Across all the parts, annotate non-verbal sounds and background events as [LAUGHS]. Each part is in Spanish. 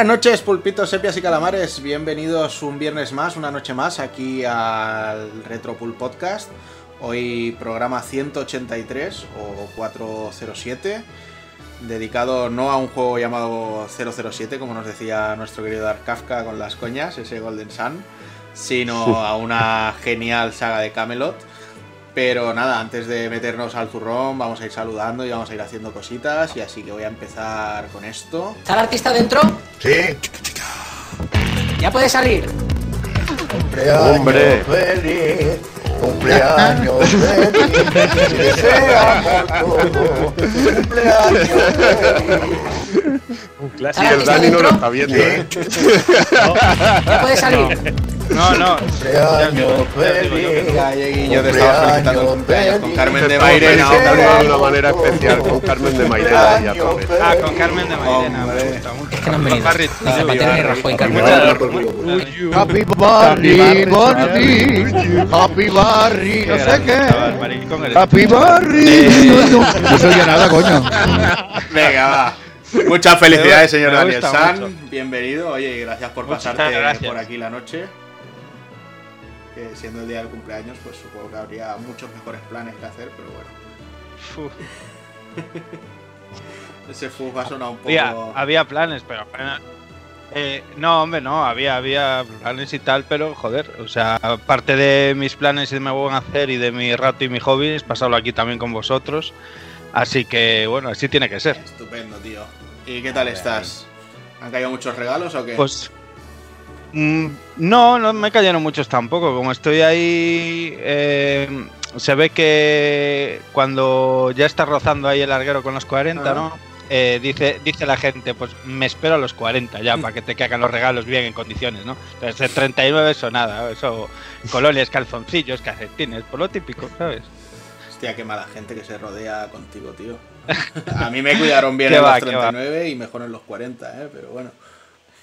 buenas noches, pulpitos, sepias y calamares. Bienvenidos un viernes más, una noche más, aquí al Retropul Podcast. Hoy programa 183 o 407, dedicado no a un juego llamado 007, como nos decía nuestro querido Dark Kafka con las coñas, ese Golden Sun, sino a una genial saga de Camelot pero nada, antes de meternos al zurrón, vamos a ir saludando y vamos a ir haciendo cositas. Y así que voy a empezar con esto. ¿Está el artista dentro? Sí. Ya puede salir. Cumpleaños Hombre. feliz. Cumpleaños feliz. que [LAUGHS] deseamos todos. Cumpleaños feliz. Sí, el Dani no lo está viendo, ¿eh? Ya puede salir. No, no. Cumpleaños feliz. Venga, Dieguillo, te estaba felicitando el cumpleaños con Carmen de Mairena. de una manera especial con Carmen de Mairena y a tope. Ah, con Carmen de Mairena. Hombre. Me gusta mucho. Es que no han venido. Ni Zapatero ni Rajoy, Carmen. Muchas Happy Barry, Barry, Happy Barry, no sé qué. Happy Barry. No se oye nada, coño. Venga, va. Muchas felicidades, señor Daniel San. mucho. Bienvenido. Oye, y gracias por Muchas pasarte gracias. por aquí la noche. Que siendo el día del cumpleaños, pues supongo que habría muchos mejores planes que hacer, pero bueno. [LAUGHS] Ese fuzz ha sonado un poco. Había, había planes, pero. eh, no, hombre, no, había, había planes y tal, pero joder, o sea, parte de mis planes y de me voy a hacer y de mi rato y mi hobby es pasarlo aquí también con vosotros. Así que, bueno, así tiene que ser. Estupendo, tío. ¿Y qué tal estás? ¿Han caído muchos regalos o qué? Pues. Mm, no, no me cayeron muchos tampoco. Como estoy ahí. eh, se ve que cuando ya está rozando ahí el larguero con los 40, Ajá. ¿no? Eh, dice, dice la gente, pues me espero a los 40 ya para que te caigan los regalos bien en condiciones, ¿no? Entonces, el 39 eso nada, eso colonias, calzoncillos, calcetines, por lo típico, ¿sabes? Hostia, qué mala gente que se rodea contigo, tío. [LAUGHS] A mí me cuidaron bien en va, los qué va. 39 y mejor en los 40, ¿eh? Pero bueno.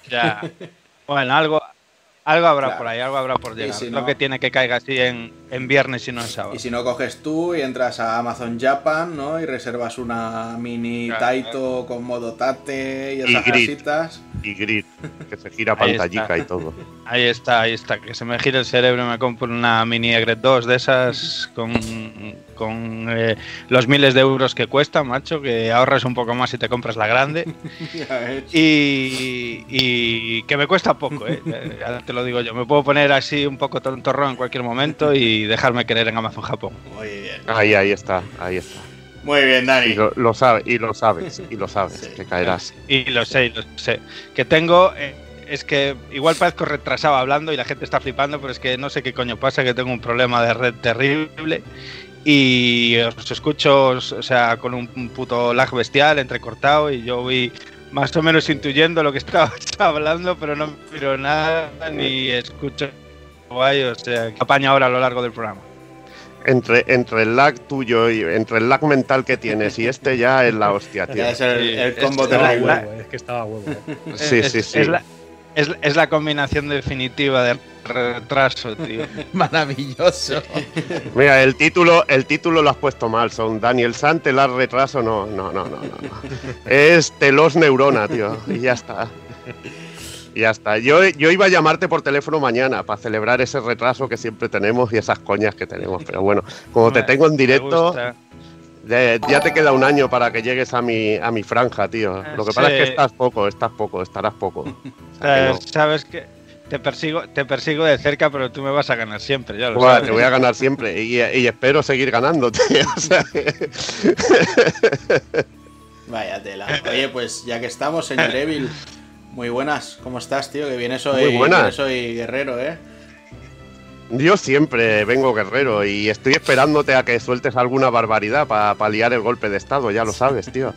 Ya. [LAUGHS] bueno, algo, algo habrá Claro. por ahí, algo habrá por Y llegar. si Lo que tiene que caiga así en, en viernes y no en sábado. Y si no coges tú y entras a Amazon Japan, ¿no? Y reservas una mini Claro. Taito con modo Tate y Y esas. Y grit, que se gira [LAUGHS] pantallica y todo. Ahí está, ahí está. Que se me gire el cerebro y me compro una mini Egret 2 de esas con, con eh, los miles de euros que cuesta, macho. Que ahorras un poco más si te compras la grande. [LAUGHS] Y, y que me cuesta poco, ¿eh? [LAUGHS] Ya te lo digo yo. Me puedo poner así un poco tontorrón en cualquier momento y dejarme querer en Amazon Japón. Muy bien. Ahí, ahí está, ahí está. Muy bien, Y Dani. lo, lo sabes, y lo sabes, y lo [LAUGHS] sabes, Sí. que caerás. Y lo sé, y lo sé. Que tengo. eh, es que igual parezco retrasado hablando y la gente está flipando, pero es que no sé qué coño pasa, que tengo un problema de red terrible. Y os escucho, o sea, con un puto lag bestial, entrecortado, y yo voy más o menos intuyendo lo que [LAUGHS] estabas hablando, pero no miro nada ni escucho guay, o sea, que apaña ahora a lo largo del programa. Entre, entre el lag tuyo y entre el lag mental que tienes y este ya es la hostia, [LAUGHS] tío. Es el, Sí, el combo es- terrible. la- es que estaba huevo. Sí, Es- sí, es- sí. Es la, es, es la combinación definitiva de retraso, tío. [LAUGHS] Maravilloso. Mira, el título, el título lo has puesto mal, son Daniel Sant, telar retraso, no, no, no, no, no. no. Es telos neurona, tío. Y ya está. Y ya está. Yo, yo iba a llamarte por teléfono mañana para celebrar ese retraso que siempre tenemos y esas coñas que tenemos. Pero bueno, como te tengo en me directo, ya, te queda un año para que llegues a mi, a mi franja, tío. Lo que pasa es que estás poco, estás poco, estarás poco. O [LAUGHS] O sea que sea, no. Sabes que te persigo, te persigo de cerca, pero tú me vas a ganar siempre, ya lo sabes. te voy a ganar siempre y, y espero seguir ganándote. [LAUGHS] O sea, que- [LAUGHS] Vaya tela. Oye, pues ya que estamos, señor Evil, muy buenas. ¿Cómo estás, tío? Que vienes hoy, Muy buenas. vienes hoy guerrero, ¿eh? Yo siempre vengo guerrero y estoy esperándote a que sueltes alguna barbaridad para paliar el golpe de estado, ya lo sabes, tío.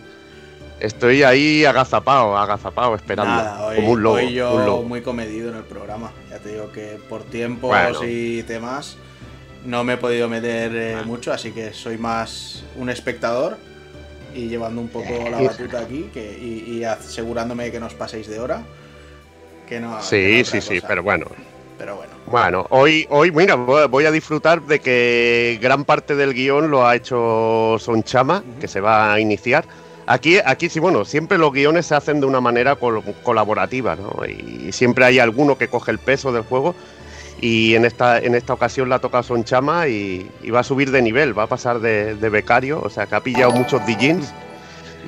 Estoy ahí agazapado, agazapado, esperando. Nada, hoy, como un lobo. hoy yo un lobo. muy comedido en el programa. Ya te digo que por tiempos Bueno. y temas no me he podido meter eh, Ah. mucho, así que soy más un espectador y llevando un poco la Eh. batuta aquí que, y, y asegurándome de que no os paséis de hora. Que no, que no Sí, sí, sí, pero bueno. Pero bueno. Bueno, hoy, hoy, mira, voy a disfrutar de que gran parte del guion lo ha hecho Sonchama, Ujú. que se va a iniciar. Aquí, aquí sí, bueno, siempre los guiones se hacen de una manera col- colaborativa, ¿no? Y siempre hay alguno que coge el peso del juego. Y en esta, en esta ocasión la toca Son Chama y, y va a subir de nivel, va a pasar de, de becario, o sea que ha pillado muchos DJs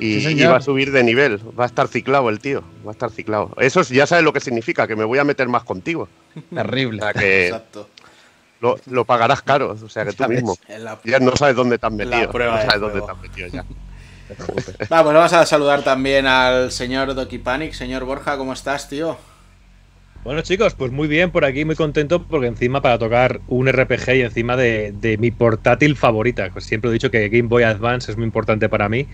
y, Sí, y señor. va a subir de nivel, va a estar ciclado el tío, va a estar ciclado. Eso es- ya sabes lo que significa, que me voy a meter más contigo. O Terrible. sea que Exacto. lo, lo pagarás caro, o sea que tú mismo. La- Ya no sabes dónde te has metido. no sabes dónde te has metido ya. [LAUGHS] Va, pues vamos a saludar también al señor Doki Panic. Señor Borja, ¿cómo estás, tío? Bueno chicos, pues muy bien por aquí, muy contento porque encima para tocar un RPG y encima de, de mi portátil favorita. Pues siempre he dicho que Game Boy Advance es muy importante para mí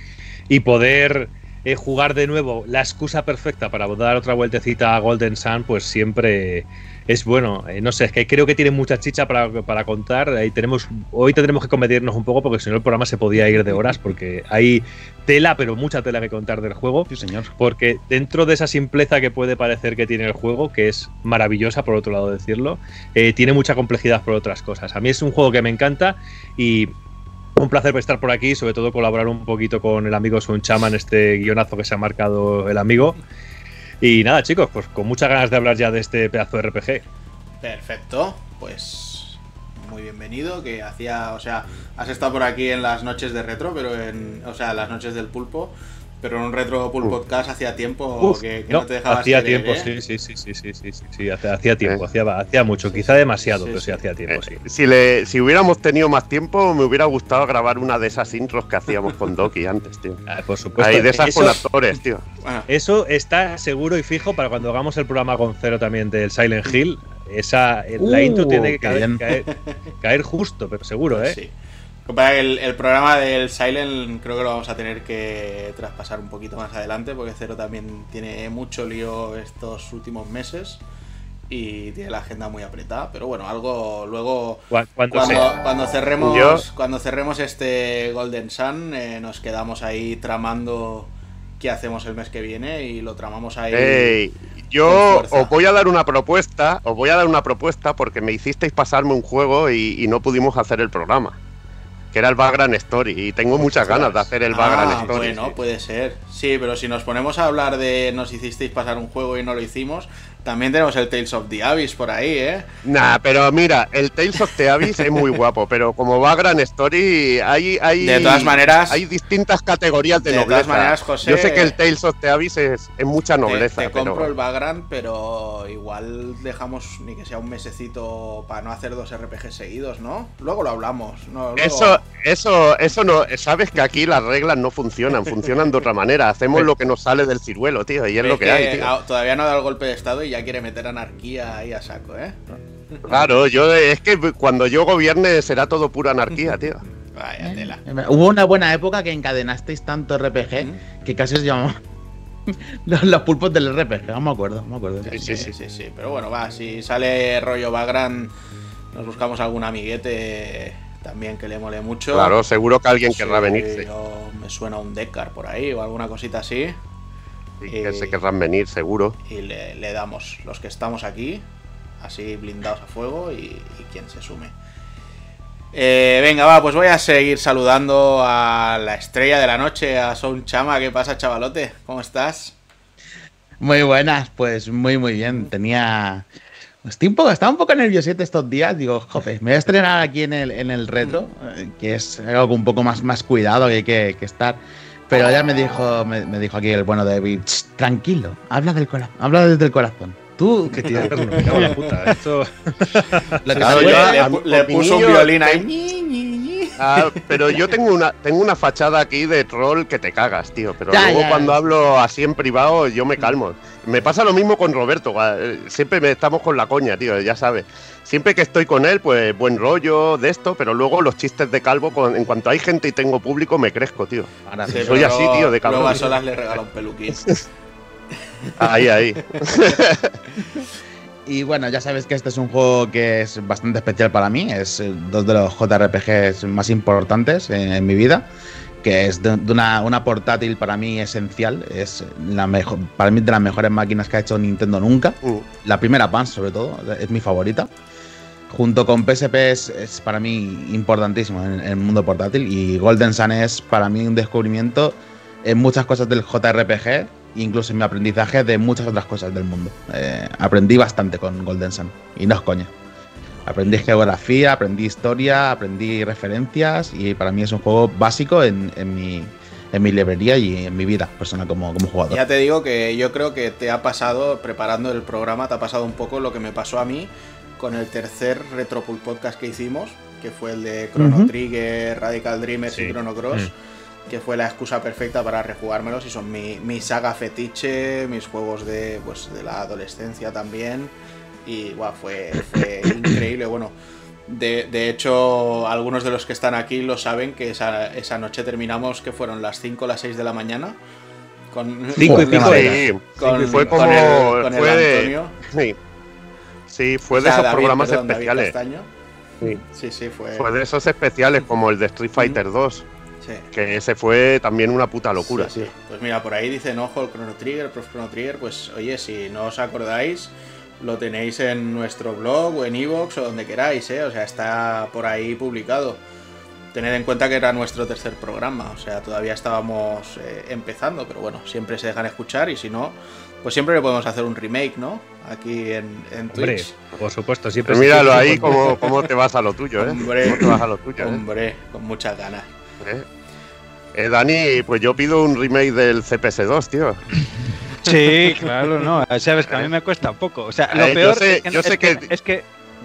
y poder eh, jugar de nuevo la excusa perfecta para dar otra vueltecita a Golden Sun, pues siempre es bueno. Eh, no sé, es que creo que tiene mucha chicha para, para contar. Ahí tenemos, hoy tendremos que comedirnos un poco porque si no el programa se podía ir de horas porque hay tela, pero mucha tela que contar del juego. Sí, señor. Porque dentro de esa simpleza que puede parecer que tiene el juego, que es maravillosa por otro lado decirlo, eh, tiene mucha complejidad por otras cosas. A mí es un juego que me encanta y un placer estar por aquí, sobre todo colaborar un poquito con el amigo Sunchama en este guionazo que se ha marcado el amigo. Y nada, chicos, pues con muchas ganas de hablar ya de este pedazo de RPG. Perfecto, pues muy bienvenido, que hacía, o sea, has estado por aquí en las noches de retro, pero en, o sea, las noches del pulpo, pero en un retro pool uh. podcast hacía tiempo que, no, te dejaba Hacía tiempo, sí, sí, sí, sí, sí, sí, sí, hacía eh. tiempo, hacía, mucho, quizá demasiado, pero sí, hacía tiempo, eh, si, le, si hubiéramos tenido más tiempo, me hubiera gustado grabar una de esas intros que hacíamos con Doki antes, tío. Ah, por supuesto. Hay de esas con actores, tío. Eso está seguro y fijo para cuando hagamos el programa con cero también del Silent Hill. Esa, eh, la uh, intro tiene que caer, justo, pero seguro, pues ¿eh? Sí. El, el programa del Silent creo que lo vamos a tener que traspasar un poquito más adelante, porque Cero también tiene mucho lío estos últimos meses y tiene la agenda muy apretada, pero bueno, algo luego Cu- Cuando, Cuando, sea. cuando cerremos Yo- cuando cerremos este Golden Sun eh, nos quedamos ahí tramando qué hacemos el mes que viene y lo tramamos ahí yo os voy a dar una propuesta, os voy a dar una propuesta porque me hicisteis pasarme un juego y, y no pudimos hacer el programa. Que era el Vagrant Story. Y tengo muchas ganas de hacer el Vagrant Ah, Story. bueno sí. puede ser sí pero si nos ponemos a hablar de nos hicisteis pasar un juego y no lo hicimos también tenemos el Tales of the Abyss por ahí eh Nah, pero mira, el Tales of the Abyss es muy guapo, pero como Vagrant Story hay, hay De todas maneras- hay distintas categorías de, de todas nobleza. maneras, José- Yo sé que el Tales of the Abyss es, es mucha te, nobleza, te pero compro el Vagrant pero igual dejamos ni que sea un mesecito para no hacer dos RPG seguidos no luego lo hablamos no, luego- Eso, eso, eso no. Sabes que aquí las reglas no funcionan, funcionan de otra manera. Hacemos [LAUGHS] lo que nos sale del ciruelo, tío, y es lo que, hay, tío. Todavía no ha dado el golpe de estado y ya quiere meter anarquía ahí a saco, ¿eh? Claro, yo es que cuando yo gobierne será todo pura anarquía, tío. [LAUGHS] Vaya tela. Hubo una buena época que encadenasteis tanto RPG que casi os llamó [LAUGHS] los, los pulpos del RPG, no me acuerdo, no me acuerdo. Sí, Sí, sí, sí, sí. Pero bueno, va, si sale rollo Vagrant, nos buscamos algún amiguete también que le mole mucho. Claro, seguro que alguien querrá venirse. yo- me suena un Deckard por ahí o alguna cosita así. Y que se querrán venir, seguro. Y le, le damos los que estamos aquí, así blindados a fuego y, y quien se sume. Eh, venga, va, pues voy a seguir saludando a la estrella de la noche, a Sound Chama. ¿Qué pasa, chavalote? ¿Cómo estás? Muy buenas, pues muy, muy bien. Tenía. Estoy un poco, estaba un poco nerviosete estos días. Digo, jope, me voy a estrenar aquí en el, en el retro, eh, que es algo un poco más, más cuidado que hay que, que estar. Pero ya me dijo, me, me dijo aquí el bueno David, "Ch, tranquilo, habla del corazón, habla desde el corazón. Tú, tierno, [LAUGHS] me cago en la puta. Esto... [LAUGHS] que le, le mi puso un violín ahí. Ah, [LAUGHS] pero yo tengo una, tengo una fachada aquí de troll que te cagas, tío. Pero Ya, luego ya. cuando hablo así en privado, yo me calmo. Me pasa lo mismo con Roberto. gua- eh, Siempre me estamos con la coña, tío, ya sabes. Siempre que estoy con él, pues buen rollo de esto, pero luego los chistes de calvo, con- en cuanto hay gente y tengo público, me crezco, tío. Ahora Sí, soy así, tío, de cabrón. Luego a solas le regala un peluquín. [LAUGHS] Ahí, ahí. [LAUGHS] Y bueno, ya sabes que este es un juego que es bastante especial para mí. Es eh, dos de los JRPGs más importantes en, en mi vida. Que es de, de una, una portátil para mí esencial. Es la mejor, para mí de las mejores máquinas que ha hecho Nintendo nunca. Mm. La primera Advance, sobre todo, es mi favorita. Junto con PSP es, es para mí importantísimo en, en el mundo portátil. Y Golden Sun es para mí un descubrimiento en muchas cosas del JRPG, incluso en mi aprendizaje de muchas otras cosas del mundo. Eh, aprendí bastante con Golden Sun, y no es coña. Aprendí geografía, aprendí historia, aprendí referencias, y para mí es un juego básico en, en mi, en mi librería y en mi vida personal como, como jugador. Ya te digo que yo creo que te ha pasado, preparando el programa, te ha pasado un poco lo que me pasó a mí con el tercer Retropool podcast que hicimos, que fue el de Chrono. Trigger, Radical Dreamers y. Chrono Cross, Mm. Que fue la excusa perfecta para rejugármelos y son mi, mi saga fetiche, mis juegos de, pues, de la adolescencia también. Y guau, fue, fue [COUGHS] increíble. Bueno, de, de hecho, algunos de los que están aquí lo saben que esa, esa noche terminamos, que fueron las 5 o las 6 de la mañana. Con, Cinco y Joder, pico. Sí, con, fue con como. el, con el fue de- Antonio. sí. Sí, fue O de sea, esos David, programas perdón, especiales. Sí. Sí, sí, fue. Fue de esos especiales como el de Street Fighter 2, sí. que ese fue también una puta locura, Sí. Pues mira, por ahí dicen, ojo, el Chrono Trigger, el Prof Chrono Trigger, pues oye, si no os acordáis, lo tenéis en nuestro blog o en iVoox o donde queráis, ¿eh? O sea, está por ahí publicado. Tened en cuenta que era nuestro tercer programa, o sea, todavía estábamos eh, empezando, pero bueno, siempre se dejan escuchar y si no, pues siempre le podemos hacer un remake, ¿no? Aquí en, en Hombre, Twitch. por supuesto, siempre. Pero míralo ahí cómo, cómo te vas a lo tuyo, ¿eh? Hombre. ¿Cómo te vas a lo tuyo, eh? Hombre, con muchas ganas. ¿Eh? Eh, Dani, pues yo pido un remake del CPS2, tío. Sí, [LAUGHS] claro, no. Sabes que a mí me cuesta poco. O sea, lo Eh, yo peor sé- es, que, yo es sé que- que- es que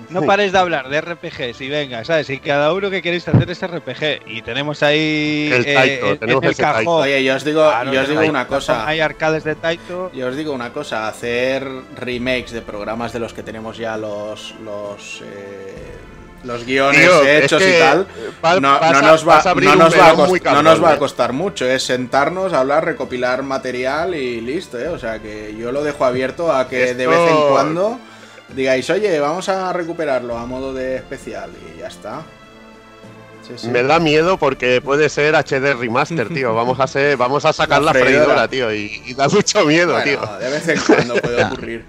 no pares de hablar de RPGs y venga, ¿sabes? Y cada uno que queréis hacer es RPG. Y tenemos ahí El Taito, en- tenemos en el ese Taito. cajón. Oye, yo os digo, Claro, yo os digo una cosa. Hay arcades de Taito. Yo os digo una cosa, hacer remakes de programas de los que tenemos ya los los eh, los guiones Tío, es hechos que y tal, va- no, vas no nos va, vas a abrir no nos va a no nos va a costar mucho, es sentarnos, hablar, recopilar material y listo, ¿eh? O sea que yo lo dejo abierto a que de Esto- vez en cuando digáis, oye, vamos a recuperarlo a modo de especial y ya está. Sí, sí. Me da miedo porque puede ser HD remaster, tío. Vamos a hacer, vamos a sacar La la, freidora. freidora, tío, y, y da mucho miedo, Bueno, tío. de vez en cuando puede [LAUGHS] ocurrir.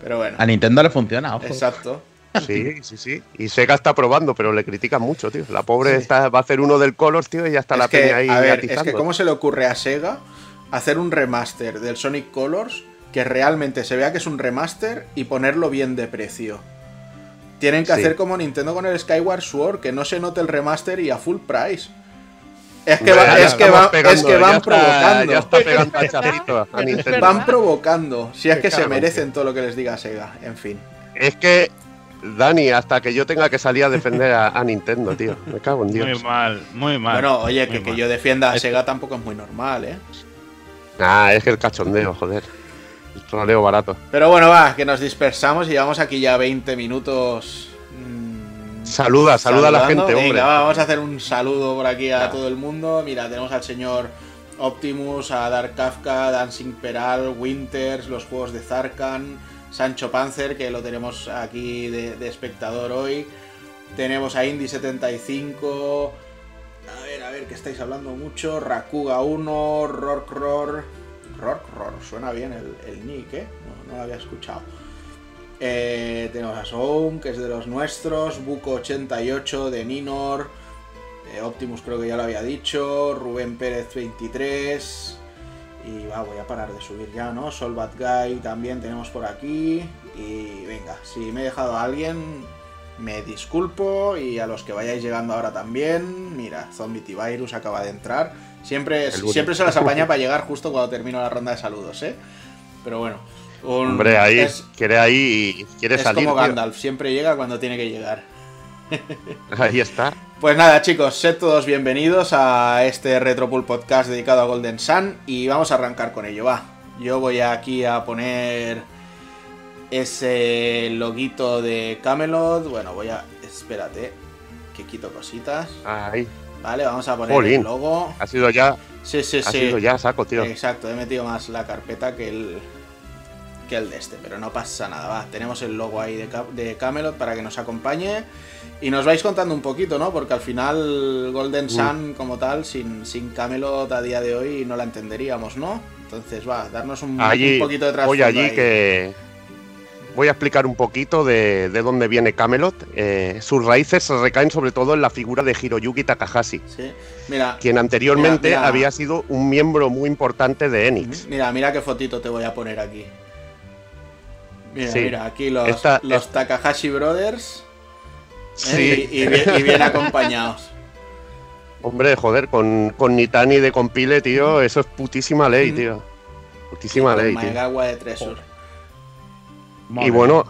Pero bueno, A Nintendo le funciona, ojo. exacto. Sí, sí, sí. Y Sega está probando, pero le critican mucho, tío. La pobre Sí. está, va a hacer uno del Colors, tío, y ya está la que, peña ahí a ver, es que cómo se le ocurre a Sega hacer un remaster del Sonic Colors que realmente se vea que es un remaster y ponerlo bien de precio. Tienen que Sí. hacer como Nintendo con el Skyward Sword, que no se note el remaster y a full price. Es que, va- es que, estamos va- pegando, es que ya van está- provocando. Ya está pegando a Nintendo. Van provocando. Si es que se merecen todo lo que les diga Sega. En fin. Es que, Dani, hasta que yo tenga que salir a defender a, a Nintendo, tío. Me cago en Dios. Muy mal, muy mal. Bueno, oye, que, que yo defienda a Sega tampoco es muy normal, ¿eh? Ah, es que el cachondeo, joder. El troleo barato. Pero bueno, va, que nos dispersamos y llevamos aquí ya 20 minutos. mm, Saluda, saluda a la gente, hombre. Venga, va, vamos a hacer un saludo por aquí a todo el mundo. Mira, tenemos al señor Optimus, a Dark Kafka, Dancing Peral, Winters, los juegos de Zarkan, Sancho Panzer, que lo tenemos aquí de, espectador hoy. Tenemos a Indy75. A ver, a ver, que estáis hablando mucho. Rakuga 1, Rork Ror. Rork Ror, suena bien el, el nick, ¿eh? No, no lo había escuchado. Eh, tenemos a Soum, que es de los nuestros. Buco88 de Ninor. eh, Optimus creo que ya lo había dicho. Rubén Pérez 23. Y va, voy a parar de subir ya, ¿no? Sol Bad Guy también tenemos por aquí. Y venga, si me he dejado a alguien, me disculpo. Y a los que vayáis llegando ahora también. Mira, Zombie T-Virus acaba de entrar. Siempre, siempre se las [LAUGHS] apaña para llegar justo cuando termino la ronda de saludos, ¿eh? Pero bueno. un- Hombre, ahí, es- quiere ahí quiere es salir. como tío. Gandalf, siempre llega cuando tiene que llegar. [LAUGHS] Ahí está. Pues nada, chicos, sed todos bienvenidos a este Retropool Podcast dedicado a Golden Sun y vamos a arrancar con ello, va. Yo voy aquí a poner ese loguito de Camelot. Bueno, voy a. Espérate, que quito cositas. Ahí. Vale, vamos a poner el logo. Ha sido ya, Sí, sí, ha sí. sido ya saco, tío. Exacto, he metido más la carpeta que el que el de este, pero no pasa nada, va. Tenemos el logo ahí de, Ca- de Camelot para que nos acompañe y nos vais contando un poquito, ¿no? Porque al final Golden Sun como tal, sin, sin Camelot a día de hoy no la entenderíamos, ¿no? Entonces va, darnos un, un Allí, poquito de voy trasfondo allí ahí. que voy a explicar un poquito de, de dónde viene Camelot. Eh, sus raíces se recaen sobre todo en la figura de Hiroyuki Takahashi, Sí. Mira, quien anteriormente Mira, mira. había sido un miembro muy importante de Enix. mira, mira qué fotito te voy a poner aquí. Mira, Sí. mira, aquí los, Esta- los Takahashi Brothers. ¿eh? Sí. Y, y bien, y bien acompañados. [LAUGHS] Hombre, joder, con, con Nitani de compile, tío, eso es putísima ley, tío. Putísima ley, tío. De Tresur. Y bueno,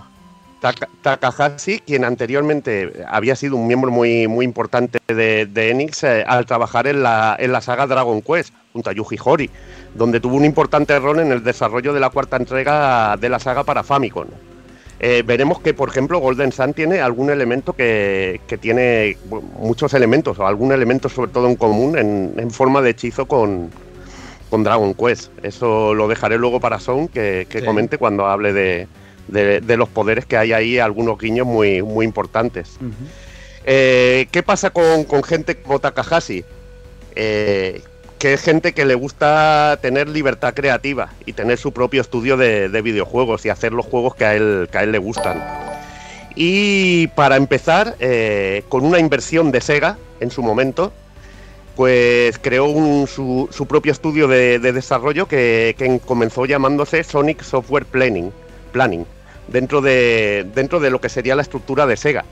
Taka- Takahashi, quien anteriormente había sido un miembro muy, muy importante de, de Enix, eh, al trabajar en la, en la saga Dragon Quest, junto a Yuji Horii, donde tuvo un importante rol en el desarrollo de la cuarta entrega de la saga para Famicom. Eh, veremos que, por ejemplo, Golden Sun tiene algún elemento que, que tiene bueno, muchos elementos, o algún elemento sobre todo en común, en, en forma de hechizo con, con Dragon Quest. Eso lo dejaré luego para Sound, que, que Sí. comente cuando hable de, de- de los poderes que hay ahí, algunos guiños muy, muy importantes. Eh, ¿Qué pasa con, con gente como Takahashi? Eh, que es gente que le gusta tener libertad creativa y tener su propio estudio de, de videojuegos y hacer los juegos que a él, que a él le gustan. Y para empezar, eh, con una inversión de Sega en su momento, pues creó un- su, su propio estudio de, de desarrollo que, que comenzó llamándose Sonic Software Planning, Planning dentro, de, dentro de lo que sería la estructura de Sega.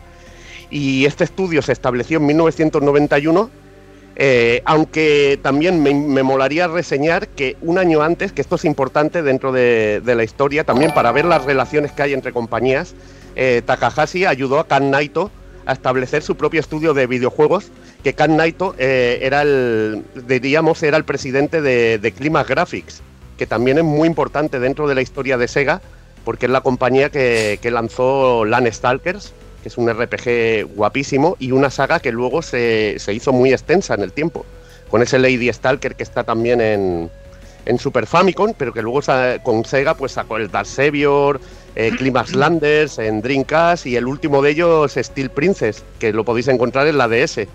Y este estudio se estableció en 1991, eh, aunque también me, me molaría reseñar que un año antes, que esto es importante dentro de, la historia, también para ver las relaciones que hay entre compañías, eh, Takahashi ayudó a Kan Naito a establecer su propio estudio de videojuegos, que Kan Naito eh, era el, diríamos, era el presidente de, de Climax Graphics, que también es muy importante dentro de la historia de Sega, porque es la compañía que, que lanzó Land Stalkers, que es un RPG guapísimo, y una saga que luego se, se hizo muy extensa en el tiempo, con ese Lady Stalker que está también en, en Super Famicom, pero que luego con Sega pues sacó el Dark Savior, eh, [CLEARS THROAT] Climax Landers, en Dreamcast, y el último de ellos Steel Princess, que lo podéis encontrar en la DS,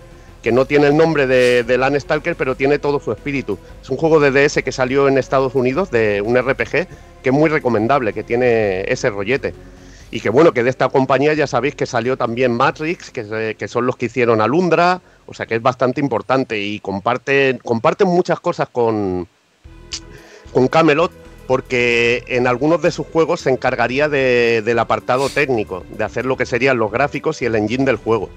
que no tiene el nombre de, de Stalker, pero tiene todo su espíritu. Es un juego de DS que salió en Estados Unidos, de un RPG, que es muy recomendable, que tiene ese rollete. Y que bueno, que de esta compañía ya sabéis que salió también Matrix, que, que son los que hicieron Alundra, o sea que es bastante importante y comparten, muchas cosas con, con Camelot, porque en algunos de sus juegos se encargaría de- del apartado técnico, de hacer lo que serían los gráficos y el engine del juego.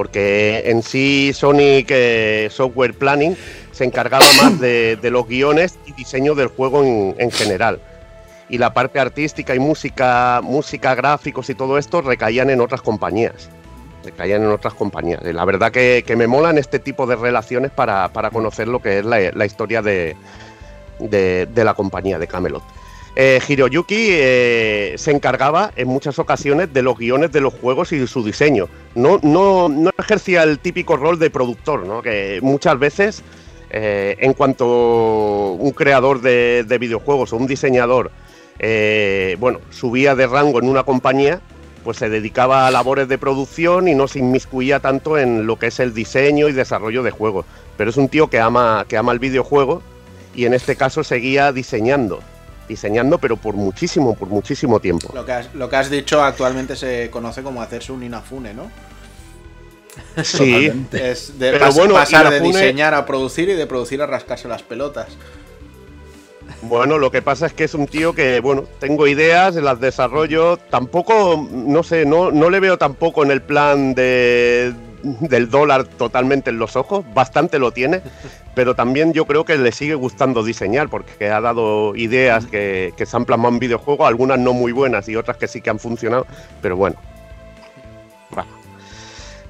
Porque en sí Sonic eh, Software Planning se encargaba [COUGHS] más de, de los guiones y diseño del juego en, en general. Y la parte artística y música, música, gráficos y todo esto recaían en otras compañías. Recaían en otras compañías. Y la verdad que, que me molan este tipo de relaciones para, para conocer lo que es la, la historia de, de, de la compañía de Camelot. Eh, Hiroyuki eh, se encargaba en muchas ocasiones de los guiones de los juegos y de su diseño. No, no, no ejercía el típico rol de productor, que muchas veces, eh, en cuanto un creador de, de videojuegos o un diseñador, bueno, subía de rango en una compañía, pues se dedicaba a labores de producción y no se inmiscuía tanto en lo que es el diseño y desarrollo de juegos. Pero es un tío que ama, que ama el videojuego y en este caso seguía diseñando, diseñando pero por muchísimo, por muchísimo tiempo. Lo que, has, lo que has dicho actualmente se conoce como hacerse un Inafune, ¿no? Sí, Totalmente. Es de Pero pas- bueno, pasar de Inafune- diseñar a producir y de producir a rascarse las pelotas. Bueno, lo que pasa es que es un tío que, bueno, tengo ideas, las desarrollo, tampoco, no sé, no, no le veo tampoco en el plan de, del dólar totalmente en los ojos, bastante lo tiene, [LAUGHS] pero también yo creo que le sigue gustando diseñar, porque ha dado ideas que, que se han plasmado en videojuegos, algunas no muy buenas y otras que sí que han funcionado, pero bueno.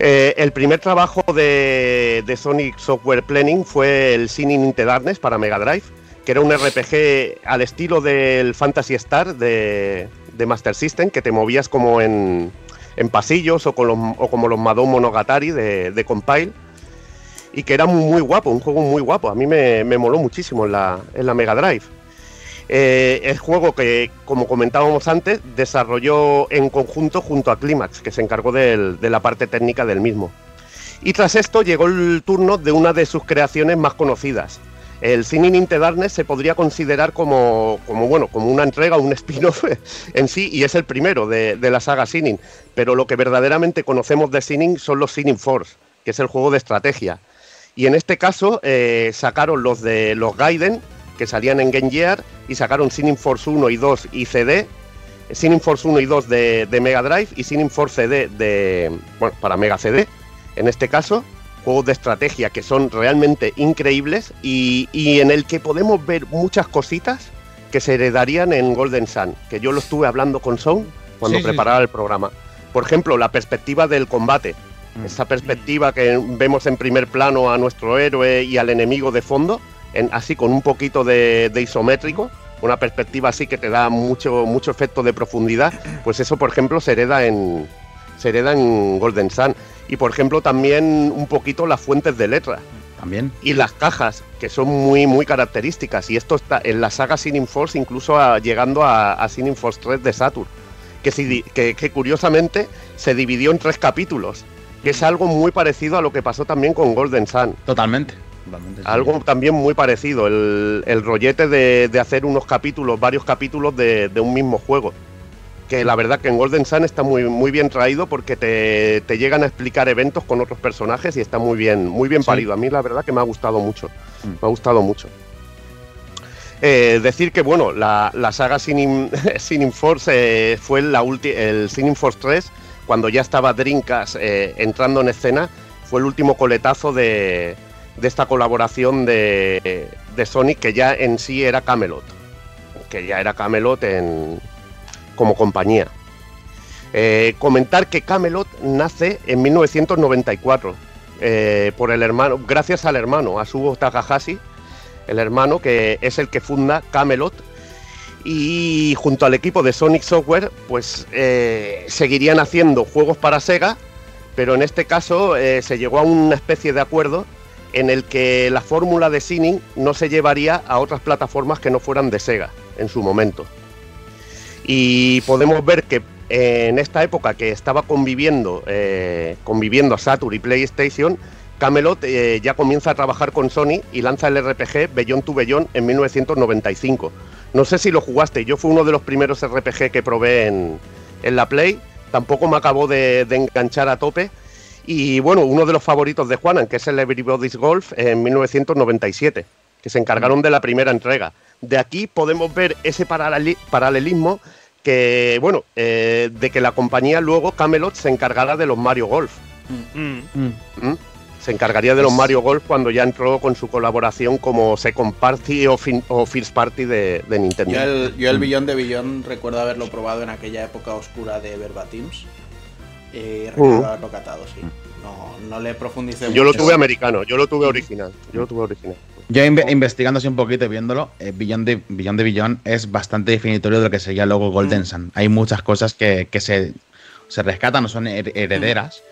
Eh, el primer trabajo de, de Sonic Software Planning fue el Sinning in the Darkness para Mega Drive, que era un RPG al estilo del Fantasy Star de, de Master System, que te movías como en, en pasillos o, con los- o como los Madou Monogatari de, Compile, y que era muy, muy guapo, un juego muy guapo. A mí me, me moló muchísimo en la, en la Mega Drive. Eh, el juego que, como comentábamos antes, desarrolló en conjunto junto a Climax, que se encargó del- de la parte técnica del mismo. Y tras esto llegó el turno de una de sus creaciones más conocidas, el Sinning Into Darkness se podría considerar como, como, bueno, como una entrega, un spin-off [LAUGHS] en sí, y es el primero de, de la saga Sinning. Pero lo que verdaderamente conocemos de Sinning son los Sinning Force, que es el juego de estrategia. Y en este caso eh, sacaron los de los Gaiden, que salían en Game Gear, y sacaron Sinning Force 1 y 2 y CD, Sinning Force 1 y 2 de, de Mega Drive y Sinning Force CD de, bueno, para Mega CD, en este caso, juegos de estrategia que son realmente increíbles y, y en el que podemos ver muchas cositas que se heredarían en Golden Sun, que yo lo estuve hablando con Son cuando Sí, sí, preparaba el programa. Por ejemplo, la perspectiva del combate, Mm. esa perspectiva que vemos en primer plano a nuestro héroe y al enemigo de fondo, en- así con un poquito de, de isométrico, una perspectiva así que te da mucho, mucho efecto de profundidad, pues eso, por ejemplo, se hereda en, se hereda en Golden Sun. Y, por ejemplo, también un poquito las fuentes de letra También. y las cajas, que son muy, muy características. Y esto está en la saga Sinning Force, incluso a- llegando a, a Sinning Force 3 de Saturn, que, si que, que curiosamente se dividió en tres capítulos, que es algo muy parecido a lo que pasó también con Golden Sun. Totalmente. Totalmente, sí. Algo también muy parecido, el, el rollete de, de hacer unos capítulos, varios capítulos de, de un mismo juego. Que la verdad que en Golden Sun está muy, muy bien traído porque te, te llegan a explicar eventos con otros personajes y está muy bien, muy bien Sí. parido. A mí la verdad que me ha gustado mucho. Mm. Me ha gustado mucho. Eh, decir que bueno, la, la saga Sinning, [LAUGHS] Sinning Force eh, fue la ulti- el Sinning Force 3, cuando ya estaba Drinkas eh, entrando en escena, fue el último coletazo de, de esta colaboración de, de Sonic, que ya en sí era Camelot. Que ya era Camelot en, como compañía. Eh, comentar que Camelot nace en 1994 eh, por el hermano, gracias al hermano, Asubo Takahashi, el hermano que es el que funda Camelot y junto al equipo de Sonic Software, pues eh, seguirían haciendo juegos para Sega, pero en este caso se llegó a una especie de acuerdo en el que la fórmula de Sinning no se llevaría a otras plataformas que no fueran de Sega en su momento. Y podemos ver que en esta época que estaba conviviendo, eh, conviviendo Saturn y PlayStation, Camelot eh, ya comienza a trabajar con Sony y lanza el RPG Beyond to Beyond en 1995. No sé si lo jugaste, yo fui uno de los primeros RPG que probé en, en la Play, tampoco me acabó de, enganchar a tope. Y bueno, uno de los favoritos de Juanan, que es el Everybody's Golf en 1997, que se encargaron de la primera entrega. De aquí podemos ver ese paraleli- paralelismo que, bueno, eh, de que la compañía luego, Camelot, se encargará de los Mario Golf. Mm. Mm. ¿m? Se encargaría de los Mario Golf cuando ya entró con su colaboración como Second Party o, fin- o First Party de, de Nintendo. Yo el, yo el Mm. billón de billón recuerdo haberlo probado en aquella época oscura de Verbatims. Y recuerdo Mm. haberlo catado, sí. No, no le profundicé Yo lo tuve americano, yo lo tuve original. Yo lo tuve original. Yo inve- investigando así un poquito y viéndolo, eh, Beyond de Beyond es bastante definitorio de lo que sería luego Golden Mm. Sun. Hay muchas cosas que, que se, se rescatan, no son her- herederas.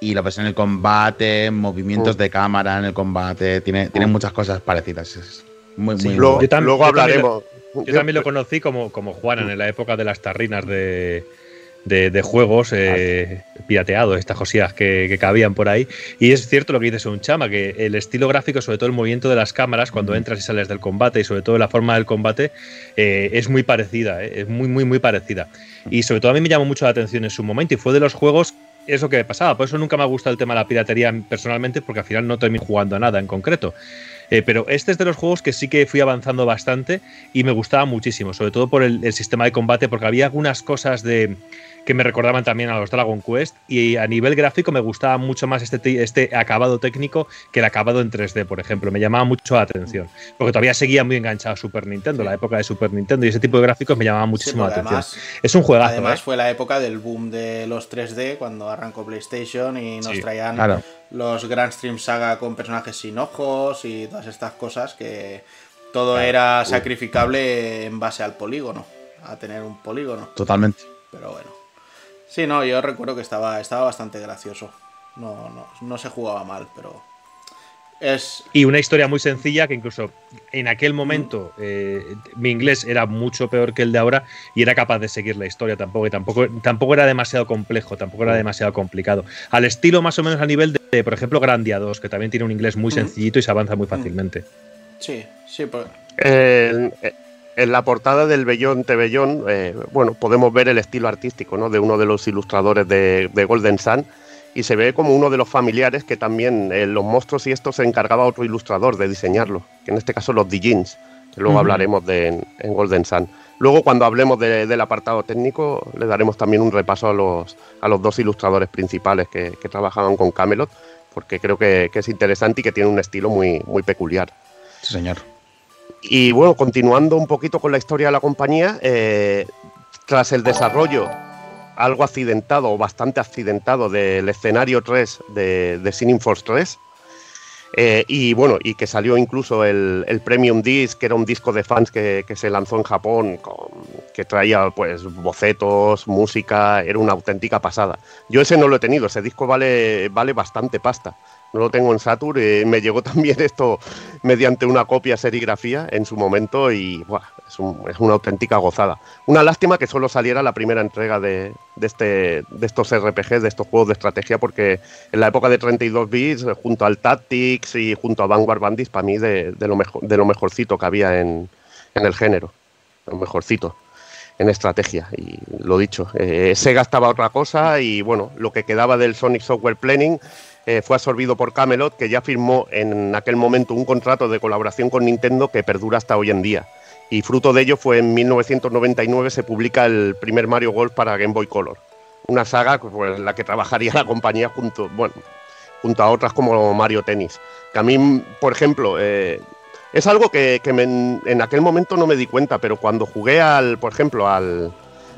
Y lo ves en el combate, movimientos Mm. de cámara en el combate, tiene, tiene Mm. muchas cosas parecidas. Es muy, Sí, muy Luego, luego yo también hablaremos. Yo también lo conocí como, como Juanan en la época de las tarrinas de, de, de juegos eh, pirateados, estas cosillas que, que cabían por ahí. Y es cierto lo que dices un chama, que el estilo gráfico, sobre todo el movimiento de las cámaras cuando entras y sales del combate y sobre todo la forma del combate, eh, es muy parecida, eh, es muy, muy, muy parecida. Y sobre todo a mí me llamó mucho la atención en su momento y fue de los juegos eso que pasaba. Por eso nunca me ha gustado el tema de la piratería personalmente, porque al final no termino jugando a nada en concreto. Eh, pero este es de los juegos que sí que fui avanzando bastante y me gustaba muchísimo, sobre todo por el, el sistema de combate, porque había algunas cosas de que me recordaban también a los Dragon Quest y a nivel gráfico me gustaba mucho más este, te- este acabado técnico que el acabado en 3D, por ejemplo. Me llamaba mucho la atención, porque todavía seguía muy enganchado a Super Nintendo, Sí. la época de Super Nintendo y ese tipo de gráficos me llamaba muchísimo la atención. además, es un juegazo, además ¿eh? fue la época del boom de los 3D cuando arrancó PlayStation y nos Sí, traían Claro. Los Grand Stream Saga con personajes sin ojos y todas estas cosas que todo Claro. era sacrificable en base al polígono, a tener un polígono. Totalmente. Pero bueno. Sí, no, yo recuerdo que estaba, estaba bastante gracioso. No, no, no se jugaba mal, pero. Es. Y una historia muy sencilla que incluso en aquel momento eh, mi inglés era mucho peor que el de ahora y era capaz de seguir la historia tampoco y tampoco, tampoco era demasiado complejo, tampoco era demasiado complicado. Al estilo más o menos a nivel de, por ejemplo, Grandia 2, que también tiene un inglés muy Ujú. sencillito y se avanza muy fácilmente. Sí, sí, pues. En, en la portada del Bellón de Bellón, eh, bueno, podemos ver el estilo artístico ¿no? de uno de los ilustradores de, de Golden Sun y se ve como uno de los familiares que también eh, los monstruos y esto se encargaba otro ilustrador de diseñarlo, que en este caso los Dijins, que luego hablaremos de en, en Golden Sun. Luego cuando hablemos de- del apartado técnico le daremos también un repaso a los, a los dos ilustradores principales que, que trabajaban con Camelot, porque creo que, que es interesante y que tiene un estilo muy, muy peculiar. Sí, señor. Y bueno, continuando un poquito con la historia de la compañía, eh, tras el desarrollo algo accidentado o bastante accidentado del escenario 3 de, de Sinning Force 3, eh, y bueno, y que salió incluso el, el Premium Disc, que era un disco de fans que, que se lanzó en Japón, que traía pues bocetos, música, era una auténtica pasada. Yo ese no lo he tenido, ese disco vale, vale bastante pasta. No lo tengo en Saturn, eh, me llegó [LAUGHS] también esto mediante una copia serigrafía en su momento y es, un- es una auténtica gozada. Una lástima que solo saliera la primera entrega de, este, de estos RPG, de estos juegos de estrategia, porque en la época de 32 bits, junto al Tactics y junto a Vanguard Bandits, para mí de, lo mejor, de lo mejorcito que había en, en el género, lo mejorcito en estrategia. Y lo dicho, eh, Sega estaba otra cosa y bueno, lo que quedaba del Sonic Software Planning eh, fue absorbido por Camelot, que ya firmó en aquel momento un contrato de colaboración con Nintendo que perdura hasta hoy en día. Y fruto de ello fue en 1999 se publica el primer Mario Golf para Game Boy Color. Una saga pues, en la que trabajaría [LAUGHS] la compañía junto, bueno, junto a otras como Mario Tennis. Que a mí, por ejemplo, eh, es algo que, en aquel momento no me di cuenta, pero cuando jugué al, por ejemplo, al,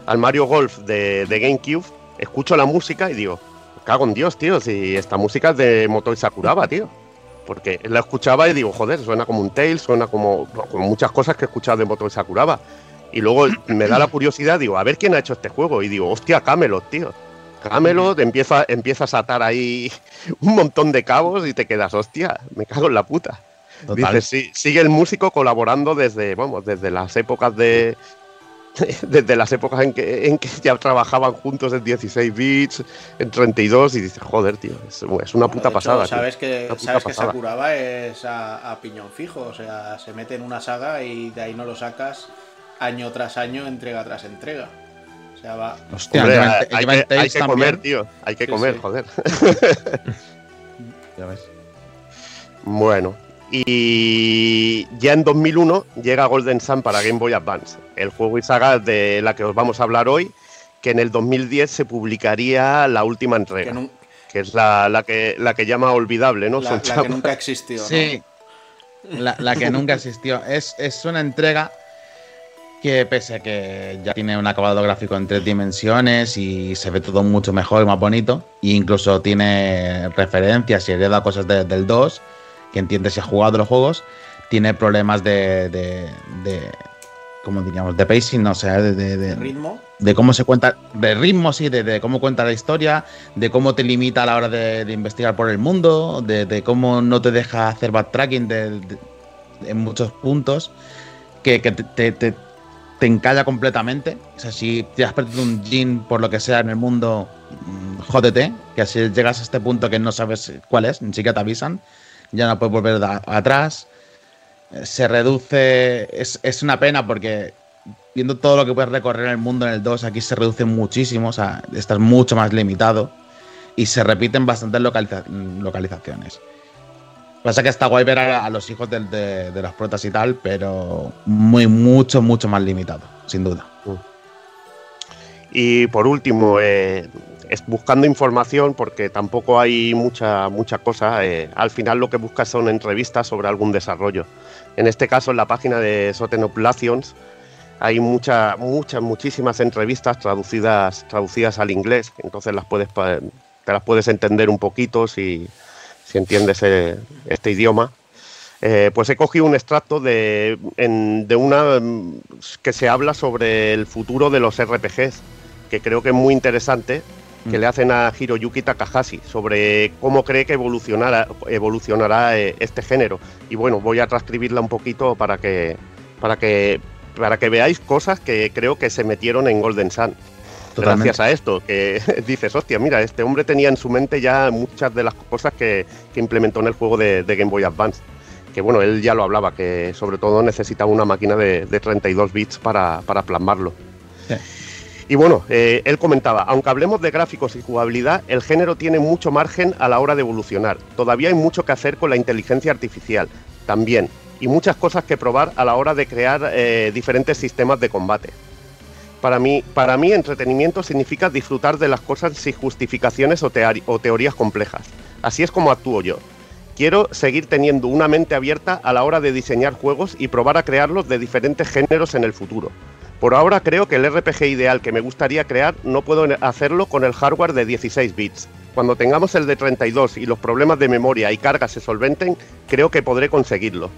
al Mario Golf de, de GameCube, escucho la música y digo, cago en Dios, tío, si esta música es de Motoi Sakuraba, tío. Porque la escuchaba y digo, joder, suena como un Tail, suena como, como muchas cosas que he escuchado de Motoi Sakuraba. Y luego [CLEARS THROAT] me da la curiosidad, digo, a ver quién ha hecho este juego. Y digo, hostia, Camelot, tío. Camelot, empieza, empiezas a atar ahí [LAUGHS] un montón de cabos y te quedas, hostia, me cago en la puta. Total. Dice, sí, sigue el músico colaborando desde, vamos, desde las épocas de. [LAUGHS] Desde las épocas en que, en que ya trabajaban juntos en 16 bits, en 32, y dices, joder, tío, es, es una puta hecho, pasada. tío. Sabes que, sabes que. Sakuraba es a, a piñón fijo, o sea, se mete en una saga y de ahí no lo sacas año tras año, entrega tras entrega. O sea, va. Hostia, Hombre, hay, que, hay comer, tío. Hay que Sí, comer, sí. joder. [LAUGHS] Ya ves. Bueno, y ya en 2001 llega Golden Sun para Game Boy Advance, el juego y saga de la que os vamos a hablar hoy, que en el 2010 se publicaría la última Que, entrega, nun- que es la, la que, la que llama olvidable, ¿no? la, que nunca existió. ¿no? Sí, la, la que nunca existió. Es, es una entrega que pese a que ya tiene un acabado gráfico en tres dimensiones y se ve todo mucho mejor y más bonito, e incluso tiene referencias y hereda cosas de- del 2, que entiende si ha jugado los juegos, tiene problemas de, de, de ¿cómo diríamos? De pacing, no sé, de, de- de- Ritmo. de cómo se cuenta, de ritmo, sí, de, de cómo cuenta la historia, de cómo te limita a la hora de, investigar por el mundo, de, cómo no te deja hacer backtracking en muchos puntos, que, que te, te, te- te encalla completamente. O sea, si te has perdido un jean por lo que sea en el mundo, mm, jódete, que si llegas a este punto que no sabes cuál es, ni siquiera te avisan, ya no puedes volver atrás. Eh, Se reduce, es, es una pena porque viendo todo lo que puedes recorrer en el mundo en el 2, aquí se reduce muchísimo, o sea, estás mucho más limitado y se repiten bastantes localiza- localizaciones. Pasa que está guay ver a, los hijos del- de, de las protas y tal, pero muy, mucho, mucho más limitado, sin duda. Y por último, eh, es buscando información, porque tampoco hay mucha, mucha cosa, eh, al final lo que buscas son entrevistas sobre algún desarrollo. En este caso, en la página de Sotenoplations hay muchas, muchas, muchísimas entrevistas traducidas, traducidas al inglés, entonces las puedes, te las puedes entender un poquito si, si entiendes eh, este idioma. Pues he cogido un extracto de, de una mm, que se habla sobre el futuro de los RPGs, que creo que es muy interesante, que Mm. le hacen a Hiroyuki Takahashi sobre cómo cree que evolucionará, evolucionará eh, este género. Y bueno, voy a transcribirla un poquito para que, para que, para que veáis cosas que creo que se metieron en Golden Sun. Totalmente. Gracias a esto, que [LAUGHS] dices, hostia, mira, este hombre tenía en su mente ya muchas de las cosas que, que implementó en el juego de, de Game Boy Advance. que bueno, él ya lo hablaba, que sobre todo necesitaba una máquina de, de 32 bits para, para plasmarlo. Sí. Y bueno, eh, él comentaba, aunque hablemos de gráficos y jugabilidad, el género tiene mucho margen a la hora de evolucionar. Todavía hay mucho que hacer con la inteligencia artificial, también, y muchas cosas que probar a la hora de crear eh, diferentes sistemas de combate. Para mí, para mí, entretenimiento significa disfrutar de las cosas sin justificaciones o, o teorías complejas. Así es como actúo yo. Quiero seguir teniendo una mente abierta a la hora de diseñar juegos y probar a crearlos de diferentes géneros en el futuro. Por ahora creo que el RPG ideal que me gustaría crear no puedo hacerlo con el hardware de 16 bits. Cuando tengamos el de 32 y los problemas de memoria y carga se solventen, creo que podré conseguirlo.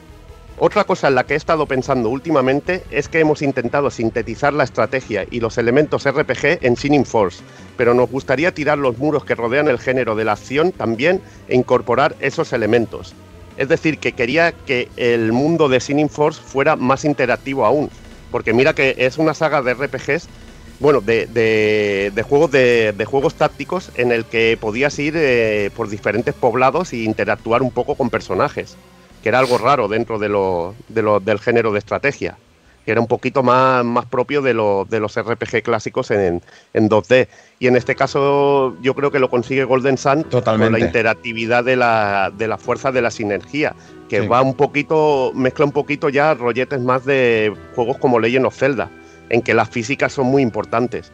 Otra cosa en la que he estado pensando últimamente es que hemos intentado sintetizar la estrategia y los elementos RPG en Shining Force, pero nos gustaría tirar los muros que rodean el género de la acción también e incorporar esos elementos. Es decir, que quería que el mundo de Shining Force fuera más interactivo aún, porque mira que es una saga de RPGs, bueno, de, de- de juegos de, de juegos tácticos en el que podías ir eh, por diferentes poblados e interactuar un poco con personajes, que era algo raro dentro de lo, de lo- del género de estrategia, que era un poquito más, más propio de, lo- de los RPG clásicos en, en 2D. Y en este caso yo creo que lo consigue Golden Sun con la interactividad de la, de la fuerza de la sinergia, que Sí. va un poquito, mezcla un poquito ya rolletes más de juegos como Legend of Zelda, en que las físicas son muy importantes.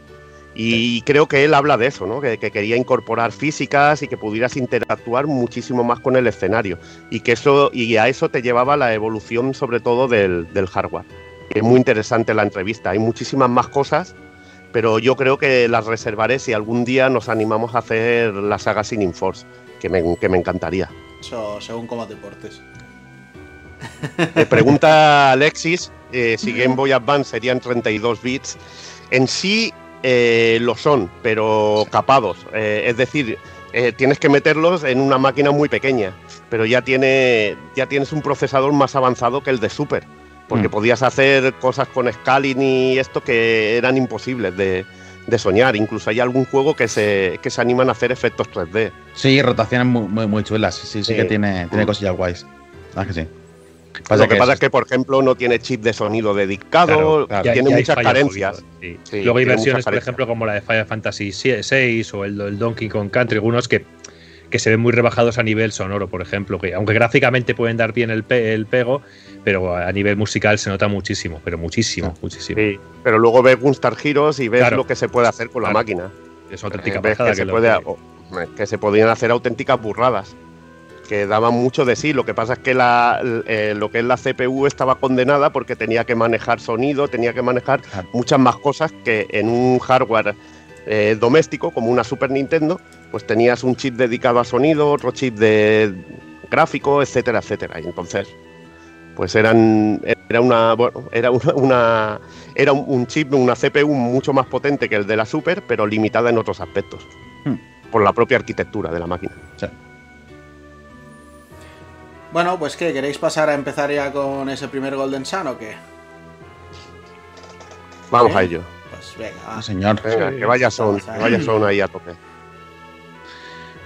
Y creo que él habla de eso, ¿no? que, que quería incorporar físicas y que pudieras interactuar muchísimo más con el escenario. Y que eso, y a eso te llevaba la evolución sobre todo del, del hardware. Es muy interesante la entrevista. Hay muchísimas más cosas, pero yo creo que las reservaré si algún día nos animamos a hacer la saga Sin Force, que me, que me encantaría. Eso según cómo te portes. Me pregunta Alexis eh, si Game Boy Advance serían 32 bits. En sí eh, lo son, pero capados. Eh, es decir, tienes que meterlos en una máquina muy pequeña, pero ya, tiene, ya tienes un procesador más avanzado que el de Super. Porque Mm. podías hacer cosas con scaling y esto que eran imposibles de, de soñar. Incluso hay algún juego que se, que se animan a hacer efectos 3D. Sí, rotaciones muy, muy, muy chulas. Sí, sí, sí que tiene, tiene Mm. cosillas guays. ¿Sabes que sí? Lo que pasa es- es que, por ejemplo, no tiene chip de sonido dedicado, Claro, tiene ya muchas carencias. poquito, sí. Sí, Luego hay versiones, por ejemplo, como la de Final Fantasy VI o el, el Donkey Kong Country, algunos que, que se ven muy rebajados a nivel sonoro, por ejemplo, que aunque gráficamente pueden dar bien el, pe- el pego, pero a nivel musical se nota muchísimo, pero muchísimo, muchísimo. Sí, pero luego ves Gunstar Heroes y ves Claro. lo que se puede hacer con la máquina. Es auténtica Eh, pasada que, se puede, o- que se podían hacer auténticas burradas, que daban mucho de sí. Lo que pasa es que la, eh, lo que es la CPU estaba condenada porque tenía que manejar sonido, tenía que manejar muchas más cosas que en un hardware eh, doméstico como una Super Nintendo, pues tenías un chip dedicado a sonido, otro chip de gráfico, etcétera, etcétera. Y entonces, pues eran era una bueno, era una, una- era un, chip, una CPU mucho más potente que el de la Super, pero limitada en otros aspectos. Hmm. Por la propia arquitectura de la máquina. Bueno, pues ¿qué? ¿Queréis pasar a empezar ya con ese primer Golden Sun o qué? Vamos ¿Sí? a ello. Pues venga, va. Señor. Venga, que vaya son, que vaya son ahí a tope.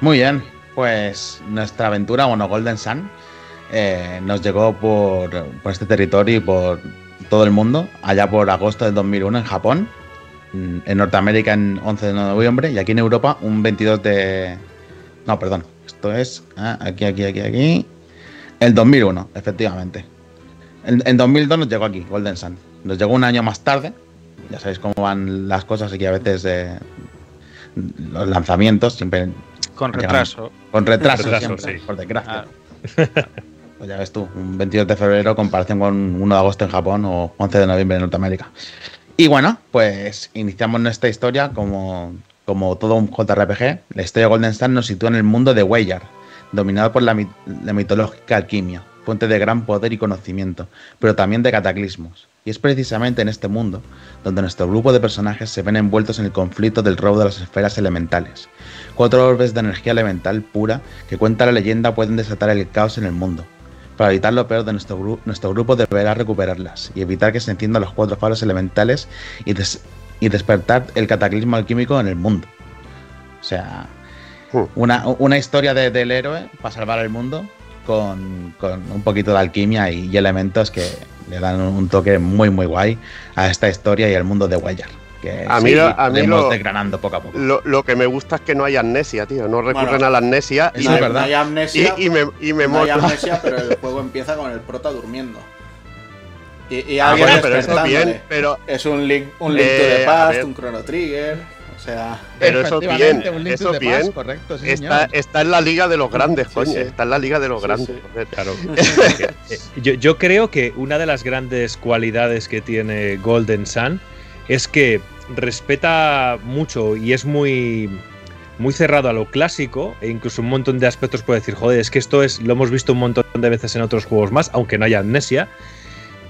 Muy bien, pues nuestra aventura, bueno, Golden Sun, eh, nos llegó por, por este territorio y por todo el mundo, allá por agosto del 2001 en Japón, mm, en Norteamérica en 11 de noviembre y aquí en Europa un 22 de... No, perdón, esto es ah, aquí, aquí, aquí, aquí. El 2001, efectivamente. En, en 2002 nos llegó aquí, Golden Sun. Nos llegó un año más tarde. Ya sabéis cómo van las cosas aquí a veces eh, los lanzamientos siempre Con Llegan- retraso. con retraso, Retraso, siempre, sí. por desgracia. Ah. [LAUGHS] Pues ya ves tú, un 22 de febrero en comparación con 1 de agosto en Japón o 11 de noviembre en Norteamérica. Y bueno, pues iniciamos nuestra historia como, como todo un JRPG. La historia de Golden Sun nos sitúa en el mundo de Weyar, dominado por la, mit- la mitológica alquimia, fuente de gran poder y conocimiento, pero también de cataclismos. Y es precisamente en este mundo donde nuestro grupo de personajes se ven envueltos en el conflicto del robo de las esferas elementales. Cuatro orbes de energía elemental pura que cuenta la leyenda pueden desatar el caos en el mundo. Para evitar lo peor de nuestro, gru- nuestro grupo deberá recuperarlas y evitar que se enciendan los cuatro faros elementales y, y despertar el cataclismo alquímico en el mundo. O sea, Hmm. una, una historia de- del héroe para salvar el mundo con, con un poquito de alquimia y, y elementos que le dan un toque muy, muy guay a esta historia y al mundo de Wayar. Que A mí sí, lo- a mí iremos lo- desgranando poco a poco. Lo, lo que me gusta es que no hay amnesia, tío. No recurren Bueno, a la amnesia y, no, es hay, verdad. no hay y, amnesia, y me, y me no hay amnesia, pero el juego [LAUGHS] empieza con el prota durmiendo. Y, y Ah, bueno, pero bien, Es un link, un link Eh, to the a past, un chrono trigger. O sea, pero eso Efectivamente, bien, eso the bien. Past, correcto, sí, está, señor. está en la liga de los grandes, Sí, coño. sí. Está en la liga de los Sí, grandes. Claro. Porque, [LAUGHS] eh, yo, yo creo que una de las grandes cualidades que tiene Golden Sun es que respeta mucho y es muy muy cerrado a lo clásico e incluso un montón de aspectos puede decir, joder, es que esto es lo hemos visto un montón de veces en otros juegos más, aunque no haya amnesia,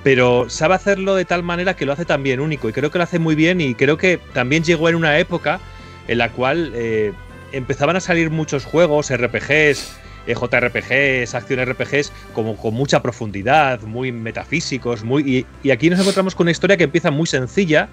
pero sabe hacerlo de tal manera que lo hace también único y creo que lo hace muy bien y creo que también llegó en una época en la cual eh, empezaban a salir muchos juegos, RPGs, eh, JRPGs, acción RPGs, como con mucha profundidad, muy metafísicos, muy y, y aquí nos encontramos con una historia que empieza muy sencilla,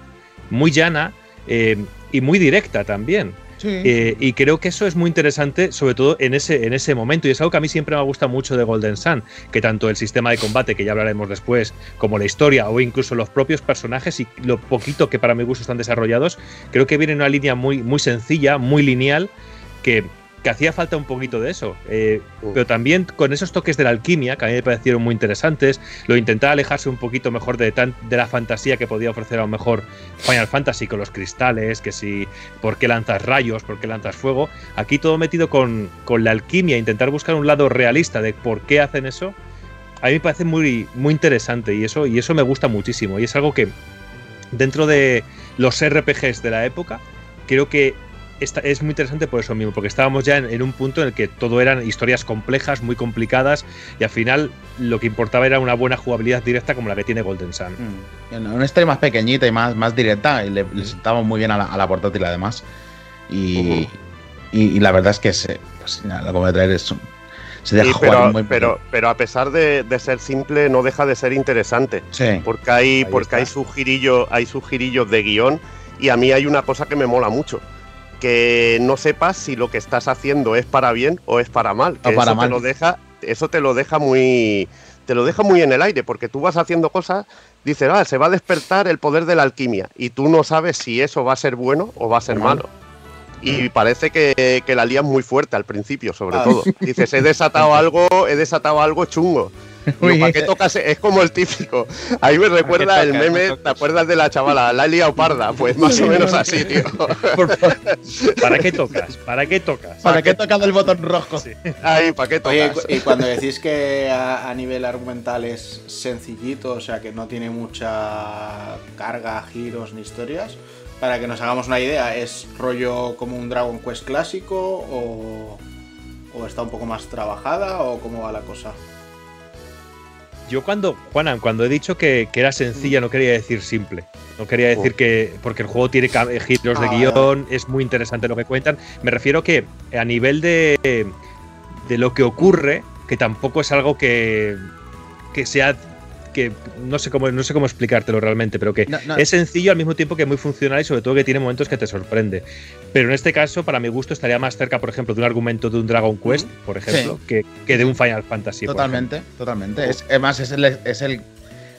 muy llana eh, y muy directa también. Eh, y creo que eso es muy interesante, sobre todo en ese, en ese momento. Y es algo que a mí siempre me gusta mucho de Golden Sun, que tanto el sistema de combate, que ya hablaremos después, como la historia o incluso los propios personajes y lo poquito que para mi gusto están desarrollados, creo que viene en una línea muy, muy sencilla, muy lineal, que, que hacía falta un poquito de eso. Eh, Mm. pero también con esos toques de la alquimia, que a mí me parecieron muy interesantes, lo intentaba alejarse un poquito mejor de, tan, de la fantasía que podía ofrecer a lo mejor Final Fantasy con los cristales, que si por qué lanzas rayos, por qué lanzas fuego. Aquí todo metido con, con la alquimia, intentar buscar un lado realista de por qué hacen eso. A mí me parece muy, muy interesante y eso, y eso me gusta muchísimo. Y es algo que dentro de los RPGs de la época, creo que esta- es muy interesante por eso mismo, porque estábamos ya en, en un punto en el que todo eran historias complejas, muy complicadas, y al final lo que importaba era una buena jugabilidad directa como la que tiene Golden Sun. Mm. En Una historia más pequeñita y más, más directa, y le, le sentamos muy bien a la, a la portátil además. Y, Ujú. y, y la verdad es que se, pues, nada, lo que voy a traer es un- se deja Sí, jugar pero, muy pero, pero a pesar de, de ser simple, no deja de ser interesante. Sí. Porque hay, porque está. hay sus girillos, hay sus girillos de guion. Y a mí hay una cosa que me mola mucho. Que no sepas si lo que estás haciendo es para bien o es para mal. Que O para eso mal. te lo deja, eso te lo deja muy. Te lo deja muy en el aire, porque tú vas haciendo cosas, dices, ah, se va a despertar el poder de la alquimia. Y tú no sabes si eso va a ser bueno o va a ser malo. Y parece que, que la lías muy fuerte al principio, sobre Ah. todo. Dices, he desatado [LAUGHS] algo, he desatado algo chungo. [LAUGHS] Digo. ¿Para qué tocas? Es como el típico. Ahí me recuerda el tocas? meme, ¿te tocas. acuerdas de la chavala? La he liado parda. Pues más o menos así, tío. [LAUGHS] ¿Para qué tocas? ¿Para qué tocas? ¿Para qué he tocado el botón rojo? Sí. Ahí, ¿para qué Oye, tocas? y cuando decís que a, a nivel argumental es sencillito, o sea que no tiene mucha carga, giros ni historias, para que nos hagamos una idea, ¿es rollo como un Dragon Quest clásico o, o está un poco más trabajada o cómo va la cosa? Yo cuando, Juanan, cuando he dicho que, que era sencilla, no quería decir simple. No quería decir que. Porque el juego tiene eh, giros de Ah, guion, es muy interesante lo que cuentan. Me refiero que a nivel de. de lo que ocurre, que tampoco es algo que. que sea. que no sé cómo, no sé cómo explicártelo realmente, pero que No, no. es sencillo al mismo tiempo que muy funcional y sobre todo que tiene momentos que te sorprende. Pero en este caso, para mi gusto, estaría más cerca, por ejemplo, de un argumento de un Dragon Quest, por ejemplo, que, que de un Final Fantasy. Totalmente, totalmente. Es, es más, es, el, es el,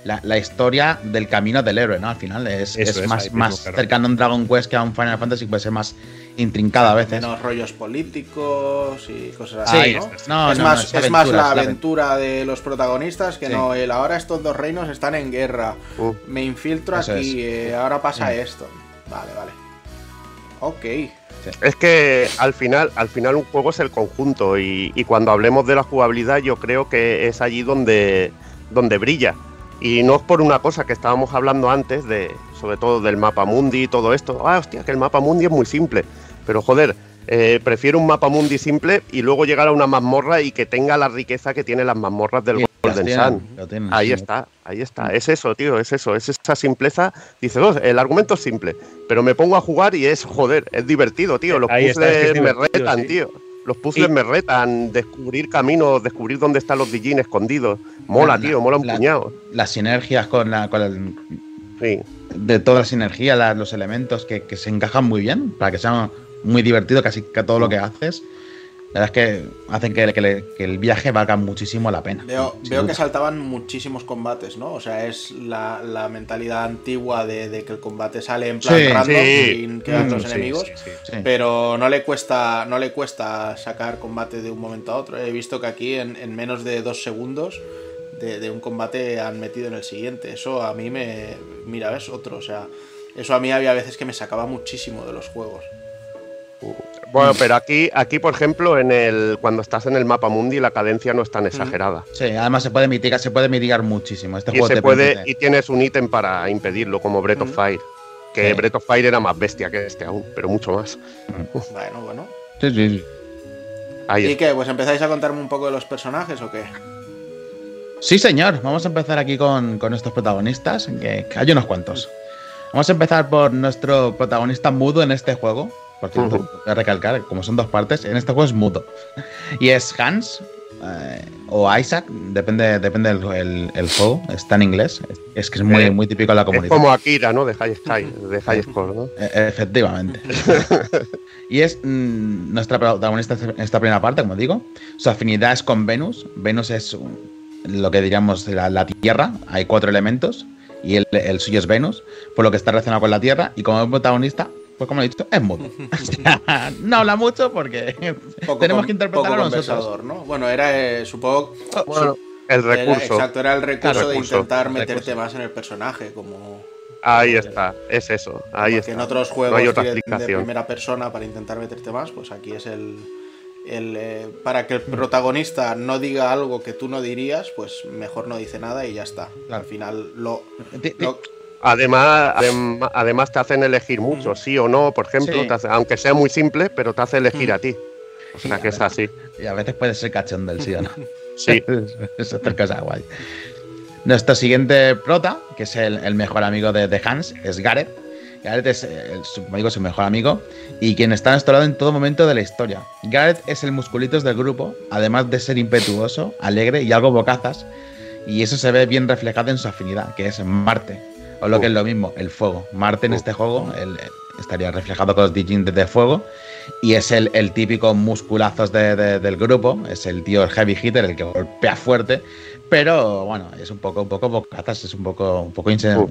la, la historia del camino del héroe, ¿no? Al final es, es es, más, más claro. cercano a un Dragon Quest que a un Final Fantasy, puede ser más intrincada a veces. Menos rollos políticos y cosas así, ¿no? está, sí. No, es no, más, no, es más la aventura, es de los protagonistas que Sí. no el ahora estos dos reinos están en guerra. Uh, Me infiltro aquí, eh, ahora pasa Mm. esto. Vale, vale. Ok. Es que al final, al final un juego es el conjunto y, cuando hablemos de la jugabilidad yo creo que es allí donde, donde brilla. Y no es por una cosa que estábamos hablando antes, de, sobre todo del mapa mundi y todo esto. Ah, hostia, que el mapa mundi es muy simple. Pero joder, eh, prefiero un mapa mundi simple y luego llegar a una mazmorra y que tenga la riqueza que tienen las mazmorras del Golden tienen, Sun. tienen, Ahí sí. está, ahí está. Es eso, tío, es eso, es esa simpleza. Dices, "Oh, el argumento es simple, pero me pongo a jugar y es, joder, es divertido, tío. Los Ahí está, es que es puzzles me retan, sí. tío. Los puzzles Y- me retan, descubrir caminos, descubrir dónde están los Dijin escondidos. Mola, La- tío, mola un la- puñado. Las sinergias con la. Con el- Sí. de toda la sinergia, la- los elementos que, que se encajan muy bien para que sea muy divertido casi que todo lo que haces. La verdad es que hacen que, que le- que el viaje valga muchísimo la pena. Veo, veo que saltaban muchísimos combates, ¿no? O sea, es la, la mentalidad antigua de, de que el combate sale en plan Sí, random, sí. sin que Mm, enemigos. Sí. Pero no le cuesta no le cuesta sacar combate de un momento a otro. He visto que aquí en, en menos de dos segundos de, de un combate han metido en el siguiente. Eso a mí me... Mira, ves otro. O sea, eso a mí había veces que me sacaba muchísimo de los juegos. Bueno, pero aquí, aquí, por ejemplo, en el cuando estás en el mapa mundi, la cadencia no es tan exagerada. Sí, además se puede mitigar, se puede mitigar muchísimo. Este Y juego se te puede, permite- y tienes un ítem para impedirlo, como Breath of Mm. Fire. Que Sí. Breath of Fire era más bestia que este aún, pero mucho más. [LAUGHS] Bueno, bueno. Sí, sí, sí. Ahí ¿Y qué? Pues empezáis a contarme un poco de los personajes o qué? Sí, señor. Vamos a empezar aquí con, con estos protagonistas, que, que hay unos cuantos. Vamos a empezar por nuestro protagonista mudo en este juego. Por cierto, Ujú. voy a recalcar, como son dos partes, en este juego es mudo. Y es Hans eh, o Isaac, depende, depende del el, el juego. Está en inglés. Es, es que es muy, Eh, muy típico de la Es comunidad. como Akira, ¿no? De High Sky, de High Score, ¿no? E- Efectivamente. y es mm, nuestra protagonista en esta primera parte, como digo. Su afinidad es con Venus. Venus es lo que diríamos la, la Tierra. Hay cuatro elementos y el, el suyo es Venus, por lo que está relacionado con la Tierra. Y como protagonista, pues como he dicho, es mudo. O [LAUGHS] sea, no habla mucho porque Poco tenemos con- que interpretarlo poco nosotros. ¿no? Bueno, era, eh, supongo... Bueno, el era- recurso. exacto, era el recurso de recurso, intentar el meterte recurso. más en el personaje, como... Ahí está, es eso. Ahí porque está. en otros No juegos hay otra de- primera persona para intentar meterte más, pues aquí es el... el, eh, para que el protagonista no diga algo que tú no dirías, pues mejor no dice nada y ya está. Claro. Al final lo- Además, adem- además te hacen elegir mucho, sí o no, por ejemplo, Sí. te hace- aunque sea muy simple, pero te hace elegir a ti. O sea que es así. Y a veces puede ser cachón del sí o no. [LAUGHS] Sí. [LAUGHS] es otra cosa guay. Nuestro siguiente prota, que es el, el mejor amigo de, de Hans, es Gareth. Gareth es, eh, el- su, como digo, su mejor amigo y quien está a nuestro lado en todo momento de la historia. Gareth es el musculitos del grupo, además de ser impetuoso, alegre y algo bocazas. Y eso se ve bien reflejado en su afinidad, que es Marte. O lo que es lo mismo, el fuego. Marte en este juego el- estaría reflejado con los Digins de fuego. Y es el, el típico musculazos de- de- del grupo. Es el tío, el heavy hitter, el que golpea fuerte. Pero bueno, es un poco, un poco bocazas, es un poco, un poco insen-.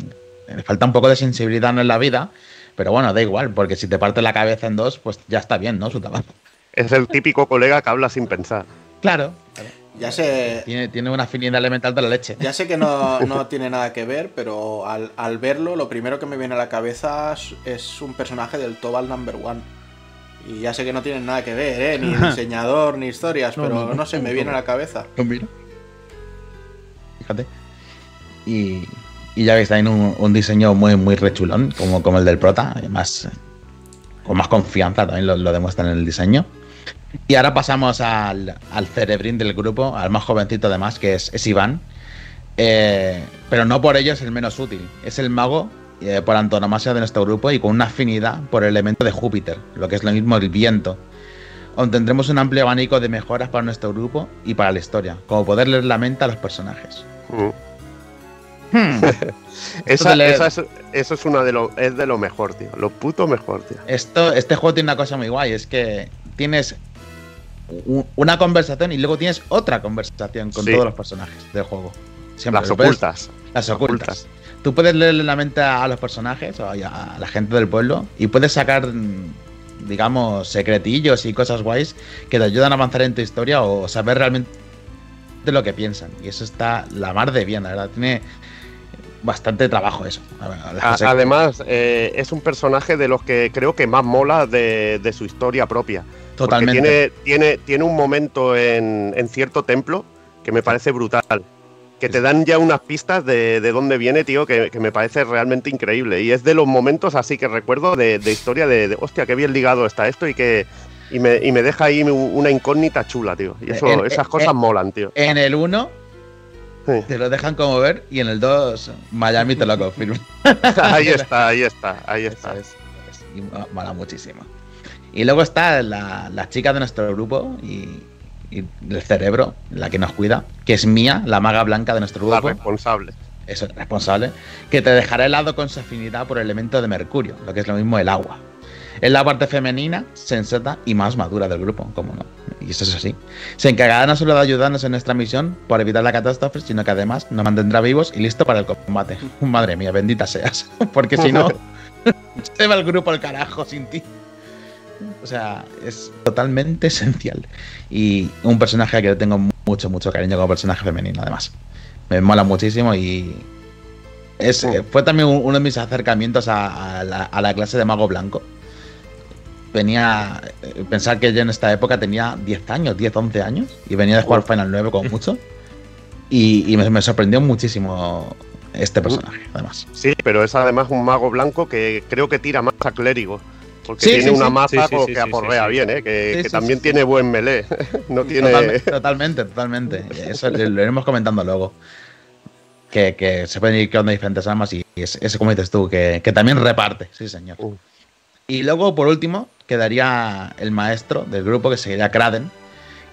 Le falta un poco de sensibilidad en la vida. Pero bueno, da igual, porque si te parte la cabeza en dos, pues ya está bien, ¿no? Su trabajo. Es el típico colega que habla sin pensar. Claro. Ya sé... Tiene, tiene una afinidad elemental de la leche. Ya sé que no, [LAUGHS] no tiene nada que ver, pero al, al verlo, lo primero que me viene a la cabeza es, un personaje del Tobal Number One. Y ya sé que no tienen nada que ver, ¿eh? Ni [LAUGHS] diseñador, ni historias, No, pero no, no, no, sé, me viene a la cabeza. Pues mira. Fíjate. Y, y ya veis, también un, un diseño muy, muy rechulón, como, como el del prota, además con más confianza también lo, lo demuestran en el diseño. Y ahora pasamos al, al cerebrín del grupo, al más jovencito además, que es, es Iván. Eh, pero no por ello es el menos útil. Es el mago eh, por antonomasia de nuestro grupo y con una afinidad por el elemento de Júpiter, lo que es lo mismo el viento. Obtendremos un amplio abanico de mejoras para nuestro grupo y para la historia, como poder leer la mente a los personajes. Mm. [LAUGHS] Hmm. [LAUGHS] Esa, esa es, eso es una de lo, es de lo mejor, tío. Lo puto mejor, tío. Esto, este juego tiene una cosa muy guay, es que tienes una conversación y luego tienes otra conversación con Sí. todos los personajes del juego. Siempre Las puedes- ocultas. Las ocultas. Tú puedes leerle la mente a los personajes o a la gente del pueblo y puedes sacar, digamos, secretillos y cosas guays que te ayudan a avanzar en tu historia o saber realmente lo que piensan. Y eso está la mar de bien, la verdad. Tiene bastante trabajo eso. A Además, eh, es un personaje de los que creo que más mola de, de su historia propia. Totalmente. Tiene, tiene, tiene un momento en, en cierto templo que me parece brutal. Que te dan ya unas pistas de, de dónde viene, tío, que, que me parece realmente increíble. Y es de los momentos así que recuerdo de, de historia de, de, hostia, qué bien ligado está esto y que y me, y me deja ahí una incógnita chula, tío. Y eso, eh, esas cosas eh. molan, tío. En el 1 Sí. te lo dejan como ver y en el 2 Miami te lo confirma. [LAUGHS] ahí está, ahí está, ahí está. Es, es- y mo- mola muchísimo. Y luego está la, la chica de nuestro grupo y, y el cerebro, la que nos cuida, que es Mía, la maga blanca de nuestro La grupo. responsable. Eso es responsable. Que te dejará helado con su afinidad por el elemento de mercurio, lo que es lo mismo el agua. Es la parte femenina, sensata y más madura del grupo, como no. Y eso es así. Se encargará no solo de ayudarnos en nuestra misión por evitar la catástrofe, sino que además nos mantendrá vivos y listos para el combate. [LAUGHS] Madre mía, bendita seas. [LAUGHS] Porque si no, [LAUGHS] se va el grupo al carajo sin ti. O sea, es totalmente esencial. Y un personaje al que le tengo mucho, mucho cariño como personaje femenino, además. Me mola muchísimo y. Es. Fue también un- uno de mis acercamientos a, a la, a la clase de Mago Blanco. Venía. eh, Pensar que yo en esta época tenía 10 años, 10, 11 años. Y venía de jugar Final 9 como [LAUGHS] mucho. Y, y me, me sorprendió muchísimo este personaje, además. Sí, pero es además un mago blanco que creo que tira más a clérigo. Porque Sí, tiene sí, una sí. maza Sí, sí, como sí, que sí, aporrea sí, sí. bien, ¿eh? que, Sí, que sí, también sí, tiene buen melee. [LAUGHS] no tiene. Totalmente, totalmente, totalmente. Eso lo iremos comentando luego. Que, que se pueden ir creando diferentes armas y es, es como dices tú, que, que también reparte, sí señor. Uh. Y luego, por último, quedaría el maestro del grupo, que sería Kraden,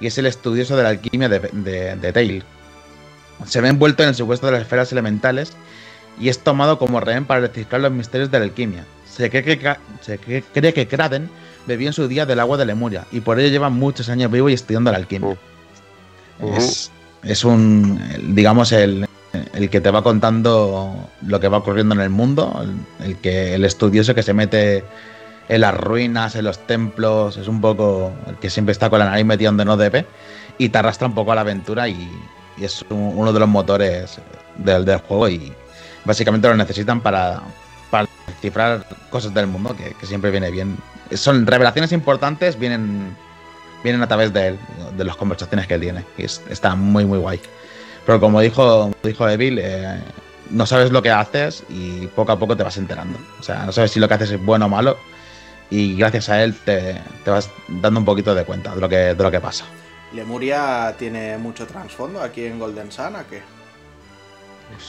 y es el estudioso de la alquimia de, de, de Tail. Se ve envuelto en el supuesto de las esferas elementales y es tomado como rehén para descifrar los misterios de la alquimia. Se cree que, se cree, cree que Kraden bebió en su día del agua de Lemuria y por ello lleva muchos años vivo y estudiando la alquimia. Uh. Es, es un, digamos, el, el que te va contando lo que va ocurriendo en el mundo, el, el que el estudioso que se mete en las ruinas, en los templos, es un poco el que siempre está con la nariz metida donde no debe y te arrastra un poco a la aventura y, es un- uno de los motores del, del juego y básicamente lo necesitan para, para descifrar cosas del mundo que, que siempre viene bien. Son revelaciones importantes, vienen, vienen a través de él, de las conversaciones que él tiene y es- está muy muy guay. Pero como dijo, dijo Evil, eh, no sabes lo que haces y poco a poco te vas enterando. O sea, no sabes si lo que haces es bueno o malo y gracias a él te, te vas dando un poquito de cuenta de lo que, de lo que pasa. Lemuria tiene mucho trasfondo aquí en Golden Sun, ¿a qué?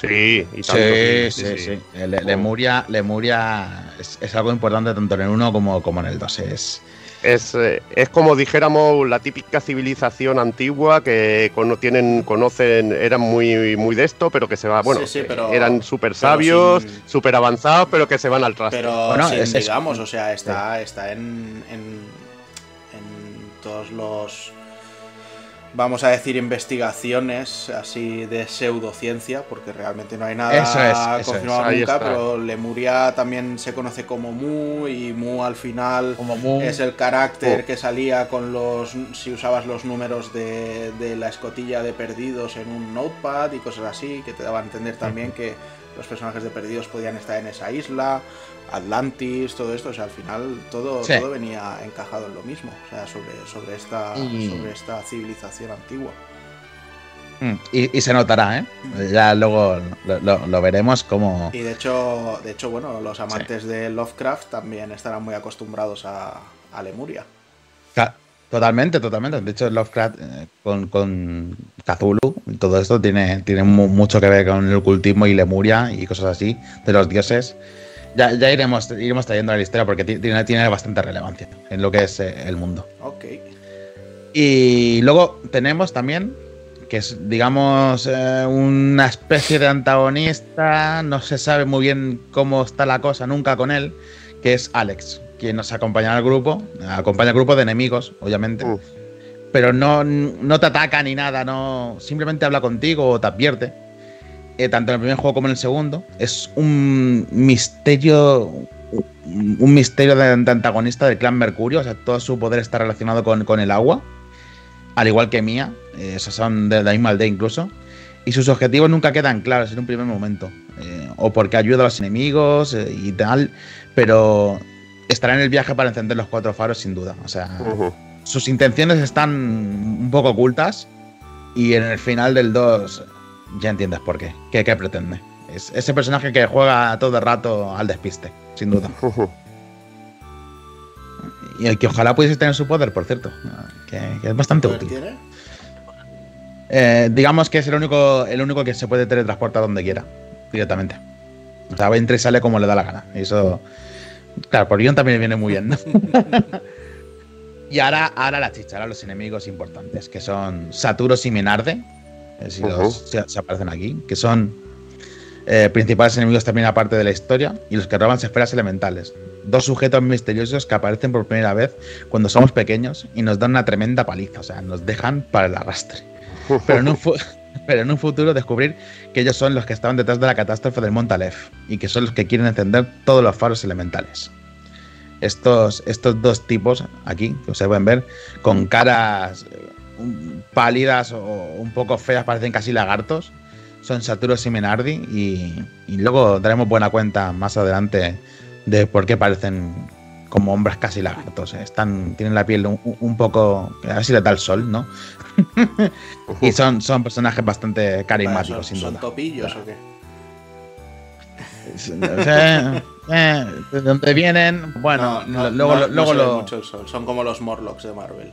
Sí, y tanto, Sí, sí, sí. Le- Lemuria, Lemuria es, es algo importante tanto en el 1 como, como en el 2. Es, Es, eh, es como dijéramos la típica civilización antigua que cono- tienen, conocen, eran muy, muy de esto, pero que se va, bueno, Sí, sí, pero- eran súper sabios, súper avanzados, pero que se van al traste. Pero Bueno, sin, es- es- digamos, o sea, está, está en, en, en todos los, vamos a decir, investigaciones así de pseudociencia, porque realmente no hay nada Eso es, eso confirmado es. Nunca, pero Lemuria también se conoce como Mu y Mu al final como es el carácter Oh. que salía con los si usabas los números de, de la escotilla de perdidos en un notepad y cosas así que te daban a entender también que los personajes de perdidos podían estar en esa isla Atlantis todo esto o sea al final todo, Sí. todo venía encajado en lo mismo o sea sobre, sobre esta Y- sobre esta civilización antigua Mm, Y, y se notará, ¿eh? Ya luego lo, lo- lo veremos como... y de hecho de hecho bueno los amantes de Lovecraft también estarán muy acostumbrados a, a Lemuria Totalmente, totalmente. De hecho, Lovecraft eh, con, con Cthulhu, todo esto tiene, tiene mu- mucho que ver con el ocultismo y Lemuria y cosas así, de los dioses. Ya, ya iremos, iremos trayendo la historia porque ti- tiene, tiene bastante relevancia en lo que es eh, el mundo. ok Y luego tenemos también, que es, digamos, eh, una especie de antagonista, no se sabe muy bien cómo está la cosa nunca con él, que es Alex, quien nos acompaña al grupo, acompaña al grupo de enemigos, obviamente, pero no, no te ataca ni nada, no simplemente habla contigo o te advierte. Eh, tanto en el primer juego como en el segundo. Es un misterio. Un misterio de, de antagonista del clan Mercurio. O sea, todo su poder está relacionado con, con el agua. Al igual que Mía. Eh, esos son de la misma aldea incluso. Y sus objetivos nunca quedan claros en un primer momento. Eh, o porque ayuda a los enemigos eh, y tal. Pero estará en el viaje para encender los cuatro faros sin duda. O sea, sus intenciones están un poco ocultas y en el final del 2 ya entiendes por qué, qué, qué pretende. Es ese personaje que juega todo el rato al despiste, sin duda. [LAUGHS] Y el que ojalá pudiese tener su poder, por cierto, que, que es bastante ¿Poder útil. tiene? Eh, digamos que es el único, el único que se puede teletransportar donde quiera, directamente. O sea, entra y sale como le da la gana. Y eso, claro, por guion también le viene muy bien. ¿no? [LAUGHS] y ahora, ahora la chicha, ahora los enemigos importantes, que son Saturos y Menarde, si, los- Ujú. si- si aparecen aquí, que son eh, principales enemigos también aparte de la historia, y los que roban esferas elementales. dos sujetos misteriosos que aparecen por primera vez cuando somos pequeños y nos dan una tremenda paliza, o sea, nos dejan para el arrastre. [LAUGHS] Pero en un, fu- [LAUGHS] pero en un futuro descubrir que ellos son los que estaban detrás de la catástrofe del Monte Aleph y que son los que quieren encender todos los faros elementales. Estos, estos dos tipos aquí, que se pueden ver, con caras eh, un- pálidas o un poco feas, parecen casi lagartos, son Saturos y Menardi y, y luego daremos buena cuenta más adelante de por qué parecen como hombres casi lagartos. ¿eh? Están, tienen la piel un, un poco, a ver si le da el sol, ¿no? [LAUGHS] y son, son personajes bastante carismáticos, ¿Son, sin son duda. topillos o qué? Eh, eh, ¿De dónde vienen? Bueno, no, luego, no- lo- no luego lo. mucho el sol. Son como los Morlocks de Marvel.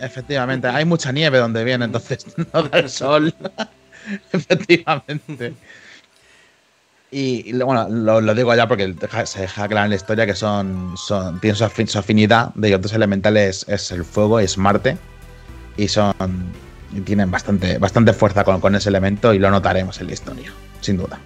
Efectivamente, hay mucha nieve donde viene, entonces [LAUGHS] no da el sol. [LAUGHS] Efectivamente. Y, y bueno, lo, digo ya porque se deja claro en la historia que son, tienen su, afin- su afinidad de otros elementales es el fuego, es Marte. Y son y tienen bastante, bastante fuerza con, con ese elemento y lo notaremos en la historia, sin duda.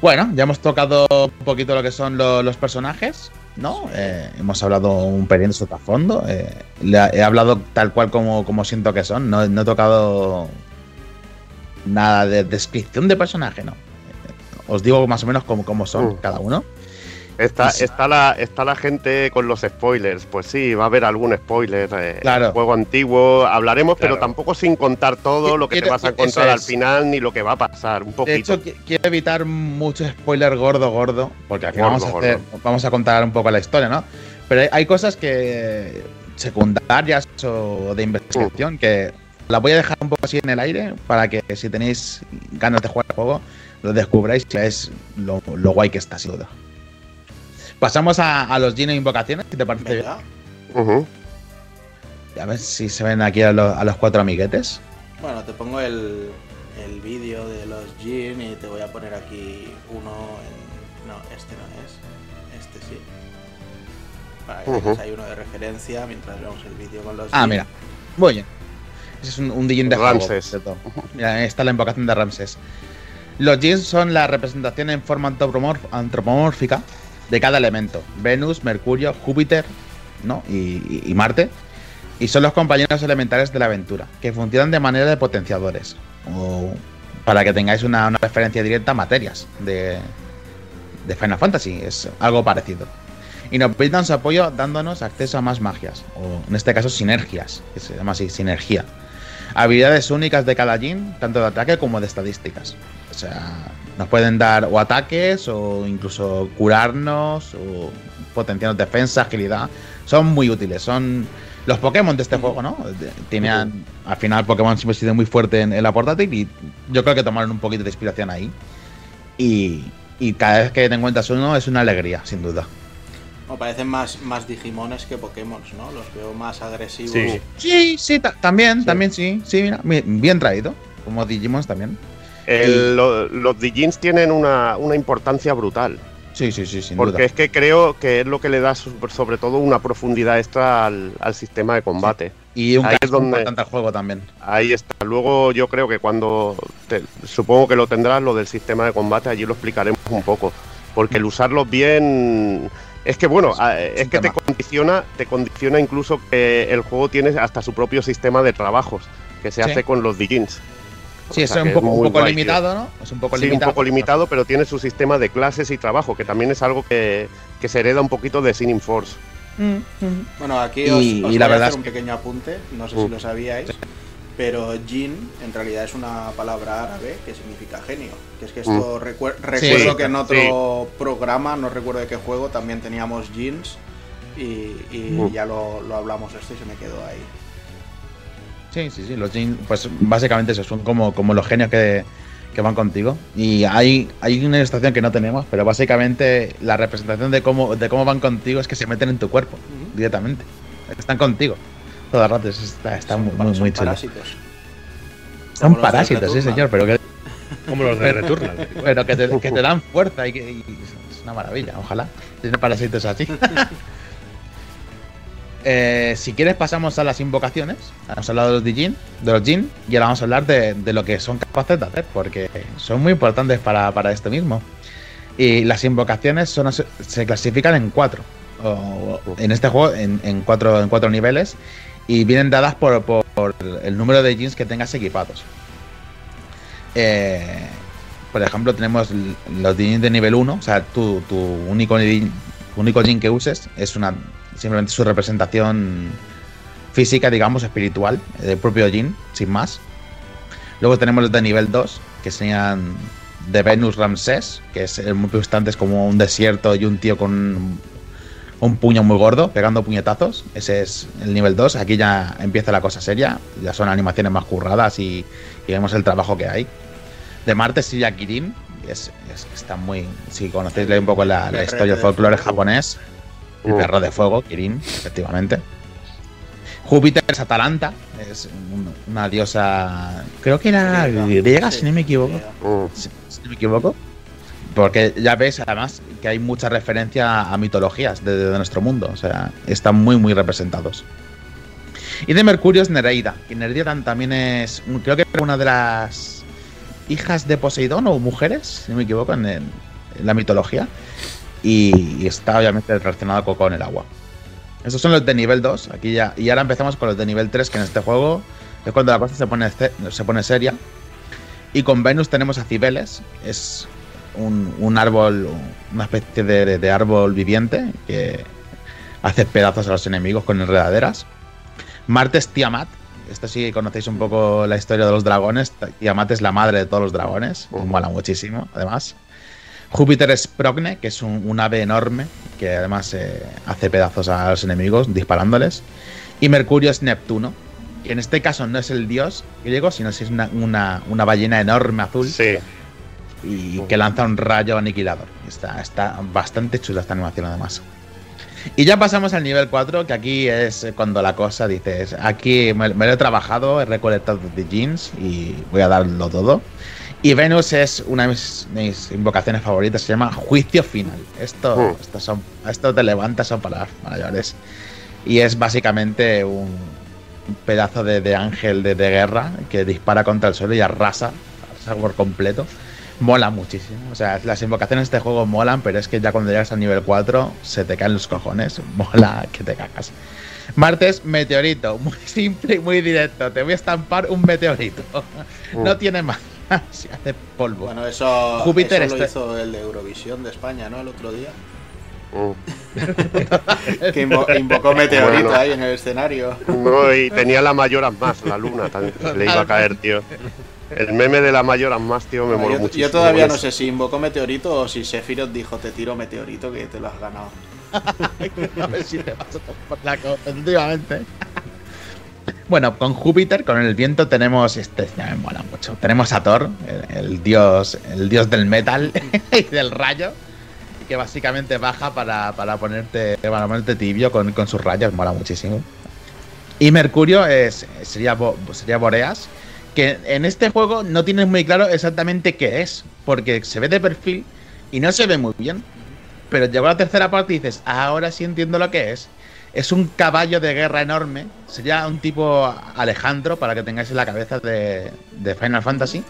Bueno, ya hemos tocado un poquito lo que son lo- los personajes, ¿no? Eh, hemos hablado un pelín de su trasfondo. eh, le- he hablado tal cual como, como siento que son. No, no he tocado nada de descripción de personaje, ¿no? Eh, Os digo más o menos cómo, cómo son Mm. cada uno. Está, Sí. está, la, está la gente con los spoilers. Pues sí, va a haber algún spoiler. eh, Claro. Juego antiguo. Hablaremos, pero tampoco sin contar todo lo que te Quiero- vas a encontrar al final ni lo que va a pasar. Un De poquito. hecho, qui- quiero evitar mucho spoiler gordo, gordo, porque al final Gordo, vamos, a hacer- vamos a contar un poco la historia, ¿no? Pero hay, hay cosas que secundarias o de investigación que las voy a dejar un poco así en el aire para que si tenéis ganas de jugar el juego, lo descubráis y es lo, lo guay que está, sin duda. Pasamos a, a los Gino Invocaciones, si te parece bien. Venga. Ujú. A ver si se ven aquí a, los- a los cuatro amiguetes. Bueno, te pongo el, el vídeo de los Jin y te voy a poner aquí uno en... No, este no es. Este sí. Para que ahí uno de referencia mientras vemos el vídeo con los Ah, Jin. mira. Muy bien. Ese es un, un de juego, Ramses. cierto. Mira, ahí está la invocación de Ramses. Los Jins son la representación en forma antropomórfica de cada elemento. Venus, Mercurio, Júpiter ¿no? y, y- Marte. Y son los compañeros elementales de la aventura, que funcionan de manera de potenciadores. O para que tengáis una, referencia directa, materias de, de Final Fantasy. Es algo parecido. Y nos brindan su apoyo dándonos acceso a más magias, o en este caso sinergias, que se llama así, sinergia. Habilidades únicas de cada Jin, tanto de ataque como de estadísticas. O sea, nos pueden dar o ataques, o incluso curarnos, o potenciarnos defensa, agilidad. Son muy útiles, son los Pokémon de este juego, ¿no? Tenían, al final Pokémon siempre ha sido muy fuerte en, en la portátil y yo creo que tomaron un poquito de inspiración ahí. Y, y cada vez que te encuentras uno es una alegría, sin duda. O parecen más, más Digimones que Pokémon, ¿no? Los veo más agresivos. Sí. Sí, sí, ta- también, también sí. Sí, mira, mi- bien traído. Como Digimon también. El- lo- los Dijins tienen una, una importancia brutal. Sí, sí, sí, sin Porque duda. es que creo que es lo que le da so- sobre todo una profundidad extra al, al sistema de combate. Y un ahí es donde- importante al juego también. Ahí está. Luego yo creo que cuando te- supongo que lo tendrás lo del sistema de combate, allí lo explicaremos un poco. Porque el usarlos bien es que bueno, es que te condiciona, te condiciona incluso que el juego tiene hasta su propio sistema de trabajos que se Sí. hace con los Dijins. Sí, O eso sea es un poco, un muy poco guay, tío. limitado, ¿no? Es un poco Sí, limitado. un poco limitado, pero tiene su sistema de clases y trabajo, que también es algo que, que se hereda un poquito de Sinning Force. Mm, mm. Bueno, aquí Y- os, os y voy la a hacer un pequeño apunte, no sé Mm. si lo sabíais, pero Jin en realidad es una palabra árabe que significa genio. Que es que esto recuer- recuerdo que en otro programa, no recuerdo de qué juego, también teníamos Jins y, y Mm. ya lo, lo hablamos esto y se me quedó ahí. Sí, sí, sí. Los Jin, pues básicamente eso, son como, como los genios que, que van contigo. Y hay, hay una ilustración que no tenemos, pero básicamente la representación de cómo, de cómo van contigo es que se meten en tu cuerpo directamente. Están contigo. Todo el rato. Está, está muy, muy, Son muy chulo. parásitos. Son Como parásitos, sí, señor, pero que, Como los de Returnal. [LAUGHS] pero que, te, que te dan fuerza y que y es una maravilla, ojalá. Tiene parásitos así. [LAUGHS] Eh, si quieres pasamos a las invocaciones. Hemos hablado de los Dijin, de los Jin, y ahora vamos a hablar de, de lo que son capaces de hacer, porque son muy importantes para, para esto mismo. Y las invocaciones se clasifican en cuatro. en este juego, en, cuatro, en cuatro niveles. Y vienen dadas por, por- el número de jeans que tengas equipados. Eh, por ejemplo, tenemos los jeans de nivel 1. O sea, tu, tu único, único jean que uses es una simplemente su representación física, digamos, espiritual, del propio jean, sin más. Luego tenemos los de nivel 2, que serían de Venus Ramsés, que es el muy es como un desierto y un tío con un, puño muy gordo, pegando puñetazos. Ese es el nivel 2. Aquí ya empieza la cosa seria, ya son animaciones más curradas y, y vemos el trabajo que hay. De Marte sería Kirin, es, es- está muy. Si conocéis un poco la, la historia del de folclore japonés, el Mm. perro de fuego, Kirin, efectivamente. Júpiter es Atalanta, es un- una diosa, creo que era griega, si no me equivoco. Mm. Si, no me equivoco. Porque ya ves, además, que hay mucha referencia a mitologías de, de nuestro mundo. O sea, están muy, muy representados. Y de Mercurio es Nereida. Nereida tam- también es, creo que una de las hijas de Poseidón o mujeres, si no me equivoco, en, el- en la mitología. Y, y está obviamente relacionado con, con el agua. Estos son los de nivel 2. Aquí ya, y ahora empezamos con los de nivel 3, que en este juego es cuando la cosa se pone, se pone seria. Y con Venus tenemos a Cibeles, es un, un árbol, una especie de, de árbol viviente que hace pedazos a los enemigos con enredaderas. Marte es Tiamat, esto sí conocéis un poco la historia de los dragones. Tiamat es la madre de todos los dragones, mola muchísimo, además. Júpiter es Progne, que es un, un ave enorme que además eh, hace pedazos a los enemigos disparándoles. Y Mercurio es Neptuno, que en este caso no es el dios griego, sino que es una, una- una ballena enorme azul Sí, y que lanza un rayo aniquilador. Está, está bastante chula esta animación además. Y ya pasamos al nivel 4, que aquí es cuando la cosa dices, aquí me, me lo he trabajado, he recolectado de jeans y voy a darlo todo. Y Venus es una de mis, mis invocaciones favoritas, se llama Juicio Final. Esto, Mm. esto, son, esto te levanta, son palabras mayores. Y es básicamente un, pedazo de, de ángel de, de guerra que dispara contra el suelo y arrasa, arrasa por completo. Mola muchísimo. O sea, las invocaciones de este juego molan, pero es que ya cuando llegas al nivel 4 se te caen los cojones. [LAUGHS] Mola que te cagas. Martes, meteorito. [LAUGHS] Muy simple y muy directo. Te voy a estampar un meteorito. No tiene más. [LAUGHS] Se hace polvo. Bueno, eso, Júpiter eso lo hizo el de Eurovisión de España, ¿no? El otro día. Mm. [LAUGHS] Que invo- invocó meteorito Bueno. ahí en el escenario. No, y tenía la mayoras más, la luna también. [LAUGHS] Le iba a caer, tío. El meme de la mayoras más, tío, me Bueno, moló yo, muchísimo. yo todavía no sé si invocó meteorito o si Sephiroth dijo te tiro meteorito que te lo has ganado. A ver si te vas a por la co- efectivamente. Bueno, con Júpiter, con el viento, tenemos. Este ya me mola mucho. Tenemos a Thor, el, dios, el dios del metal [LAUGHS] y del rayo. Que básicamente baja para, para ponerte. Para ponerte tibio con, con sus rayos. Mola muchísimo. Y Mercurio es, sería, sería Boreas. Que en este juego no tienes muy claro exactamente qué es. Porque se ve de perfil y no se ve muy bien. Pero llegó la tercera parte y dices, ahora sí entiendo lo que es. Es un caballo de guerra enorme. Sería un tipo Alejandro, para que tengáis en la cabeza de, de Final Fantasy.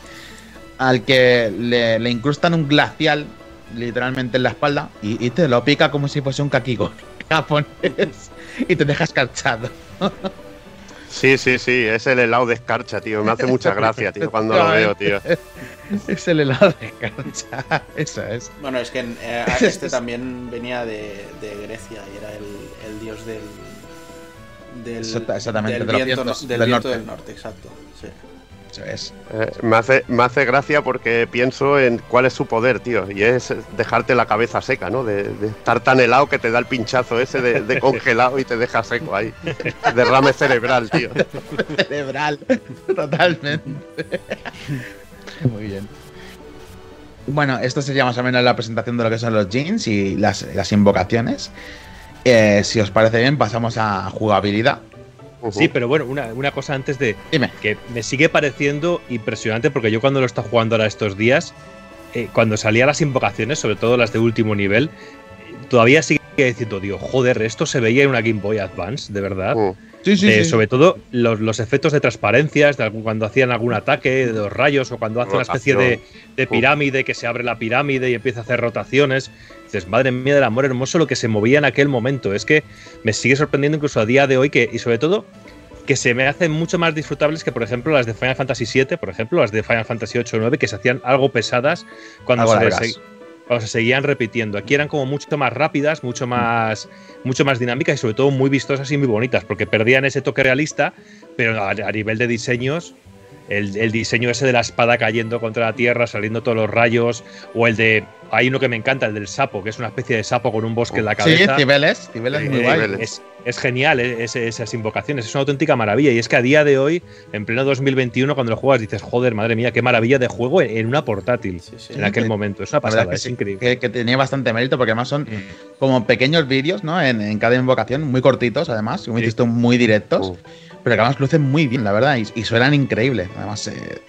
Al que le, le incrustan un glacial literalmente en la espalda y, y te lo pica como si fuese un kakigori [LAUGHS] japonés. y te deja escarchado. Sí, sí, sí, es el helado de escarcha, tío. Me hace mucha gracia, tío, cuando lo veo, tío. es el helado de escarcha. [LAUGHS] Eso es. Bueno, es que eh, [LAUGHS] este también venía de, de Grecia y era el, del. del Exacta- exactamente, del de viento, vientos del, del viento norte. del norte, exacto. Sí. Eso es. Eh, me, hace, me hace gracia porque pienso en cuál es su poder, tío. Y es dejarte la cabeza seca, ¿no? De, de estar tan helado que te da el pinchazo ese de, de [LAUGHS] congelado y te deja seco ahí. Derrame cerebral, tío. cerebral. Totalmente. Muy bien. Bueno, esto sería más o menos la presentación de lo que son los jeans y las, las invocaciones. Eh, si os parece bien, pasamos a jugabilidad. Sí, pero bueno, una, una cosa antes de Dime. que me sigue pareciendo impresionante porque yo cuando lo está jugando ahora estos días, eh, cuando salía las invocaciones, sobre todo las de último nivel, eh, todavía sigue diciendo, Dios, joder, esto se veía en una Game Boy Advance, de verdad. Mm. Sí, sí, de, sí. sobre todo los, los efectos de transparencias, de algún- cuando hacían algún ataque, de los rayos, o cuando hace una especie de, de pirámide, que se abre la pirámide y empieza a hacer rotaciones. Dices, madre mía del amor hermoso lo que se movía en aquel momento. Es que me sigue sorprendiendo incluso a día de hoy que, y sobre todo, que se me hacen mucho más disfrutables que, por ejemplo, las de Final Fantasy VII, por ejemplo, las de Final Fantasy VIII o 9, que se hacían algo pesadas cuando Algo se, cuando seguían repitiendo. Aquí eran como mucho más rápidas, mucho más, mucho más dinámicas y sobre todo muy vistosas y muy bonitas, porque perdían ese toque realista, pero a, a nivel de diseños, el, el diseño ese de la espada cayendo contra la tierra, saliendo todos los rayos, o el de. Hay uno que me encanta, el del sapo, que es una especie de sapo con un bosque en la Sí, cabeza. Cibeles. Cibeles Eh, muy eh, guay. Cibeles. es, es genial eh, ese- esas invocaciones, es una auténtica maravilla. Y es que a día de hoy, en pleno 2021, cuando lo juegas, dices, joder, madre mía, qué maravilla de juego en, una portátil Sí, sí. en aquel Sí. momento. Es una pasada, que es sí, increíble. Que, que tenía bastante mérito porque además son como pequeños vídeos, ¿no? En, en cada invocación, muy cortitos además, como Sí. dices tú, muy directos. Pero que además lucen muy bien, la verdad, y, y suenan increíble. Además, eh,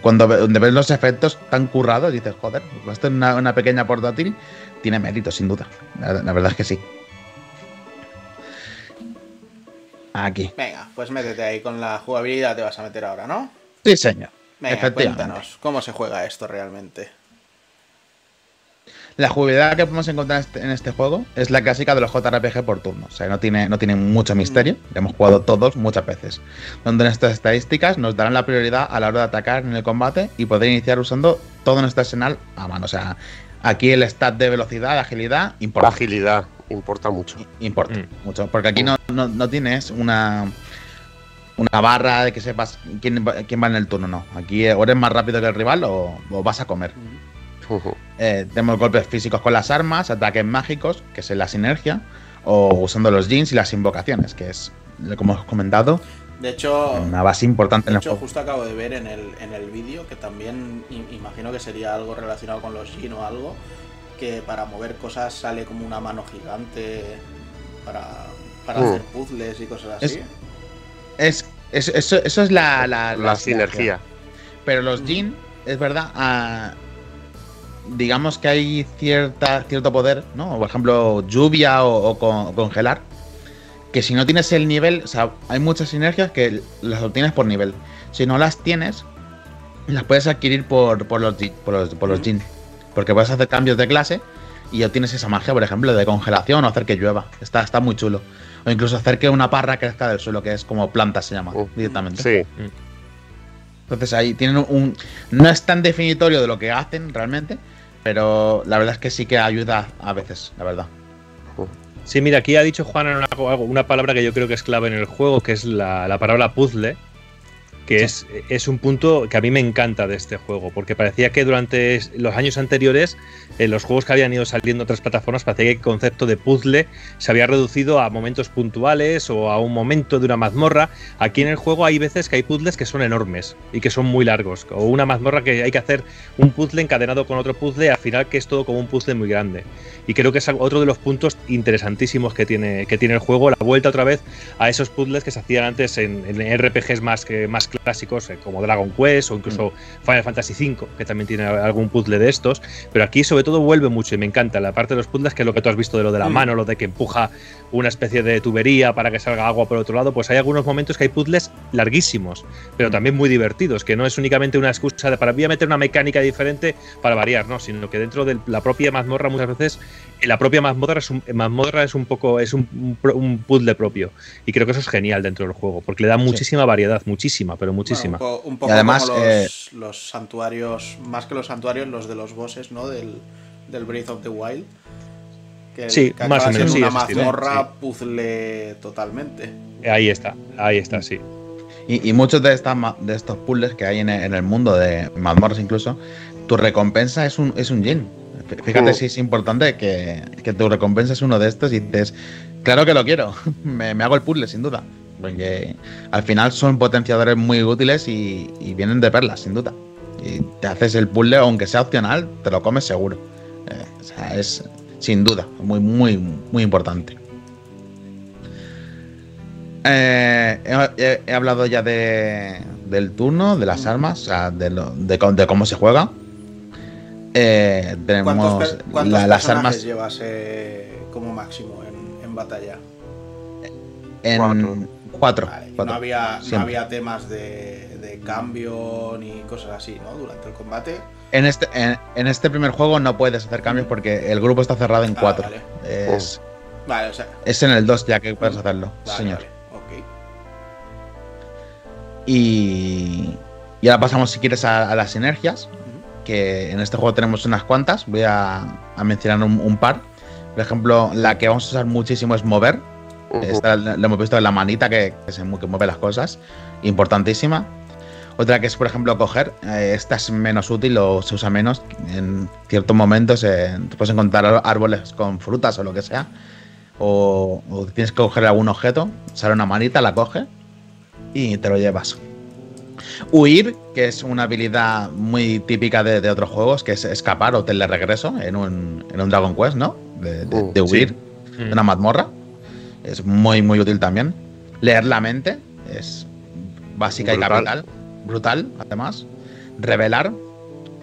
cuando donde ves los efectos tan currados, dices, joder, pues esto en una, una pequeña portátil tiene mérito, sin duda. La, la verdad es que sí. Aquí. Venga, pues métete ahí con la jugabilidad, te vas a meter ahora, ¿no? Sí, señor. Venga, cuéntanos, ¿cómo se juega esto realmente? La jugabilidad que podemos encontrar este- en este juego es la clásica de los JRPG por turno. O sea, no tiene, no tiene mucho misterio. Lo hemos jugado todos muchas veces. Donde nuestras estadísticas nos darán la prioridad a la hora de atacar en el combate y poder iniciar usando todo nuestro arsenal a mano. O sea, aquí el stat de velocidad, de agilidad, La importa. agilidad importa mucho. Importa Mm. mucho. Porque aquí no, no, no tienes una, una barra de que sepas quién, va- quién va en el turno. No. Aquí o eres más rápido que el rival o, o vas a comer. Eh, tenemos golpes físicos con las armas, ataques mágicos, que es la sinergia, o usando los jeans y las invocaciones, que es, como hemos comentado, De hecho, una base importante de en el hecho juego. justo acabo de ver en el, en el vídeo que también im- imagino que sería algo relacionado con los Jin o algo, que para mover cosas sale como una mano gigante para, para hacer puzzles y cosas así. Es, es- eso, eso es la, la, La sinergia. Pero los jeans, es verdad, ah, digamos que hay cierta, cierto poder, ¿no? Por ejemplo, lluvia o, o con- congelar. Que si no tienes el nivel, o sea, hay muchas sinergias que las obtienes por nivel. Si no las tienes, las puedes adquirir por, por los, por los, por los jeans. Porque puedes hacer cambios de clase y obtienes esa magia, por ejemplo, de congelación o hacer que llueva. Está, está muy chulo. O incluso hacer que una parra crezca del suelo, que es como planta se llama Uh, directamente. Sí, Entonces ahí tienen un. No es tan definitorio de lo que hacen realmente, pero la verdad es que sí que ayuda a veces, la verdad. Sí, mira, aquí ha dicho Juan una, una palabra que yo creo que es clave en el juego, que es la, la palabra puzzle, que es, es un punto que a mí me encanta de este juego, porque parecía que durante los años anteriores, en los juegos que habían ido saliendo en otras plataformas, parecía que el concepto de puzzle se había reducido a momentos puntuales o a un momento de una mazmorra. Aquí en el juego hay veces que hay puzzles que son enormes y que son muy largos, o una mazmorra que hay que hacer un puzzle encadenado con otro puzzle, al final que es todo como un puzzle muy grande. Y creo que es otro de los puntos interesantísimos que tiene, que tiene el juego, la vuelta otra vez a esos puzzles que se hacían antes en, en RPGs más, que, más clásicos, eh, como Dragon Quest o incluso Final Fantasy V, que también tiene algún puzzle de estos. Pero aquí, sobre todo, vuelve mucho y me encanta la parte de los puzzles, que es lo que tú has visto de lo de la Mm. mano, lo de que empuja una especie de tubería para que salga agua por otro lado. Pues hay algunos momentos que hay puzzles larguísimos, pero también muy divertidos, que no es únicamente una excusa de para voy a meter una mecánica diferente para variar, no, sino que dentro de la propia mazmorra muchas veces la propia mazmorra es un, mazmorra es un poco es un, un puzzle propio y creo que eso es genial dentro del juego porque le da muchísima variedad, muchísima, pero muchísima. Bueno, un, po- un poco Y además, como los, eh, los santuarios, más que los santuarios, los de los bosses, ¿no? Del, del Breath of the Wild. Que, Sí, que más acaba o menos, siendo sí, una mazmorra sí. puzzle totalmente. Ahí está, ahí está, sí. Y, y muchos de, estas ma- de estos puzzles que hay en, en el mundo de mazmorras incluso, tu recompensa es un, es un Fíjate Mm. si es importante que, que tu recompensa es uno de estos y dices, claro que lo quiero, [LAUGHS] me, me hago el puzzle sin duda. Porque al final son potenciadores muy útiles y, y vienen de perlas, sin duda. Y te haces el puzzle, aunque sea opcional, te lo comes seguro. Eh, o sea, es sin duda muy, muy, muy importante. Eh, he, hablado ya de, del turno, de las armas, o sea, de, lo- de, cómo- de cómo se juega. Eh, tenemos ¿Cuántos, per- cuántos la- las armas llevas eh, como máximo en, en batalla? en Cuatro. Vale, no había, no había temas de, de cambio ni cosas así, ¿no? Durante el combate. En este, en, en este primer juego no puedes hacer cambios porque el grupo está cerrado en Ah, cuatro. vale. Es, Vale, o sea. es en el 2 ya que puedes hacerlo, vale, señor. Y, y ahora pasamos, si quieres, a, a las sinergias. Que en este juego tenemos unas cuantas. Voy a, a mencionar un, un par. Por ejemplo, la que vamos a usar muchísimo es mover. Esta lo hemos visto en la manita que, que se que mueve las cosas. Importantísima. Otra que es, por ejemplo, coger. Eh, esta es menos útil o se usa menos. En ciertos momentos eh, te puedes encontrar ar- árboles con frutas o lo que sea. O, o tienes que coger algún objeto. Sale una manita, la coge y te lo llevas. Huir, que es una habilidad muy típica de, de otros juegos, que es escapar o teleregreso en un, en un Dragon Quest, ¿no? De, de- Mm, de huir sí. de una mazmorra. Es muy, muy útil también. Leer la mente es básica Brutal. y capital. Brutal, además. Revelar,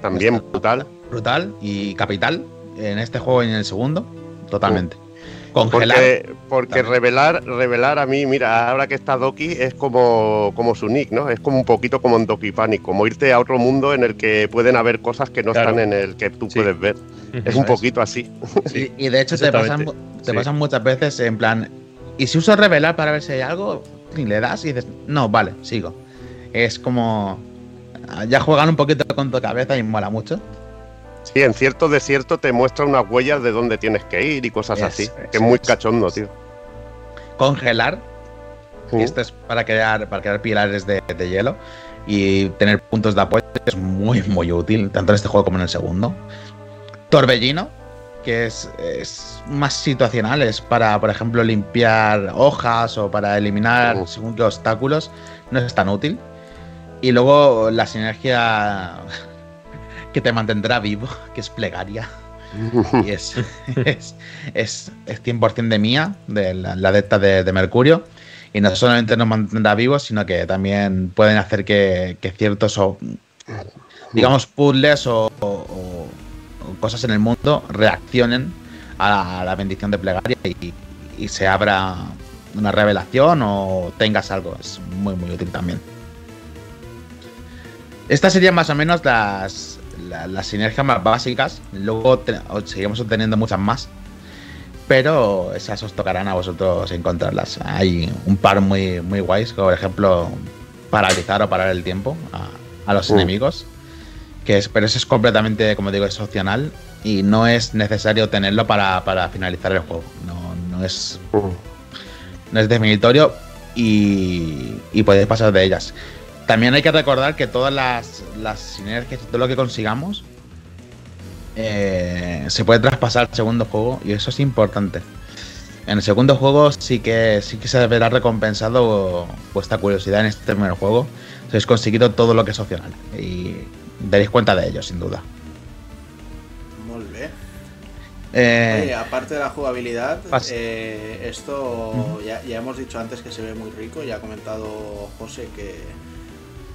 También brutal. brutal y capital. En este juego y en el segundo, totalmente. Congelar. Porque, revelar, revelar a mí, mira, ahora que está Doki, es como, como su nick, ¿no? Es como un poquito como en Doki Panic, como irte a otro mundo en el que pueden haber cosas que no Claro. están en el que tú Sí. puedes ver. Es un poquito así. Y, y de hecho te pasan, te Sí. pasan muchas veces en plan, ¿y si uso revelar para ver si hay algo? Y le das y dices, no, vale, sigo. Es como... Ya juegan un poquito con tu cabeza y mola mucho. Sí, en cierto desierto te muestra unas huellas de dónde tienes que ir y cosas así. Que es muy cachondo, tío. Congelar, y esto es para crear, para crear pilares de, de hielo y tener puntos de apoyo es muy, muy útil, tanto en este juego como en el segundo. Torbellino, que es, es más situacional, es para, por ejemplo, limpiar hojas o para eliminar según qué obstáculos, no es tan útil. Y luego la sinergia [LAUGHS] que te mantendrá vivo, que es plegaria. Y [LAUGHS] es, es, es, es 100% de mía, de la, la adepta de, de Mercurio. Y no solamente nos mantendrá vivos, sino que también pueden hacer que, que ciertos, o, digamos, puzzles o cosas en el mundo reaccionen a la, a la bendición de plegaria y, y se abra una revelación o tengas algo. Es muy, muy útil también. Estas serían más o menos las, la- las sinergias más básicas. Luego te- seguimos obteniendo muchas más. Pero esas os tocarán a vosotros encontrarlas. Hay un par muy, muy guays, como por ejemplo paralizar o parar el tiempo a, a los Uh. enemigos. Que es, pero eso es completamente, como digo, es opcional y no es necesario tenerlo para, para finalizar el juego. No, no es no es definitorio y, y podéis pasar de ellas. También hay que recordar que todas las, las sinergias y todo lo que consigamos eh, se puede traspasar al segundo juego y eso es importante. En el segundo juego sí que sí que se verá recompensado vuestra curiosidad en este primer juego. Si habéis conseguido todo lo que es opcional y daréis cuenta de ello, sin duda. Muy bien. Eh, Oye, aparte de la jugabilidad, eh, esto ya, ya hemos dicho antes que se ve muy rico, ya ha comentado José que,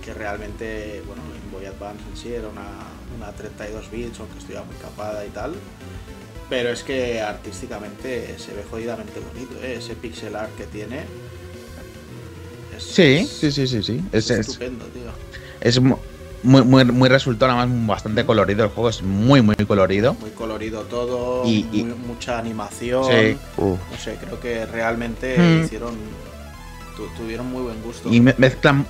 que realmente, bueno, Game Boy Advance en sí era una, una 32 bits, aunque estuviera muy capada y tal. Pero es que artísticamente se ve jodidamente bonito, ¿eh? ese pixel art que tiene. Es, sí, sí, sí, sí, sí. Es, Es, es- estupendo, tío. es muy, muy, muy resultado, además bastante colorido. El juego es muy, muy colorido. Muy colorido todo, Y- y- muy- mucha animación. Sí. No sé, creo que realmente Hmm. hicieron. tu- tuvieron muy buen gusto. Y me- mezclan.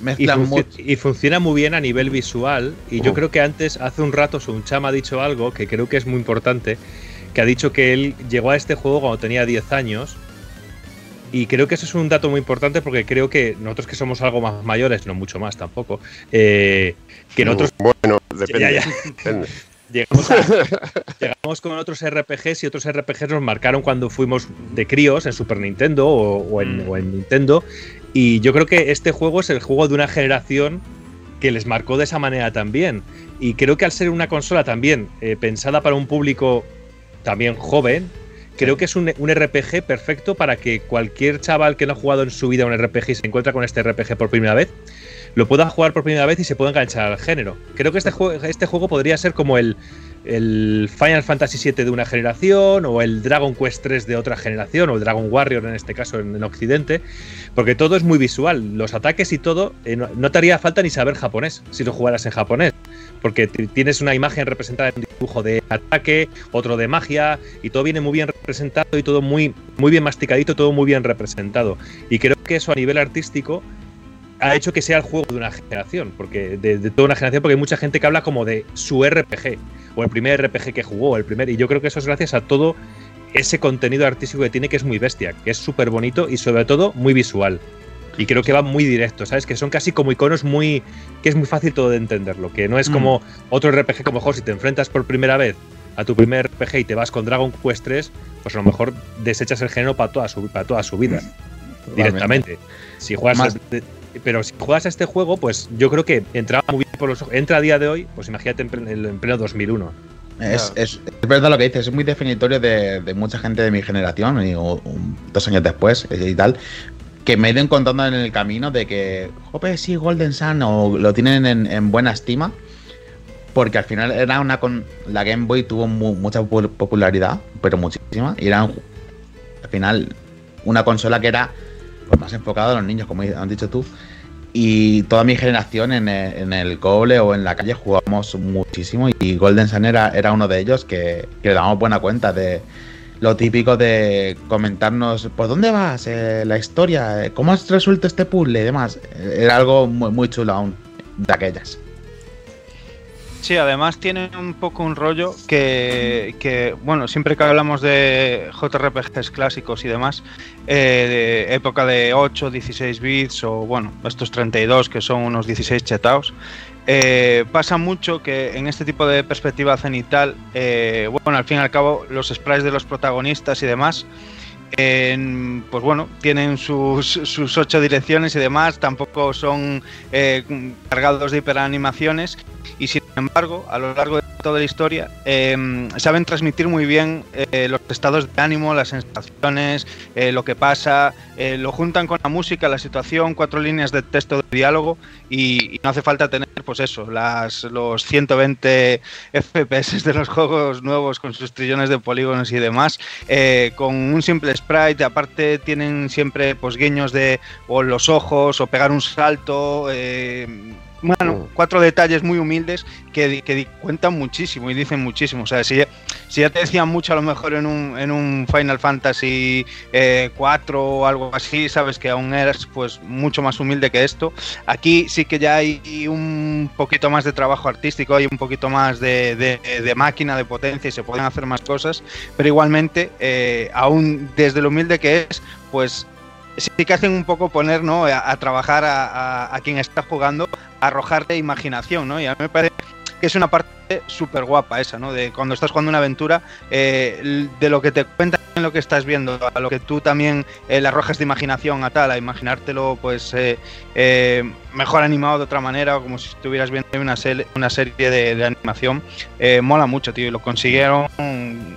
Y, Mezclan mucho. y funciona muy bien a nivel visual. Y yo creo que antes, hace un rato, Sunchama ha dicho algo que creo que es muy importante. Que ha dicho que él llegó a este juego cuando tenía 10 años. Y creo que eso es un dato muy importante porque creo que nosotros que somos algo más mayores, no mucho más tampoco, eh, que nosotros Bueno, depende. Ya, ya. depende. [LAUGHS] llegamos, a- [LAUGHS] llegamos con otros RPGs y otros RPGs nos marcaron cuando fuimos de críos en Super Nintendo o, o en, Mm. o en Nintendo. Y yo creo que este juego es el juego de una generación que les marcó de esa manera también. Y creo que al ser una consola también eh, pensada para un público también joven, creo que es un, un RPG perfecto para que cualquier chaval que no ha jugado en su vida un RPG y se encuentra con este RPG por primera vez, lo pueda jugar por primera vez y se pueda enganchar al género. Creo que este, jue- este juego podría ser como el, el Final Fantasy VII de una generación o el Dragon Quest 3 de otra generación o el Dragon Warrior en este caso en, en Occidente, porque todo es muy visual, los ataques y todo, eh, no te haría falta ni saber japonés si lo jugaras en japonés, porque tienes una imagen representada en un dibujo de ataque, otro de magia y todo viene muy bien representado y todo muy, muy bien masticadito, todo muy bien representado. Y creo que eso a nivel artístico ha hecho que sea el juego de una generación, porque de, de toda una generación, porque hay mucha gente que habla como de su RPG, o el primer RPG que jugó, el primer, y yo creo que eso es gracias a todo ese contenido artístico que tiene, que es muy bestia, que es súper bonito y sobre todo muy visual. Y creo que va muy directo, ¿sabes? Que son casi como iconos muy. que es muy fácil todo de entenderlo. Que no es Mm. como otro RPG, como mejor si te enfrentas por primera vez a tu primer RPG y te vas con Dragon Quest 3, pues a lo mejor desechas el género para toda su, para toda su vida directamente. Si juegas Más- de- pero si juegas a este juego, pues yo creo que entraba muy bien por los ojos. Entra a día de hoy, pues imagínate en, plen- en pleno 2001. Es, es- es verdad lo que dices, es muy definitorio de, de mucha gente de mi generación, y, o- un- dos años después y tal, que me he ido encontrando en el camino de que, jope, sí, Golden Sun, o lo tienen en, en buena estima, porque al final era una con la Game Boy tuvo mu- mucha popu- popularidad, pero muchísima, y era al final una consola que era pues, más enfocada a los niños, como han dicho tú. Y toda mi generación en el, en el cole o en la calle jugamos muchísimo y Golden Sun era, era uno de ellos que, que le damos buena cuenta de lo típico de comentarnos, ¿por dónde vas? Eh, la historia, eh, ¿cómo has resuelto este puzzle y demás? Eh, Era algo muy, muy chulo aún de aquellas. Sí, además tiene un poco un rollo que, que, bueno, siempre que hablamos de JRPGs clásicos y demás, eh, de época de 8, 16 bits o, bueno, estos 32 que son unos 16 chetaos, eh, pasa mucho que en este tipo de perspectiva cenital, eh, bueno, al fin y al cabo, los sprites de los protagonistas y demás, pues bueno, tienen sus, sus ocho direcciones y demás, tampoco son eh, cargados de hiperanimaciones y sin embargo, a lo largo de toda la historia, eh, saben transmitir muy bien eh, los estados de ánimo, las sensaciones, eh, lo que pasa, eh, lo juntan con la música, la situación, cuatro líneas de texto de diálogo y, y no hace falta tener, pues eso, las, los 120 FPS de los juegos nuevos con sus trillones de polígonos y demás, con un simple sprite, aparte tienen siempre pues guiños de o los ojos o pegar un salto. Bueno, cuatro detalles muy humildes que, que cuentan muchísimo y dicen muchísimo. O sea, si, si ya te decían mucho a lo mejor en un, en un Final Fantasy eh, 4 o algo así, sabes que aún eres pues mucho más humilde que esto. Aquí sí que ya hay un poquito más de trabajo artístico, hay un poquito más de, de, de máquina, de potencia y se pueden hacer más cosas, pero igualmente, eh, aún desde lo humilde que es, pues sí que hacen un poco poner ¿no? a, trabajar a, a, quien está jugando, a arrojarle imaginación, ¿no? Y a mí me parece que es una parte súper guapa esa, ¿no? De cuando estás jugando una aventura, eh, de lo que te cuentan en lo que estás viendo, a lo que tú también eh, le arrojas de imaginación a tal, a imaginártelo pues eh, mejor animado de otra manera, o como si estuvieras viendo una, serie, una serie de, de animación, eh, mola mucho, tío, y lo consiguieron,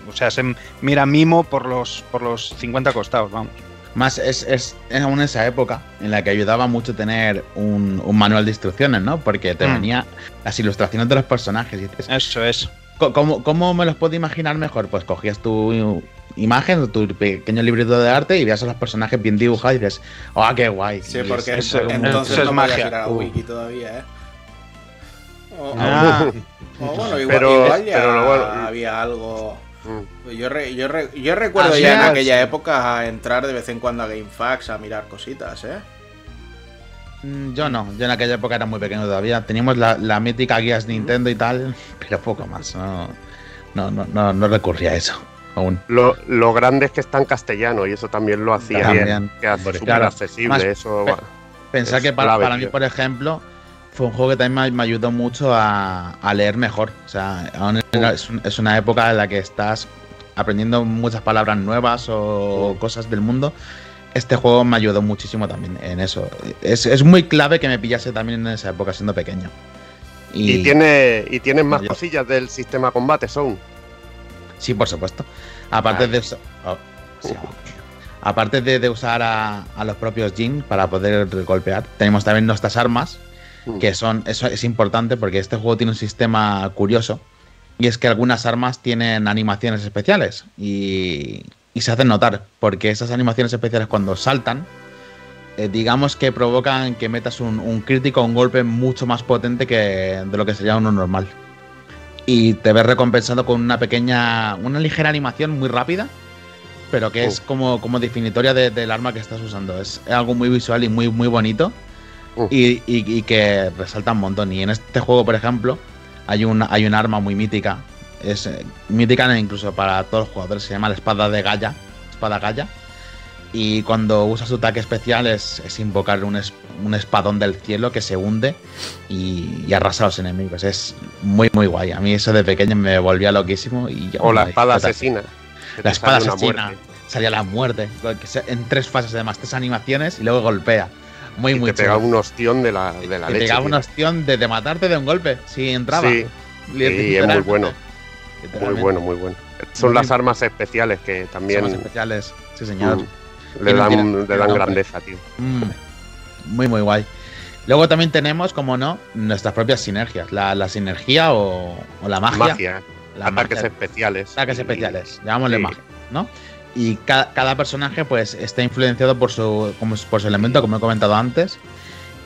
o sea, se mira mimo por los, por los 50 costados, vamos. Más es, es, es aún esa época en la que ayudaba mucho tener un, un manual de instrucciones, ¿no? Porque te mm. venía las ilustraciones de los personajes. Y dices, Eso es. ¿cómo, ¿Cómo me los puedo imaginar mejor? Pues cogías tu imagen, tu pequeño librito de arte y veías a los personajes bien dibujados y dices, ¡oh, qué guay! Sí, porque eso, entonces eso no es magia. Ir a la wiki todavía, ¿eh? O, ah. o, o bueno, igual, pero, igual ya pero bueno, había algo. Yo, re, yo, re, yo, recuerdo ya en aquella época a entrar de vez en cuando a GameFAQs a mirar cositas, ¿eh? Mm, Yo no, yo en aquella época era muy pequeño todavía. Teníamos la, la mítica guías Nintendo y tal, [LAUGHS] pero poco más. No, no, no, no, no recurría a eso aún. Lo, lo, grande es que está en castellano y eso también lo hacía también. que súper claro. accesible. Más, eso, pe pensar que para, clave, para mí, por ejemplo, fue un juego que también me, ayudó mucho a, a, leer mejor. O sea, aún es, un, es, una época en la que estás aprendiendo muchas palabras nuevas o cosas del mundo. Este juego me ayudó muchísimo también en eso. Es, es muy clave que me pillase también en esa época siendo pequeño. Y, y tiene y tienes más cosillas del sistema combate, son. Sí, por supuesto. Aparte ah. de oh, sí. aparte de, de usar a, a, los propios Jin para poder golpear, tenemos también nuestras armas, mm. que son eso es importante porque este juego tiene un sistema curioso Y es que algunas armas tienen animaciones especiales y, y se hacen notar, porque esas animaciones especiales cuando saltan, eh, digamos que provocan que metas un, un crítico, un golpe mucho más potente que de lo que sería uno normal. Y te ves recompensado con una pequeña, una ligera animación muy rápida, pero que es Uh. como, como definitoria de- del arma que estás usando. Es algo muy visual y muy, muy bonito Uh. y, y- y que resalta un montón. Y en este juego, por ejemplo, hay un, hay un arma muy mítica. Es eh, mítica incluso para todos los jugadores. Se llama la espada de Gaia. Espada Gaia. Y cuando usa su ataque especial es, es invocar un, es- un espadón del cielo que se hunde y, y arrasa a los enemigos. Es muy, muy guay. A mí eso de pequeño me volvía loquísimo. Y yo, O la espada asesina. La espada asesina. muerte. Salía la muerte. En tres fases además. Tres animaciones y luego golpea. Muy, Y muy te pegaba un ostión de la, de la Te leche. pegaba tío. una opción de, de matarte de un golpe. Si entraba. Sí, es muy bueno. Muy bueno, muy bueno. Son Muy- las armas especiales que también Son especiales. Sí, señor. mm, le dan, le dan grandeza, tío. Mm, muy, muy guay. Luego también tenemos, como no, nuestras propias sinergias. La, la sinergia o, o la magia. Magia, La ataques magia. especiales. Ataques Y- especiales, llamámosle sí. magia, ¿no? Y ca- cada personaje, pues, está influenciado por su, como- por su elemento, como he comentado antes.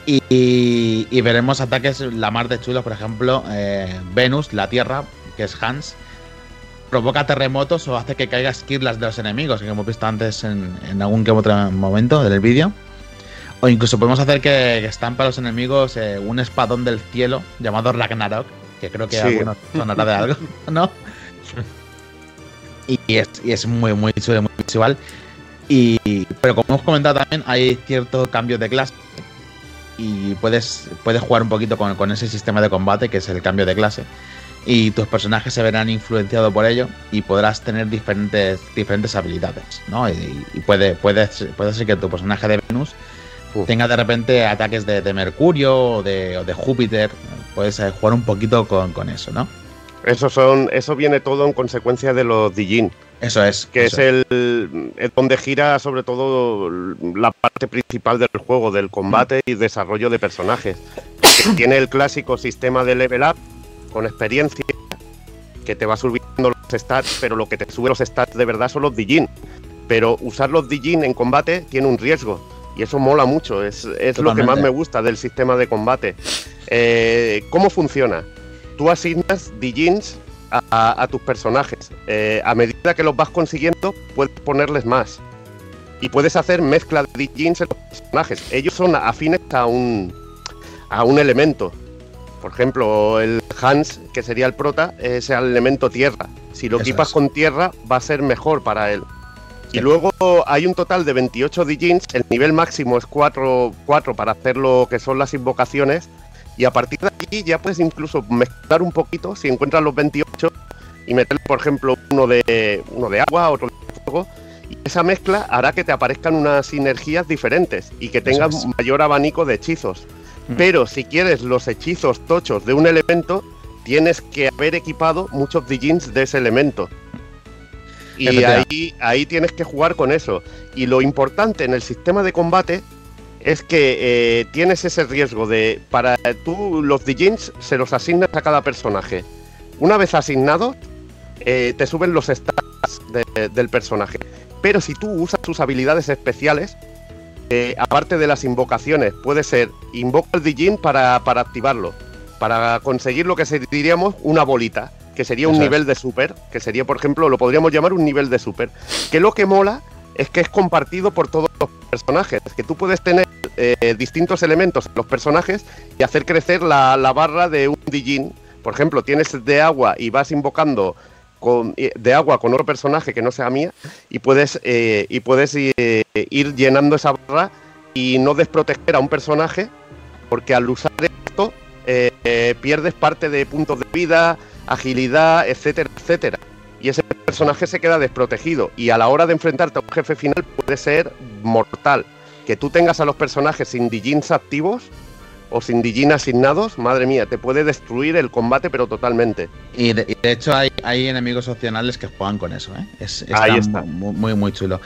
Y, y- y veremos ataques la mar de chulos, por ejemplo, eh, Venus, la Tierra, que es Hans, provoca terremotos o hace que caiga esquirlas de los enemigos, que hemos visto antes en, en algún que otro momento del vídeo. O incluso podemos hacer que, que estampe a los enemigos eh, un espadón del cielo llamado Ragnarok, que creo que Sí. algunos sonará de algo, [LAUGHS] ¿no? Y es, y es muy, muy chulo, muy visual. Y, pero como hemos comentado también, hay cierto cambio de clase. Y puedes, puedes jugar un poquito con, con ese sistema de combate, que es el cambio de clase. Y tus personajes se verán influenciados por ello y podrás tener diferentes, diferentes habilidades, ¿no? Y, y puede, puede, ser- puede ser que tu personaje de Venus tenga de repente ataques de, de Mercurio o de, o de Júpiter. Puedes eh, jugar un poquito con, con eso, ¿no? Eso, son, eso viene todo en consecuencia de los Dijin, Eso es. que eso es el, es donde gira sobre todo la parte principal del juego, del combate y desarrollo de personajes. [COUGHS] Tiene el clásico sistema de level up con experiencia que te va subiendo los stats, pero lo que te sube los stats de verdad son los Dijin. Pero usar los Dijin en combate tiene un riesgo. Y eso mola mucho, es, es lo que más me gusta del sistema de combate. Eh, ¿Cómo funciona? Tú asignas Dijins a, tus personajes. Eh, a medida que los vas consiguiendo, puedes ponerles más. Y puedes hacer mezcla de Dijins en los personajes. Ellos son afines a un, a un elemento. Por ejemplo, el Hans, que sería el prota, es el elemento tierra. Si lo Eso equipas es. con tierra, va a ser mejor para él. Sí. Y luego hay un total de 28 Dijins. El nivel máximo es 4, 4 para hacer lo que son las invocaciones. Y a partir de aquí ya puedes incluso mezclar un poquito si encuentras los 28 y meterle, por ejemplo, uno de, uno de agua, otro de fuego. Y esa mezcla hará que te aparezcan unas sinergias diferentes y que tengas es. mayor abanico de hechizos. Mm. Pero si quieres los hechizos tochos de un elemento, tienes que haber equipado muchos Dijins de ese elemento. Y ahí, ahí tienes que jugar con eso. Y lo importante en el sistema de combate es que eh, tienes ese riesgo de, para tú los Dijins se los asignas a cada personaje. Una vez asignados, eh, te suben los stats de- del personaje. Pero si tú usas sus habilidades especiales, eh, aparte de las invocaciones, puede ser invoca el Dijin para, para activarlo, para conseguir lo que diríamos una bolita, que sería un nivel de super, que sería, por ejemplo, lo podríamos llamar un nivel de super. Que lo que mola es que es compartido por todos los personajes, que tú puedes tener eh, distintos elementos en los personajes y hacer crecer la, barra de un Dijin. Por ejemplo, tienes de agua y vas invocando con, eh, de agua con otro personaje que no sea mía y puedes, eh, y puedes eh, ir llenando esa barra y no desproteger a un personaje porque al usar esto pierdes parte de puntos de vida, agilidad, etcétera, etcétera. Y ese personaje se queda desprotegido y a la hora de enfrentarte a un jefe final puede ser mortal. Que tú tengas a los personajes sin Dijins activos o sin Dijin asignados, madre mía, te puede destruir el combate pero totalmente. Y de, y de hecho hay, hay enemigos opcionales que juegan con eso, ¿eh? Es, Ahí está. Muy, muy, muy chulo.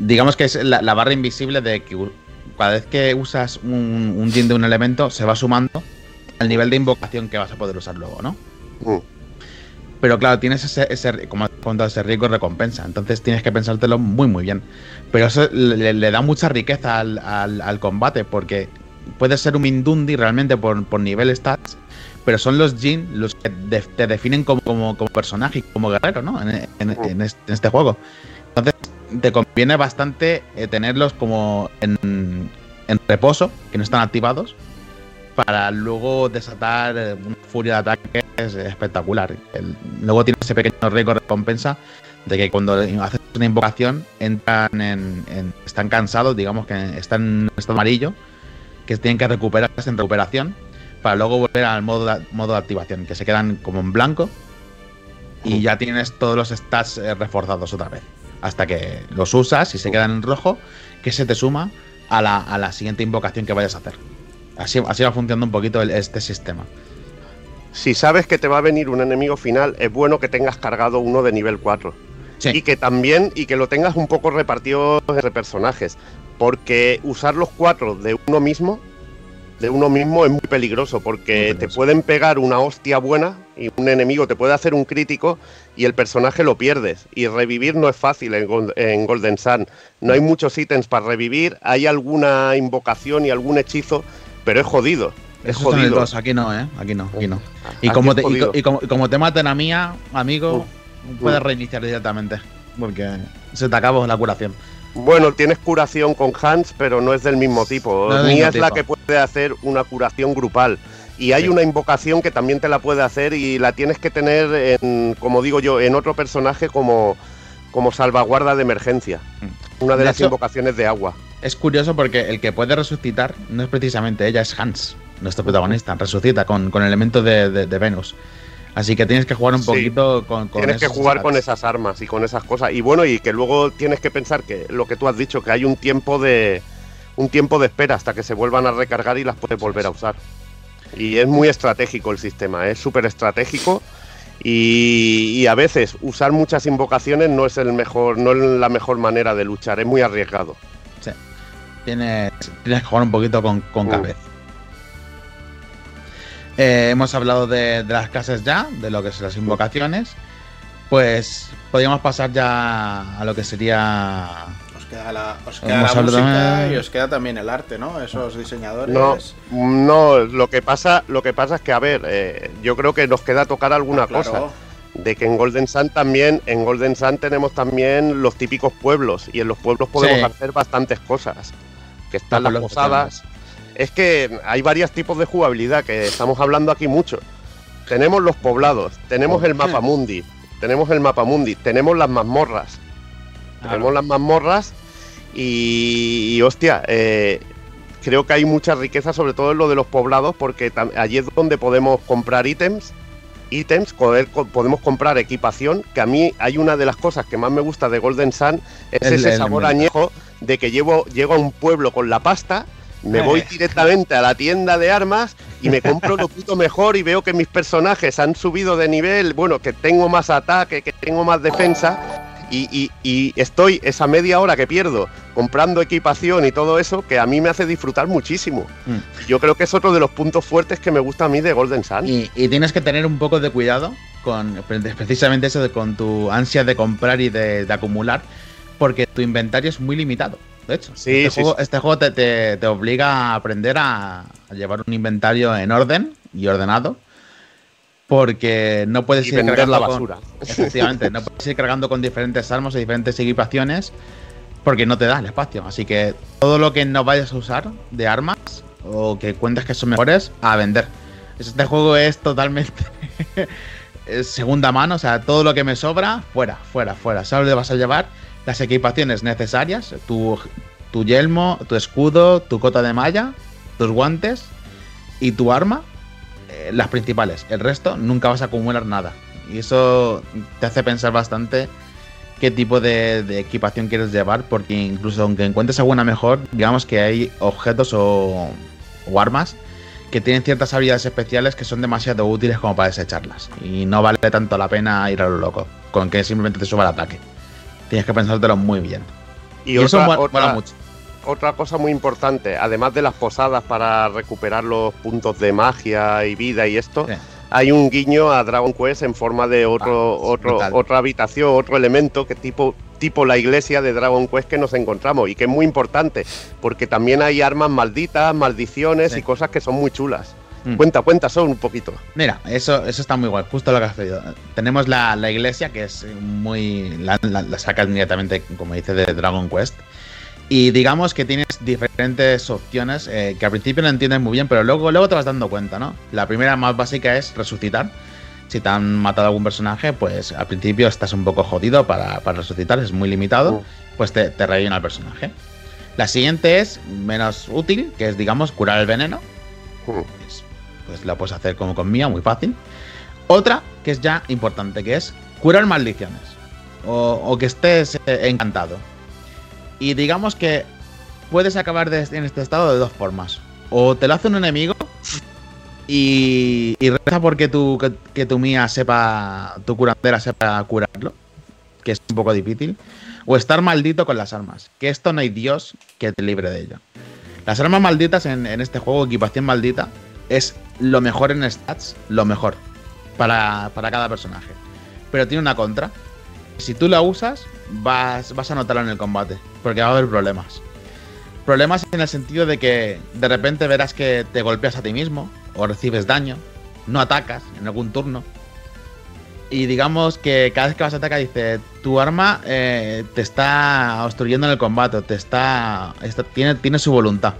Digamos que es la, la barra invisible de que cada vez que usas un, un de un elemento se va sumando al nivel de invocación que vas a poder usar luego, ¿no? Mm. Pero claro, tienes ese, ese como cuando ese riesgo recompensa. Entonces tienes que pensártelo muy, muy bien. Pero eso le, le da mucha riqueza al, al- al combate, porque puedes ser un Mindundi realmente por, por nivel stats, pero son los Jin los que de- te definen como, como, como personaje y como guerrero, ¿no? En, en- en este, en este juego. Entonces, te conviene bastante eh, tenerlos como en, en reposo, que no están activados, para luego desatar eh, una furia de ataques espectacular. El- luego tiene ese pequeño riesgo de recompensa de que cuando haces una invocación entran en, en- están cansados, digamos que están en estado amarillo, que tienen que recuperarse en recuperación para luego volver al modo de, modo de activación, que se quedan como en blanco y ya tienes todos los stats eh, reforzados otra vez. Hasta que los usas y se quedan en rojo, que se te suma a la, a la siguiente invocación que vayas a hacer. Así, así va funcionando un poquito el- este sistema. Si sabes que te va a venir un enemigo final, es bueno que tengas cargado uno de nivel 4. Sí. Y que también, y que lo tengas un poco repartido entre personajes. Porque usar los cuatro de uno mismo, de uno mismo es muy peligroso. Porque Muy te pueden pegar una hostia buena y un enemigo te puede hacer un crítico y el personaje lo pierdes. Y revivir no es fácil en, en Golden Sun. No hay muchos ítems para revivir, hay alguna invocación y algún hechizo, pero es jodido. Es Eso jodido. 2, aquí no, ¿eh? Aquí no, aquí no. Y Aquí como, te, y, como, y como te maten a mía, amigo, Mm. puedes Mm. reiniciar directamente. Porque se te acabó la curación. Bueno, tienes curación con Hans, pero no es del mismo tipo. No Mía es la tipo. que puede hacer una curación grupal. Y hay Sí. una invocación que también te la puede hacer y la tienes que tener, en, como digo yo, en otro personaje como, como salvaguarda de emergencia. Una de, Mm. De las hecho- invocaciones de agua. Es curioso porque el que puede resucitar no es precisamente ella, es Hans, nuestro protagonista. Resucita con, con elementos de, de- de Venus. Así que tienes que jugar un Sí. poquito con, con tienes que jugar stats. con esas armas y con esas cosas. Y bueno, y que luego tienes que pensar que lo que tú has dicho, que hay un tiempo de un tiempo de espera hasta que se vuelvan a recargar y las puedes volver a usar. Y es muy estratégico el sistema, es súper estratégico. Y, y a veces usar muchas invocaciones no es el mejor, no es la mejor manera de luchar, es muy arriesgado. Tienes, tienes que jugar un poquito con, con Mm. cabeza. Eh, hemos hablado de, de las clases ya, de lo que son las invocaciones. Pues podríamos pasar ya a lo que sería. Os queda la, os queda la música de- y os queda también el arte, ¿no? Esos diseñadores. No, no, lo que pasa, lo que pasa es que a ver, eh, yo creo que nos queda tocar alguna Ah, claro. cosa. de que en Golden Sun también, en Golden Sun tenemos también los típicos pueblos y en los pueblos podemos Sí. hacer bastantes cosas. Que están las posadas. Es que hay varios tipos de jugabilidad que estamos hablando aquí mucho. Tenemos los poblados, tenemos el mapa mundi, tenemos el mapa mundi, tenemos las mazmorras. Tenemos las mazmorras y, y, hostia, eh, creo que hay mucha riqueza, sobre todo en lo de los poblados, porque allí es donde podemos comprar ítems ítems, poder- podemos comprar equipación, que a mí hay una de las cosas que más me gusta de Golden Sun, es El- ese el- sabor añejo de que llevo, llego a un pueblo con la pasta, me voy [LAUGHS] directamente a la tienda de armas y me compro lo puto mejor y veo que mis personajes han subido de nivel, bueno, que tengo más ataque, que tengo más defensa. Y, y- y estoy esa media hora que pierdo comprando equipación y todo eso que a mí me hace disfrutar muchísimo. Mm. Yo creo que es otro de los puntos fuertes que me gusta a mí de Golden Sun. Y, y tienes que tener un poco de cuidado con pre- precisamente eso de con tu ansia de comprar y de, de acumular, porque tu inventario es muy limitado. De hecho, Sí, este, sí, juego, sí. este juego te, te- te obliga a aprender a, a llevar un inventario en orden y ordenado, porque no puedes ir la con- basura. [LAUGHS] [LAUGHS] efectivamente, no puedes ir cargando con diferentes armas y diferentes equipaciones porque no te da el espacio. Así que todo lo que no vayas a usar de armas o que cuentes que son mejores, a vender. Este juego es totalmente [LAUGHS] segunda mano, o sea, todo lo que me sobra, fuera, fuera, fuera. Solo le vas a llevar las equipaciones necesarias, tu, tu yelmo, tu escudo, tu cota de malla, tus guantes y tu arma, las principales. El resto nunca vas a acumular nada. Y eso te hace pensar bastante qué tipo de, de equipación quieres llevar, porque incluso aunque encuentres alguna mejor, digamos que hay objetos o, o armas que tienen ciertas habilidades especiales que son demasiado útiles como para desecharlas. Y no vale tanto la pena ir a lo loco, con que simplemente te suba el ataque. Tienes que pensártelo muy bien. Y, Y, eso mola- otra- mola mucho. Otra cosa muy importante, además de las posadas para recuperar los puntos de magia y vida y esto, Sí. hay un guiño a Dragon Quest en forma de otro, Ah, otro, otra habitación, otro elemento que tipo, tipo la iglesia de Dragon Quest que nos encontramos y que es muy importante porque también hay armas malditas, maldiciones Sí. y cosas que son muy chulas. Mm. Cuenta, cuenta, son un poquito. Mira, eso, eso está muy guay, justo lo que has pedido. Tenemos la, la iglesia, que es muy. La, la- la sacas inmediatamente, como dice, de Dragon Quest. Y digamos que tienes diferentes opciones eh, que al principio no entiendes muy bien, pero luego, luego te vas dando cuenta, ¿no? La primera más básica es resucitar. Si te han matado algún personaje, pues al principio estás un poco jodido para, para resucitar, es muy limitado, pues te, te rellena el personaje. La siguiente es menos útil, que es, digamos, curar el veneno. Mm. Es- pues la puedes hacer como con mía, muy fácil. Otra, que es ya importante, que es curar maldiciones. O, o que estés eh, encantado. Y digamos que puedes acabar de- en este estado de dos formas. O te lo hace un enemigo y, y reza porque tu, que, tu mía sepa, tu curandera sepa curarlo, que es un poco difícil. O estar maldito con las armas, que esto no hay Dios que te libre de ello. Las armas malditas en, en este juego, equipación maldita, es lo mejor en stats, lo mejor para, para cada personaje. Pero tiene una contra. Si tú la usas, vas, vas a notarlo en el combate, porque va a haber problemas. Problemas en el sentido de que de repente verás que te golpeas a ti mismo o recibes daño, no atacas en algún turno. Y digamos que cada vez que vas a atacar dice, tu arma eh, te está obstruyendo en el combate, te está- tiene, tiene su voluntad.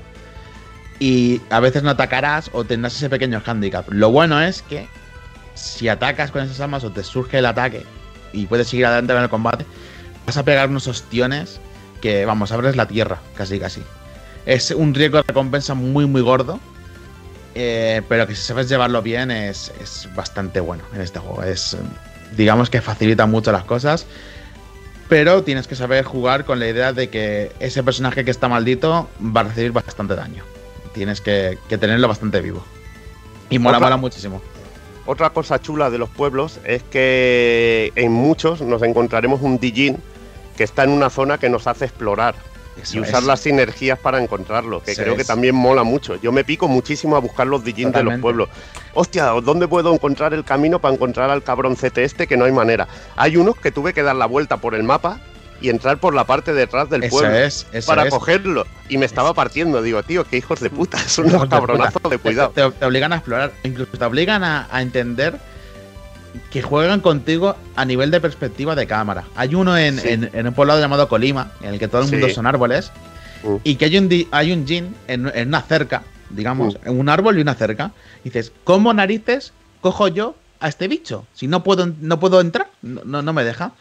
Y a veces no atacarás o tendrás ese pequeño handicap. Lo bueno es que si atacas con esas armas o te surge el ataque y puedes seguir adelante en el combate, vas a pegar unos ostiones que, vamos, abres la tierra, casi casi. Es un riesgo de recompensa muy, muy gordo. eh, pero que si sabes llevarlo bien es, es bastante bueno en este juego. Es, digamos que facilita mucho las cosas. Pero tienes que saber jugar con la idea de que ese personaje que está maldito va a recibir bastante daño. Tienes que, que tenerlo bastante vivo. Y mola, Otra- mola muchísimo. Otra cosa chula de los pueblos es que en muchos nos encontraremos un Dijin que está en una zona que nos hace explorar Eso y usar es. las sinergias para encontrarlo, que Eso creo que es. también mola mucho. Yo me pico muchísimo a buscar los Dijin de los pueblos. Hostia, ¿dónde puedo encontrar el camino para encontrar al cabroncete este? Que no hay manera. Hay unos que tuve que dar la vuelta por el mapa y entrar por la parte de detrás del Eso pueblo es, eso para es. cogerlo. Y me estaba partiendo. Digo, tío, qué hijos de puta, son unos de cabronazos puta. de cuidado. Te, te obligan a explorar, incluso te obligan a, a entender que juegan contigo a nivel de perspectiva de cámara. Hay uno en, Sí. en- en un poblado llamado Colima, en el que todo el mundo Sí. son árboles, Mm. y que hay un, hay un Jin en, en una cerca, digamos, Mm. en un árbol y una cerca. Y dices, ¿cómo narices cojo yo a este bicho? Si no puedo, no puedo entrar, no, no, no me deja.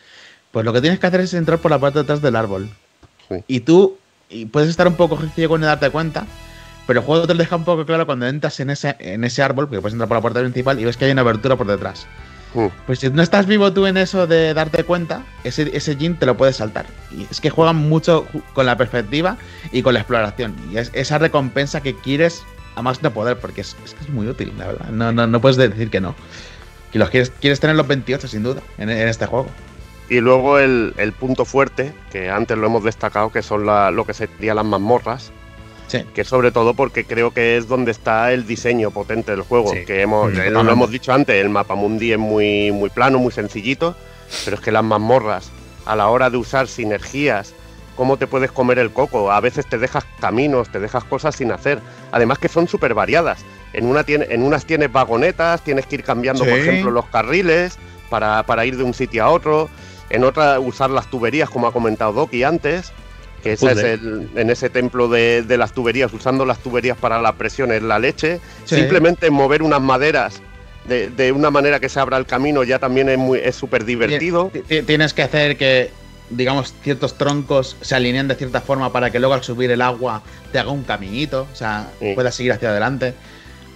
Pues lo que tienes que hacer es entrar por la parte de atrás del árbol. Sí. Y tú y puedes estar un poco ciego en darte cuenta, pero el juego te lo deja un poco claro cuando entras en ese, en ese árbol, porque puedes entrar por la puerta principal y ves que hay una abertura por detrás. Mm. Pues si no estás vivo tú en eso de darte cuenta, ese, ese Jin te lo puedes saltar. Y es que juegan mucho con la perspectiva y con la exploración. Y es esa recompensa que quieres a más no poder, porque es, es que es muy útil, la verdad. No, no, no puedes decir que no. Que los quieres, quieres tener los 28, sin duda, en, en este juego. Y luego el, el punto fuerte, que antes lo hemos destacado, que son la- lo que serían las mazmorras, Sí. que sobre todo porque creo que es donde está el diseño potente del juego, Sí. que hemos, Sí, eh, lo hemos dicho antes, el mapa mundi es muy, muy plano, muy sencillito, pero es que las mazmorras, a la hora de usar sinergias, cómo te puedes comer el coco, a veces te dejas caminos, te dejas cosas sin hacer, además que son súper variadas. En, una tiene, en unas tienes vagonetas, tienes que ir cambiando, por ejemplo, los carriles para, para ir de un sitio a otro. En otra, usar las tuberías, como ha comentado Doki antes, que ese es el, en ese templo de, de las tuberías, usando las tuberías para la presión en la leche. Sí. Simplemente mover unas maderas de, de una manera que se abra el camino ya también es muy es súper divertido. Ti- ti- Tienes que hacer que, digamos, ciertos troncos se alineen de cierta forma para que luego al subir el agua te haga un caminito, o sea, Sí. puedas seguir hacia adelante.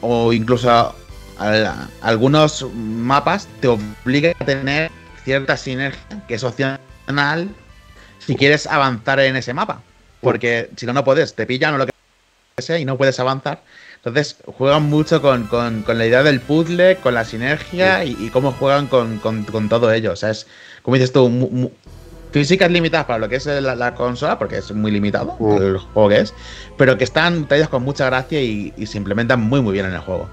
O incluso al- algunos mapas te obligan a tener cierta sinergia, que es opcional, si quieres avanzar en ese mapa. Porque si no, no puedes, te pillan o lo que sea y no puedes avanzar. Entonces juegan mucho con, con- con la idea del puzzle, con la sinergia y, y cómo juegan con, con- con todo ello. O sea, es, como dices tú, mu- mu- físicas limitadas para lo que es la, la consola, porque es muy limitado el juego que es, pero que están traídos con mucha gracia y, y se implementan muy muy bien en el juego.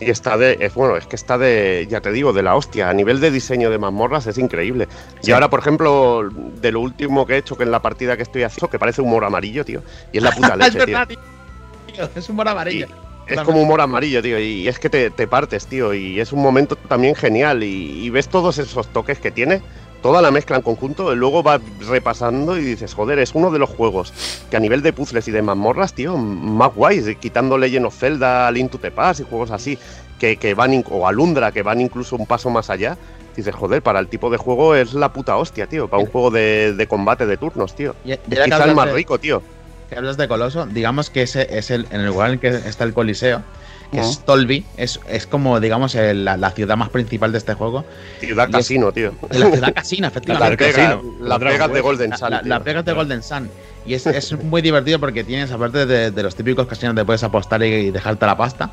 Y está de, es, bueno, es que está de, ya te digo, de la hostia. A nivel de diseño de mazmorras es increíble. Sí. Y ahora, por ejemplo, de lo último que he hecho, que en la partida que estoy haciendo, que parece humor amarillo, tío. Y es la puta [LAUGHS] es leche, tío. verdad, tío. Es humor amarillo. Es como humor amarillo, tío, y es que te, te partes, tío, y es un momento también genial, y, y ves todos esos toques que tiene, toda la mezcla en conjunto, luego vas repasando y dices, joder, es uno de los juegos que a nivel de puzzles y de mazmorras, tío, más guays, quitando Legend of Zelda, Link to the Past y juegos así, que, que van, o Alundra, que van incluso un paso más allá, dices, joder, para el tipo de juego es la puta hostia, tío, para un juego de, de combate de turnos, tío. Y- quizá el más de- rico, tío. que hablas de Coloso, digamos que ese es el, en el lugar en el que está el Coliseo, que es Tolby, es, es como, digamos, el- la, la ciudad más principal de este juego. Ciudad Y es- casino, tío. La ciudad casina, Las [LAUGHS] efectivamente. Pegas, casino. Otra pegas de. Golden La, Sun. la, la pegas de Golden Sun. Y es, es muy divertido porque tienes, aparte de, de los típicos casinos donde puedes apostar y, y dejarte la pasta,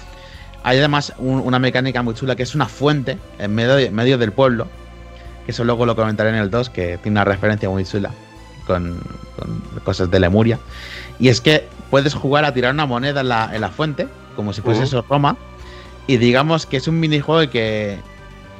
hay además un- una mecánica muy chula que es una fuente en medio, de- medio del pueblo, que eso luego lo comentaré en el 2, que tiene una referencia muy chula con, con cosas de Lemuria. Y es que puedes jugar a tirar una moneda en la, en la fuente, como si fuese eso Roma, y digamos que es un minijuego que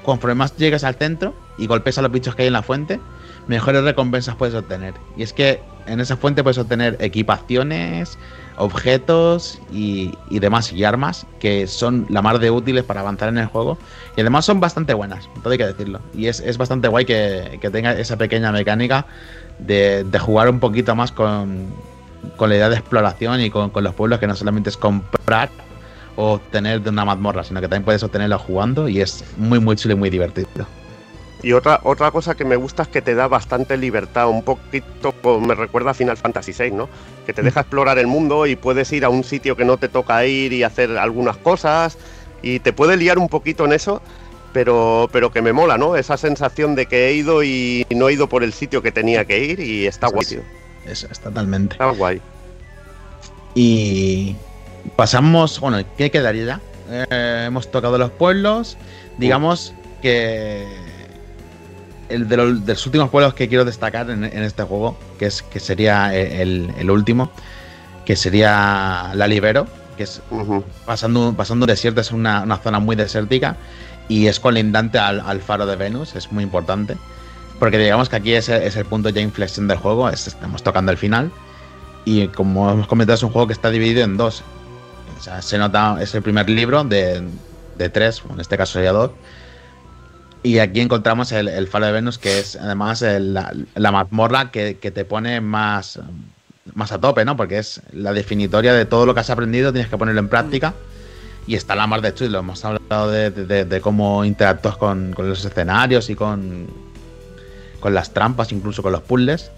conforme más llegas al centro y golpes a los bichos que hay en la fuente, mejores recompensas puedes obtener. Y es que en esa fuente puedes obtener equipaciones, objetos y, y demás, y armas que son la mar de útiles para avanzar en el juego. Y además son bastante buenas, todo hay que decirlo. Y es, es bastante guay que, que tenga esa pequeña mecánica de, de jugar un poquito más con, con la idea de exploración y con, con los pueblos, que no solamente es comprar obtener de una mazmorra, sino que también puedes obtenerlo jugando y es muy, muy chulo y muy divertido. Y otra, otra cosa que me gusta es que te da bastante libertad, un poquito me recuerda a Final Fantasy VI, ¿no? Que te deja explorar el mundo y puedes ir a un sitio que no te toca ir y hacer algunas cosas y te puede liar un poquito en eso, pero, pero que me mola, ¿no? Esa sensación de que he ido y no he ido por el sitio que tenía que ir y está guay, tío. Eso es totalmente. Está guay. Y pasamos, bueno, ¿qué quedaría ya? Eh, hemos tocado los pueblos. Digamos que el de, los, de los últimos pueblos que quiero destacar en, en este juego, que es que sería el, el último, que sería la Libero, que es pasando, pasando un desierto, es una, una zona muy desértica y es colindante al, al faro de Venus, es muy importante. Porque digamos que aquí es, el- es el punto ya inflexión del juego, es- estamos tocando el final. Y como hemos comentado, es un juego que está dividido en dos. O sea, se nota, es el primer libro de, de tres, en este caso sería dos. Y aquí encontramos el, el de Venus, que es además la, la mazmorra que, que te pone más, más a tope, ¿no? Porque es la definitoria de todo lo que has aprendido, tienes que ponerlo en práctica. Y está la mar de chulo. Hemos hablado de- de cómo interactúas con, con los escenarios y con, con las trampas, incluso con los puzzles.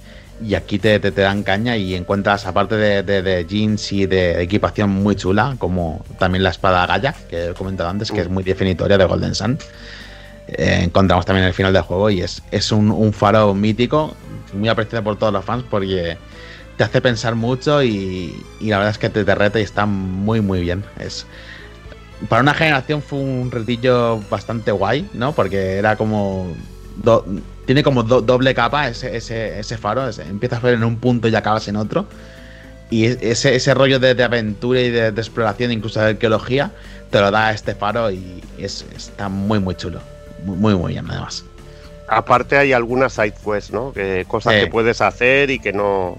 Y aquí te, te- dan caña y encuentras, aparte de, jeans y de equipación muy chula, como también la espada Gaia, que he comentado antes, que es muy definitoria de Golden Sun. eh, encontramos también el final del juego y es, es un, faro mítico, muy apreciado por todos los fans porque te hace pensar mucho y, y la verdad es que te, te reta y está muy muy bien. Es, para una generación fue un retillo bastante guay, ¿no? Porque era como... tiene como do- doble capa ese, ese, ese faro, ese- empiezas a ver en un punto y acabas en otro. Y es- ese, ese rollo de, de aventura y de, de exploración, incluso de arqueología, te lo da este faro y es, está muy muy chulo. Muy muy, muy bien además. Aparte hay algunas side quests, ¿no? Que cosas Sí. que puedes hacer y que no,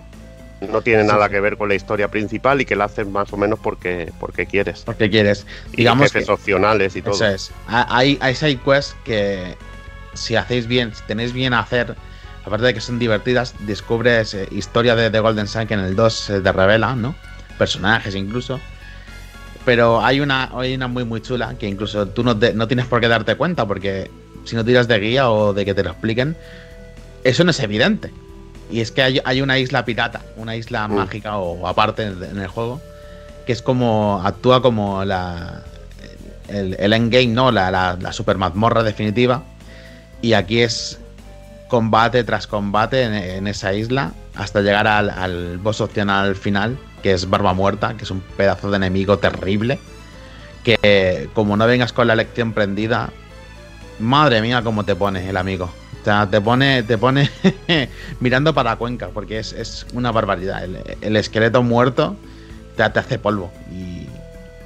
no tienen Sí, nada que ver con la historia principal y que la haces más o menos porque, porque quieres. Porque quieres. Y Digamos jefes que- opcionales y todo. Eso es. Ha- Hay, hay side quests que si hacéis bien, si tenéis bien a hacer, aparte de que son divertidas, descubres eh, historia de, de Golden Sun que en el 2 se te revela, ¿no? Personajes incluso. Pero hay una, hay una muy muy chula que incluso tú no, te- no tienes por qué darte cuenta porque si no tiras de guía o de que te lo expliquen, eso no es evidente. Y es que hay, hay una isla pirata, una isla Mm. mágica o aparte en, en el juego, que es como, actúa como la, el, el endgame, ¿no? La, la, la super mazmorra definitiva. Y aquí es combate tras combate en, esa isla hasta llegar al, al boss opcional final, que es Barba Muerta, que es un pedazo de enemigo terrible. Que como no vengas con la lección prendida, madre mía, cómo te pone el amigo. O sea, te pone, te pone [LAUGHS] mirando para Cuenca, porque es, es una barbaridad. El, el esqueleto muerto te, te hace polvo. Y,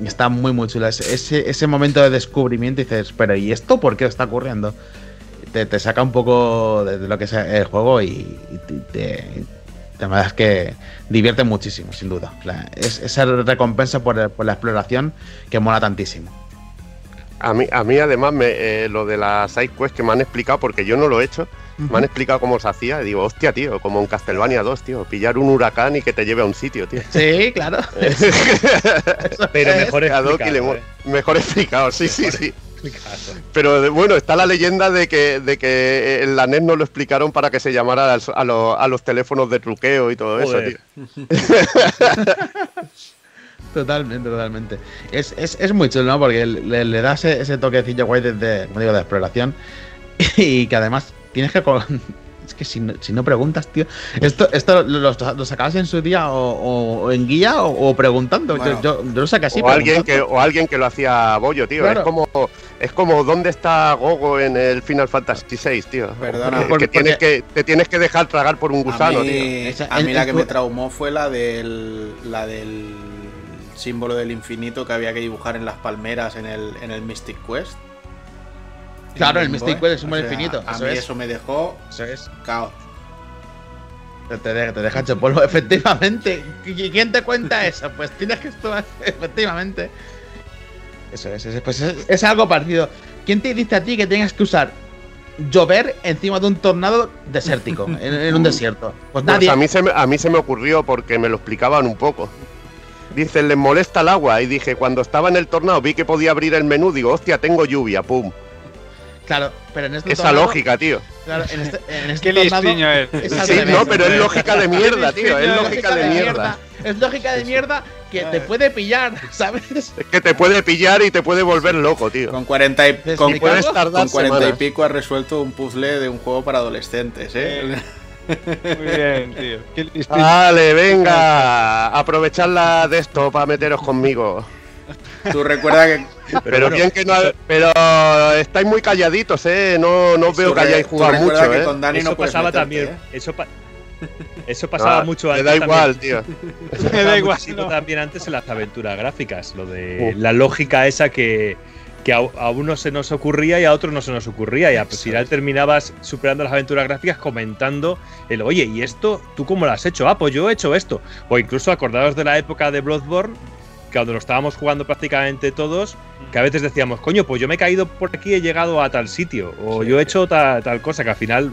y está muy, muy chula. Ese, ese, momento de descubrimiento dices, pero ¿y esto por qué está ocurriendo? Te, te saca un poco de, lo que es el juego y, y te, te- la verdad es que divierte muchísimo, sin duda. La- es, esa recompensa por, por la exploración que mola tantísimo. A mí, a mí además, me, eh, lo de la side quest que me han explicado, porque yo no lo he hecho, me han explicado cómo se hacía. Y digo, hostia, tío, como en Castlevania 2, tío, pillar un huracán y que te lleve a un sitio, tío. Sí, claro. [LAUGHS] Pero mejor explicado. ¿eh? Mejor explicado, sí, sí, sí. Pero bueno, está la leyenda de que, de que en la NES no lo explicaron para que se llamara a, lo- a los teléfonos de truqueo y todo Joder. eso, tío. [LAUGHS] Totalmente, totalmente. Es, es, es muy chulo, ¿no? Porque le, le da ese, ese toquecillo guay de, de, como digo, de exploración. [LAUGHS] Y que además tienes que. Es que si no, si no preguntas, tío. Esto, esto lo, lo- sacabas en su día o, en guía o, o preguntando. Bueno. yo, yo, yo lo saqué así. o, alguien que, o alguien que lo hacía bollo, tío. Claro. Es como es como dónde está Gogo en el Final Fantasy VI, tío. Perdona. Que, Porque- que tienes que te tienes que dejar tragar por un gusano, a mí, tío. Esa- a mí el- la que me traumó fue la del, la del símbolo del infinito que había que dibujar en las palmeras en el, en el Mystic Quest. Claro, el Mystic. Quest, símbolo O sea, infinito, A eso mí es. eso me dejó Eso es. caos. Te, de- te deja hecho polvo, [LAUGHS] efectivamente. ¿Qui- ¿Quién te cuenta eso? Pues tienes que estar, [LAUGHS] efectivamente. Eso es, es- pues es, es algo parecido. ¿Quién te dice a ti que tengas que usar llover encima de un tornado desértico, [LAUGHS] en, en un desierto? Pues Pues nadie. a mí se me, a mí se me ocurrió porque me lo explicaban un poco. Dicen, les molesta el agua. Y dije, cuando estaba en el tornado vi que podía abrir el menú. Digo, hostia, tengo lluvia, pum. Claro, pero en este Esa tornado- lógica, tío. Claro, en este, en este Qué tornado listiño es. Sí, revés. no, pero es lógica de mierda, tío. Es lógica de mierda. Es lógica de mierda que te puede pillar, ¿sabes? Es que te puede pillar y te puede volver loco, tío. Con 40 y, con, Puedes tardar con 40 y pico has resuelto un puzzle de un juego para adolescentes, ¿eh? [LAUGHS] Muy bien, tío. Vale, venga. Aprovechad de esto para meteros conmigo. Tú recuerda que Pero, bueno, bien que no. Pero estáis muy calladitos, ¿eh? No, no veo que hayáis jugado recuerda mucho, que ¿eh? con Dani Eso no pasaba meterte, también. ¿eh? Eso, pa- eso pasaba Ah, mucho Me antes. da también. igual, tío. [LAUGHS] Eso Me pasaba da igual, no. también antes en las aventuras gráficas, lo de Uh. la lógica esa que, que a, a uno se nos ocurría y a otro no se nos ocurría. Y al final terminabas superando las aventuras gráficas comentando el, oye, ¿y esto tú cómo lo has hecho? Ah, pues yo he hecho esto. O incluso acordados de la época de Bloodborne, cuando lo estábamos jugando prácticamente todos, que a veces decíamos, coño, pues yo me he caído por aquí y he llegado a tal sitio. O yo he hecho ta- tal cosa, que al final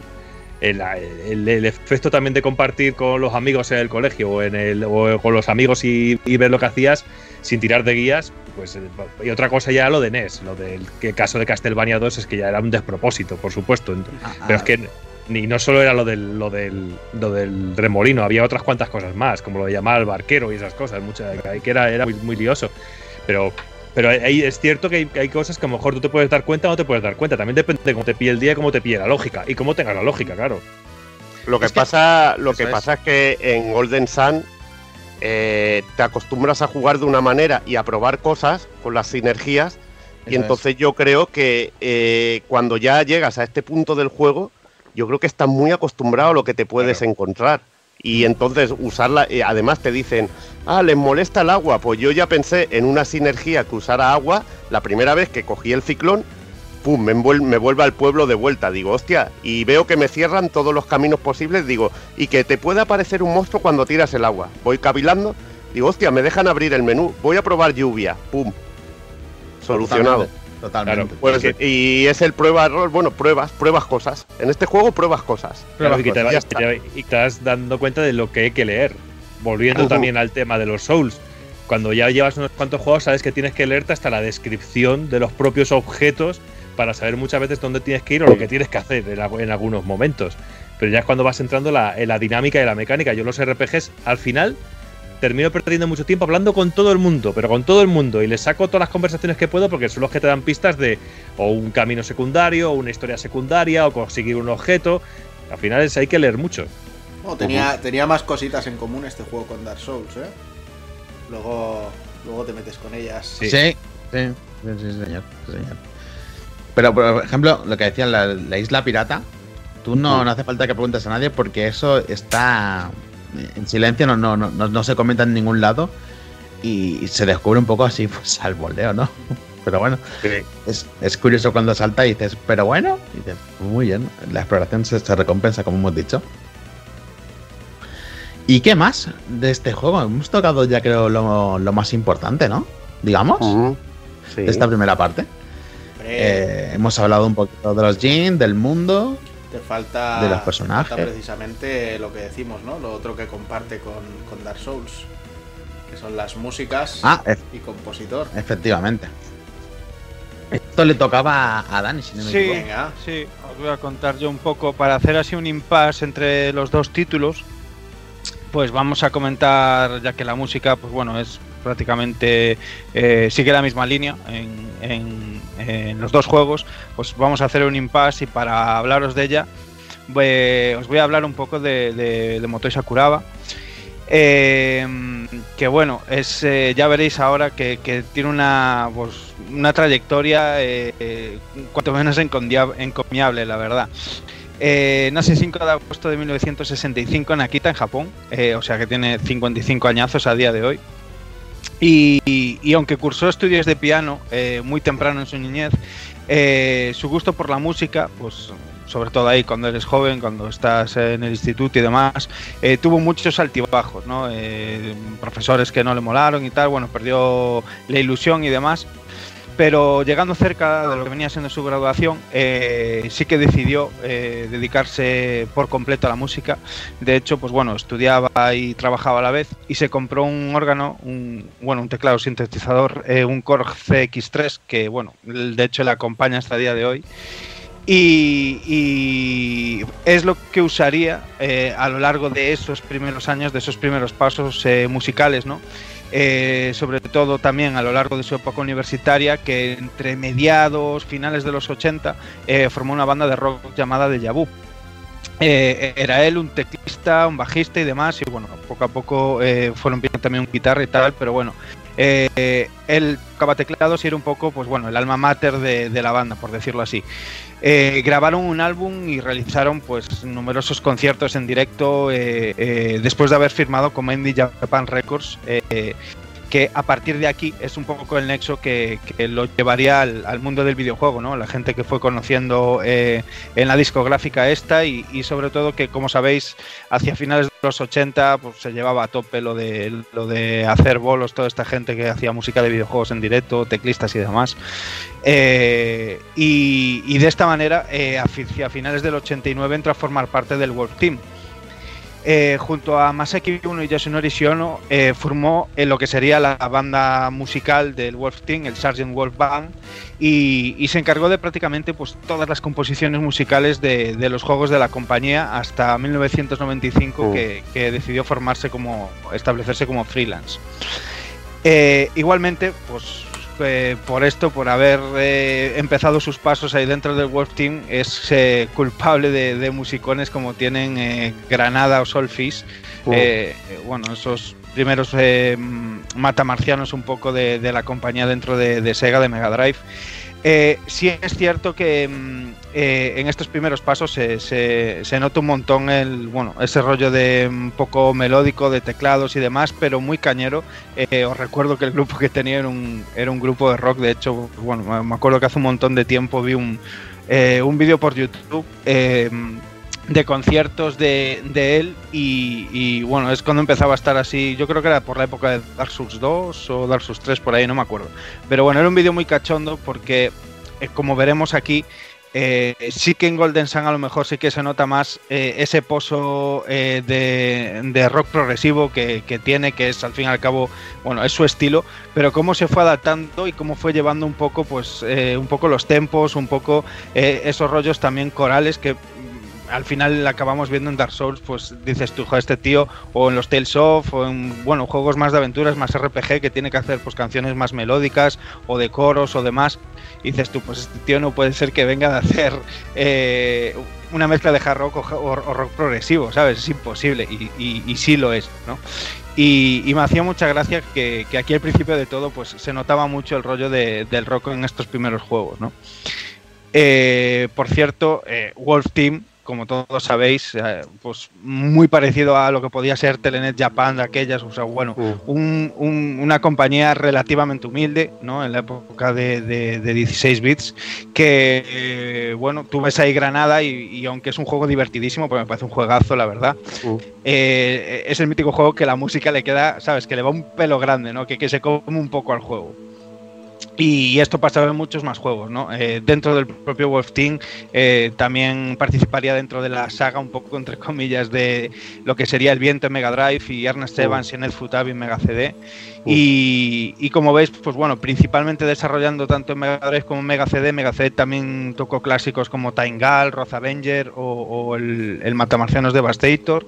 el, el- el efecto también de compartir con los amigos en el colegio o, en el, o con los amigos y, y ver lo que hacías sin tirar de guías, pues eh, y otra cosa ya lo de NES, lo del que caso de Castlevania 2 es que ya era un despropósito, por supuesto. Ah, Pero ah, es que ni no solo era lo del, lo del, lo del remolino, había otras cuantas cosas más, como lo de llamar al barquero y esas cosas, muchas, que era, era muy, muy lioso. Pero, pero ahí es cierto que hay, que hay cosas que a lo mejor tú te puedes dar cuenta o no te puedes dar cuenta. También depende de cómo te pille el día y cómo te pille la lógica. Y cómo tengas la lógica, claro. Lo que Es que- pasa, lo que es. pasa es que en Golden Sun eh, te acostumbras a jugar de una manera y a probar cosas con las sinergias. Y entonces yo creo que eh, cuando ya llegas a este punto del juego, yo creo que estás muy acostumbrado a lo que te puedes Claro. encontrar. Y entonces usarla, eh, además te dicen, ah, les molesta el agua. Pues yo ya pensé en una sinergia que usara agua la primera vez que cogí el ciclón, pum, me, me vuelve al pueblo de vuelta. Digo, hostia, y veo que me cierran todos los caminos posibles. Digo, y que te puede aparecer un monstruo cuando tiras el agua. Voy cavilando, digo, hostia, me dejan abrir el menú. Voy a probar lluvia, pum. Solucionado. Totalmente. Claro, Pues, y es el prueba error, bueno, pruebas, pruebas cosas. En este juego pruebas cosas. Claro, Pruebas y, que te, ya y te- y te vas dando cuenta de lo que hay que leer. Volviendo también al tema de los Souls. Cuando ya llevas unos cuantos juegos, sabes que tienes que leerte hasta la descripción de los propios objetos para saber muchas veces dónde tienes que ir o lo que tienes que hacer en, algu- en algunos momentos. Pero ya es cuando vas entrando la, en la dinámica y la mecánica. Yo los RPGs, al final, termino perdiendo mucho tiempo hablando con todo el mundo, pero con todo el mundo. Y les saco todas las conversaciones que puedo porque son los que te dan pistas de o un camino secundario, o una historia secundaria, o conseguir un objeto. Al final es, hay que leer mucho. No, tenía, tenía más cositas en común este juego con Dark Souls, ¿eh? Luego, luego te metes con ellas. Sí. Sí, sí, sí, señor, señor. Pero, por ejemplo, lo que decían, la, la isla pirata, tú no, no hace falta que preguntes a nadie porque eso está en silencio, no, no, no, no, se comenta en ningún lado. y se descubre un poco así, [LAUGHS] pues al voleo, ¿no? Pero bueno, Sí. es, es curioso cuando salta y dices, pero bueno, y dices, muy bien, la exploración se, se recompensa, como hemos dicho. ¿Y qué más de este juego? Hemos tocado ya creo lo, lo más importante, ¿no? Digamos. Sí. de esta primera parte. Eh, hemos hablado un poquito de los Jin, del mundo. Te falta, de los personajes. falta precisamente lo que decimos, ¿no? Lo otro que comparte con, con Dark Souls, que son las músicas Ah, y compositor. efectivamente. Esto le tocaba a a Dani, si no me Sí. equivoco. Venga, Sí, os voy a contar yo un poco para hacer así un impasse entre los dos títulos. Pues vamos a comentar, ya que la música, pues bueno, es prácticamente eh, sigue la misma línea en, en- en los dos juegos. Pues vamos a hacer un impasse y para hablaros de ella, os voy a hablar un poco de, de, de Motoi Sakuraba. Eh, que bueno, es eh, ya veréis ahora que, que tiene una, pues, una trayectoria eh, eh, cuanto menos encomiable, la verdad. Eh, nace el 5 de agosto de 1965 en Akita, en Japón, o sea que tiene 55 añazos a día de hoy. Y, aunque cursó estudios de piano eh, muy temprano en su niñez, eh, su gusto por la música, pues sobre todo ahí cuando eres joven, cuando estás en el instituto y demás, eh, tuvo muchos altibajos, profesores que no le molaron y tal, bueno, perdió la ilusión y demás. Pero llegando cerca de lo que venía siendo su graduación, eh, sí que decidió eh, dedicarse por completo a la música. De hecho, pues bueno, estudiaba y trabajaba a la vez y se compró un órgano, un, bueno, un teclado sintetizador, eh, un Korg CX3, que bueno, de hecho le acompaña hasta el día de hoy. Y, y es lo que usaría eh, a lo largo de esos primeros años, de esos primeros pasos eh, musicales, ¿no? Eh, sobre todo también a lo largo de su época universitaria, que entre mediados, finales de los 80, eh, formó una banda de rock llamada Deja Vu. Eh, era él un teclista, un bajista y demás, y bueno, poco a poco fueron viendo también un guitarra y tal, pero bueno, eh, él tocaba teclados y era un poco, pues bueno, el alma mater de, la banda, por decirlo así. Eh, grabaron un álbum y realizaron pues numerosos conciertos en directo eh, eh, después de haber firmado con Indie Japan Records que a partir de aquí es un poco el nexo que, lo llevaría al, mundo del videojuego, ¿no? La gente que fue conociendo eh, en la discográfica esta y, sobre todo que, como sabéis, hacia finales de los 80 pues, se llevaba a tope lo de, lo de hacer bolos, toda esta gente que hacía música de videojuegos en directo, teclistas y demás. Eh, y, de esta manera, eh, hacia finales del 89 entró a formar parte del Wolf Team. Eh, junto a Masaki Uno y Yasunori Shiono eh, formó eh, lo que sería la banda musical del Wolf Team, el Sgt. Wolf Band, y, y, se encargó de prácticamente pues, todas las composiciones musicales de, de los juegos de la compañía hasta 1995 uh. que, que, decidió formarse como establecerse como freelance. Igualmente, pues eh, por esto, por haber eh, empezado sus pasos ahí dentro del Wolf Team, es eh, culpable de, de, musicones como tienen Granada o Solfis. Uh. bueno, esos primeros matamarcianos un poco de, de, la compañía dentro de, de Sega, de Mega Drive. Sí es cierto que eh, en estos primeros pasos se, se, se, nota un montón el bueno ese rollo de un poco melódico de teclados y demás, pero muy cañero. Eh, os recuerdo que el grupo que tenía era un, era un grupo de rock. De hecho, bueno, me acuerdo que hace un montón de tiempo vi un, eh, un vídeo por YouTube de conciertos de, de él y, y, bueno, es cuando empezaba a estar así, yo creo que era por la época de Dark Souls 2 o Dark Souls 3, por ahí, no me acuerdo. Pero bueno, era un vídeo muy cachondo porque, como veremos aquí, eh, sí que en Golden Sun a lo mejor sí que se nota más eh, ese pozo eh, de, rock progresivo que, tiene, que es al fin y al cabo, bueno, es su estilo, pero cómo se fue adaptando y cómo fue llevando un poco, pues, un poco los tempos, un poco esos rollos también corales que al final acabamos viendo en Dark Souls, pues dices tú, este tío, o en los Tales of, o en bueno, juegos más de aventuras, más RPG, que tiene que hacer pues canciones más melódicas, o de coros, o demás. Y dices tú, pues este tío no puede ser que venga de hacer eh, una mezcla de hard rock o, rock progresivo, ¿sabes? Es imposible, y, y, sí lo es, ¿no? Y, y, me hacía mucha gracia que, que, aquí al principio de todo, pues se notaba mucho el rollo de, del rock en estos primeros juegos, ¿no? Eh, por cierto, eh, Wolf Team como todos sabéis, eh, pues muy parecido a lo que podía ser Telenet Japan de aquellas, o sea, bueno, Mm. un- un- una compañía relativamente humilde, ¿no? En la época de, de- de 16 bits, que, eh, bueno, tú ves ahí Granada y, y aunque es un juego divertidísimo, pues me parece un juegazo, la verdad, Mm. eh, es el mítico juego que la música le queda, ¿sabes? Que le va un pelo grande, ¿no? Que, que se come un poco al juego. Y esto pasaba en muchos más juegos, ¿no? Eh, dentro del propio Wolf Team eh, también participaría dentro de la saga, un poco entre comillas, de lo que sería el viento en Mega Drive y Ernest. Evans en el Futabi en Mega CD. Y, y como veis, pues bueno, principalmente desarrollando tanto en Mega Drive como en Mega CD. Mega CD también tocó clásicos como Taingal, Roth Avenger o, o el, el Matamarcianos Devastator.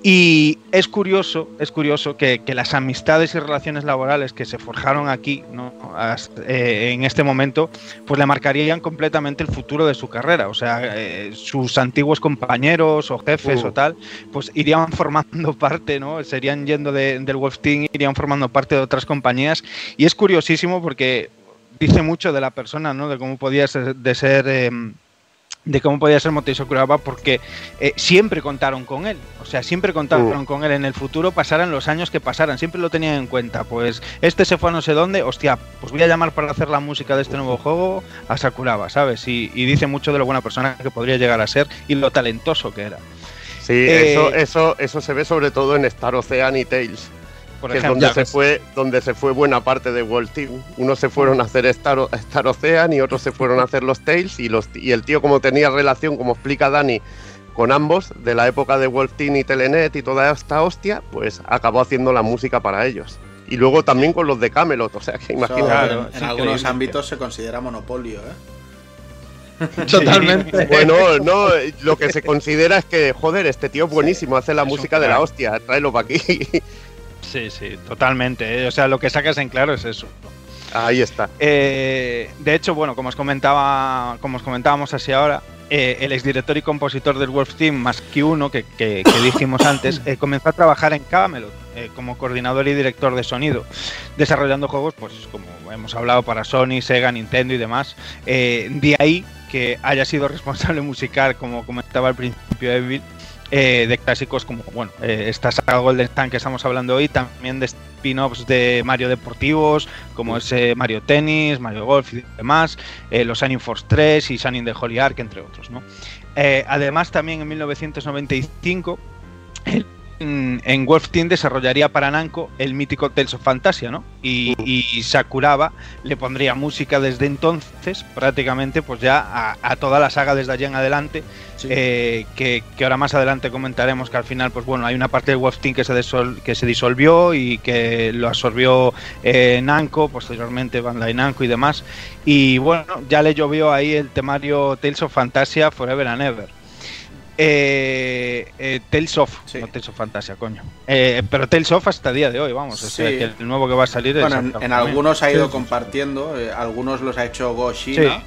Y es curioso, es curioso que, que las amistades y relaciones laborales que se forjaron aquí, ¿no? As- eh, en este momento, pues le marcarían completamente el futuro de su carrera. O sea, eh, sus antiguos compañeros o jefes Uh. o tal, pues irían [LAUGHS] formando parte, ¿no? Serían yendo de- del Wolf Team, irían formando parte de otras compañías. Y es curiosísimo porque dice mucho de la persona, ¿no? De cómo podía ser, de ser. em, de cómo podía ser Motei Sakuraba porque eh, siempre contaron con él, o sea, siempre contaron Uh. con él en el futuro, pasaran los años que pasaran, siempre lo tenían en cuenta, pues este se fue a no sé dónde, hostia, pues voy a llamar para hacer la música de este nuevo juego a Sakuraba, ¿sabes? Y, y dice mucho de lo buena persona que podría llegar a ser y lo talentoso que era. Sí, Eh, eso, eso, eso se ve sobre todo en Star Ocean y Tales, Por que es donde se fue, donde se fue buena parte de World Team. Unos se fueron a hacer Star, Star Ocean y otros se fueron a hacer los Tales y los y el tío como tenía relación, como explica Dani, con ambos de la época de Wolf Team y Telenet y toda esta hostia, pues acabó haciendo la música para ellos. Y luego también con los de Camelot, o sea que imagínate. Claro, en, algunos ámbitos se considera monopolio, ¿eh? [LAUGHS] Totalmente. Bueno, no, lo que se considera es que, joder, este tío es buenísimo, hace la Es música de la hostia, tráelo para aquí. Sí, sí, totalmente. ¿eh? O sea, lo que sacas en claro es eso. Ahí está. Eh, de hecho, bueno, como os comentaba, como os comentábamos así ahora, eh, el exdirector y compositor del Wolf Team, más que uno, que, que- que dijimos antes, eh, comenzó a trabajar en Camelot eh, como coordinador y director de sonido, desarrollando juegos, pues como hemos hablado, para Sony, Sega, Nintendo y demás. De ahí que haya sido [LAUGHS] responsable musical, como comentaba al principio Evil, eh, de clásicos como, bueno, eh, esta saga Golden Sun que estamos hablando hoy, también de spin-offs de Mario Deportivos, como es eh, Mario Tennis, Mario Golf y demás, eh, los Shining Force 3 y Shining the Holy Ark, entre otros. ¿no? Además, también en 1995, él, en, en Wolf Team desarrollaría para Namco el mítico Tales of Fantasia, ¿no? Y, y Sakuraba le pondría música desde entonces, prácticamente, pues ya a, a toda la saga desde allí en adelante, eh, que, que ahora más adelante comentaremos que al final, pues bueno, hay una parte del Wolf Team que se, desol- que se disolvió y que lo absorbió eh, Namco, posteriormente Bandai Namco y demás. Y bueno, ya le llovió ahí el temario Tales of Fantasia Forever and Ever. Eh, eh, Tales of, Sí. no Tales of Fantasia, coño. Eh, pero Tales of hasta el día de hoy, vamos. O sea, Sí. que el nuevo que va a salir es. Bueno, en, en algunos ha ido Sí. compartiendo, eh, algunos los ha hecho Go Shina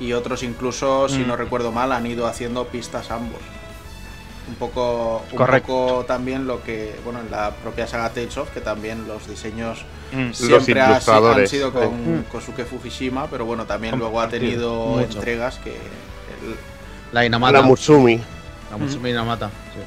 y otros incluso, si Mm. no recuerdo mal, han ido haciendo pistas ambos. Un poco, un Correcto. poco también lo que, bueno, en la propia saga Tales of, que también los diseños Mm. siempre ha si- han sido con Kosuke Fukushima, pero bueno, también luego ha tenido mucho. entregas que el- La La Inamata. Mutsumi. La sí.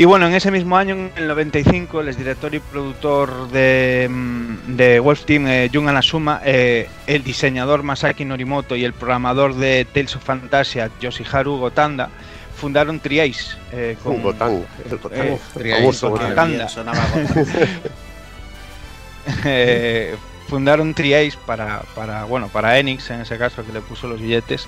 Y bueno, en ese mismo año, en el 95, el exdirector y productor de, mm, de Wolf Team, eh, Jun Anasuma, eh, el diseñador Masaki Norimoto y el programador de Tales of Fantasia, Yoshiharu Gotanda, fundaron Triace. eh, con- Un Gotán. El Gotán. Eh, [LAUGHS] Eh, fundaron Triace para, para, bueno, para Enix, en ese caso, que le puso los billetes.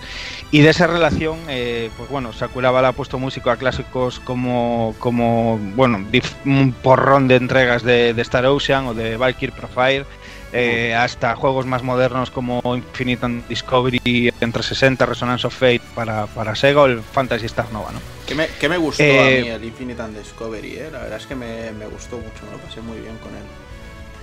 Y de esa relación, eh, pues bueno, Sakuraba le ha puesto músico a clásicos como, como bueno, un porrón de entregas de, de Star Ocean o de Valkyrie Profile. eh, hasta juegos más modernos como Infinite and Discovery entre 60, Resonance of Fate para, para Sega o el Fantasy Star Nova, ¿no? ¿Qué me, qué me gustó Eh, a mí el Infinite and Discovery? eh? La verdad es que me, me gustó mucho, me lo pasé muy bien con él.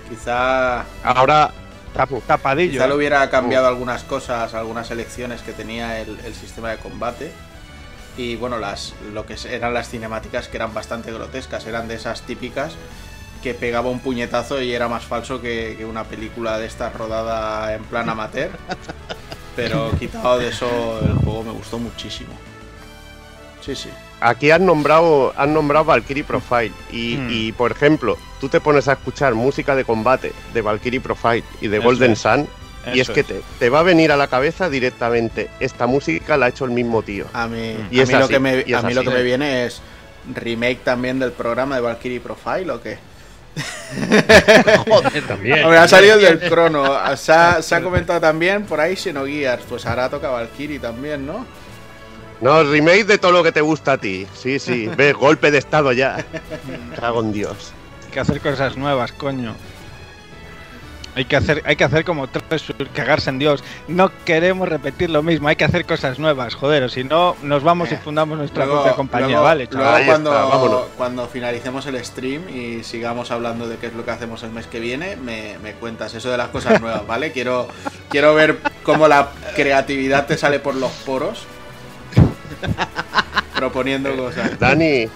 Quizá, Ahora, Tap- tapadillo. quizá le ¿eh? hubiera cambiado algunas cosas, algunas elecciones que tenía el, el sistema de combate. Y bueno, las, lo que eran las cinemáticas que eran bastante grotescas, eran de esas típicas que pegaba un puñetazo y era más falso que, que una película de estas rodada en plan amateur. Pero quitado de eso, el juego me gustó muchísimo. Sí, sí. Aquí has nombrado, has nombrado Valkyrie Profile y, Hmm. y, por ejemplo, tú te pones a escuchar música de combate de Valkyrie Profile y de Eso Golden es. Sun y es que te, te va a venir a la cabeza directamente, esta música la ha hecho el mismo tío. A mí, Y a es mí lo que me, y es a mí lo que me viene es remake también del programa de Valkyrie Profile o qué. [LAUGHS] Joder, También. Hombre, ha salido el del crono. Se ha, se ha [LAUGHS] comentado también por ahí Xenogears. Pues ahora toca Valkyrie también, ¿no? No, remake de todo lo que te gusta a ti. Sí, sí, [LAUGHS] ves, golpe de estado ya. Cago en Dios. Hay que hacer cosas nuevas, coño. Hay que hacer, hay que hacer como tres, cagarse en Dios. No queremos repetir lo mismo, hay que hacer cosas nuevas, joder, o si no nos vamos y Eh, fundamos nuestra Luego- propia compañía, luego- vale, chaval. Está, cuando finalicemos el stream y sigamos hablando de qué es lo que hacemos el mes que viene, me, me cuentas eso de las cosas nuevas, ¿vale? Quiero, quiero ver cómo la creatividad te sale por los poros. [LAUGHS] proponiendo cosas. Dani,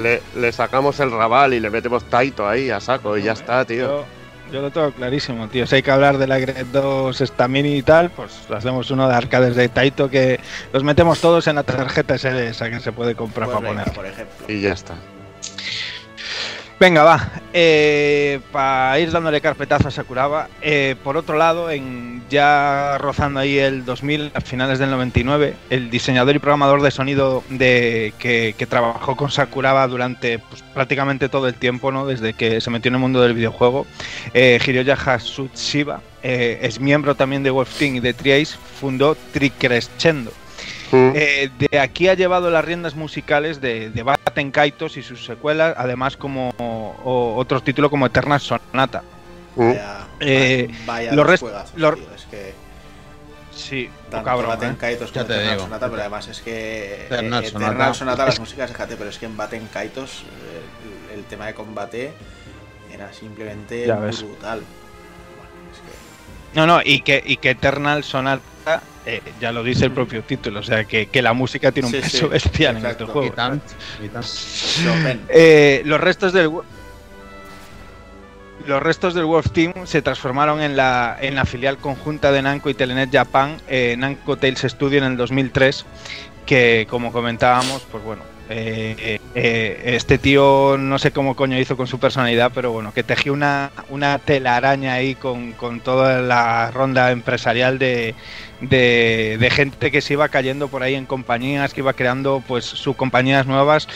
le, le sacamos el rabal y le metemos Taito ahí a saco y ya está, tío. Yo, yo lo tengo clarísimo, tío. Si hay que hablar de la Gret 2 Stamini y tal, pues hacemos uno de arcades de Taito que los metemos todos en la tarjeta SD esa que se puede comprar Pues para venga, poner. por ejemplo. Y ya está. Venga, va. para ir dándole carpetazo a Sakuraba. eh, por otro lado, en ya rozando ahí el 2000, a finales del 99, el diseñador y programador de sonido de, que, que trabajó con Sakuraba durante pues, prácticamente todo el tiempo, ¿no? desde que se metió en el mundo del videojuego, eh, Hiroya Hasutsuba, eh, es miembro también de Wolf Team y de Triace, fundó Tricrescendo. Mm. Eh, de aquí ha llevado las riendas musicales de, de Baten Kaitos y sus secuelas, además como o- otro título como Eternal Sonata. Mm. Vaya, Eh, vaya los juegazos, los- tío, Es que Sí, tanto Baten ¿eh? Kaitos Ya como te Eternal digo. Sonata, pero además es que Eternal eh, Sonata. Eternal Sonata, las músicas, fíjate, pero es que en Baten Kaitos eh, el, el tema de combate era simplemente brutal. Bueno, es que- No, no, y que, y que Eternal Sonata eh, ya lo dice el propio título, o sea que, que la música tiene un Sí, peso sí, bestial en este juego. Y y. Eh, los restos del los restos del Wolf Team se transformaron en la, en la filial conjunta de Namco y Telenet Japan, eh, Namco Tales Studio en el 2003, que como comentábamos, pues bueno, eh, eh, este tío no sé cómo coño hizo con su personalidad, pero bueno, que tejió una, una telaraña ahí con, con toda la ronda empresarial de, de, gente que se iba cayendo por ahí en compañías, que iba creando pues subcompañías nuevas.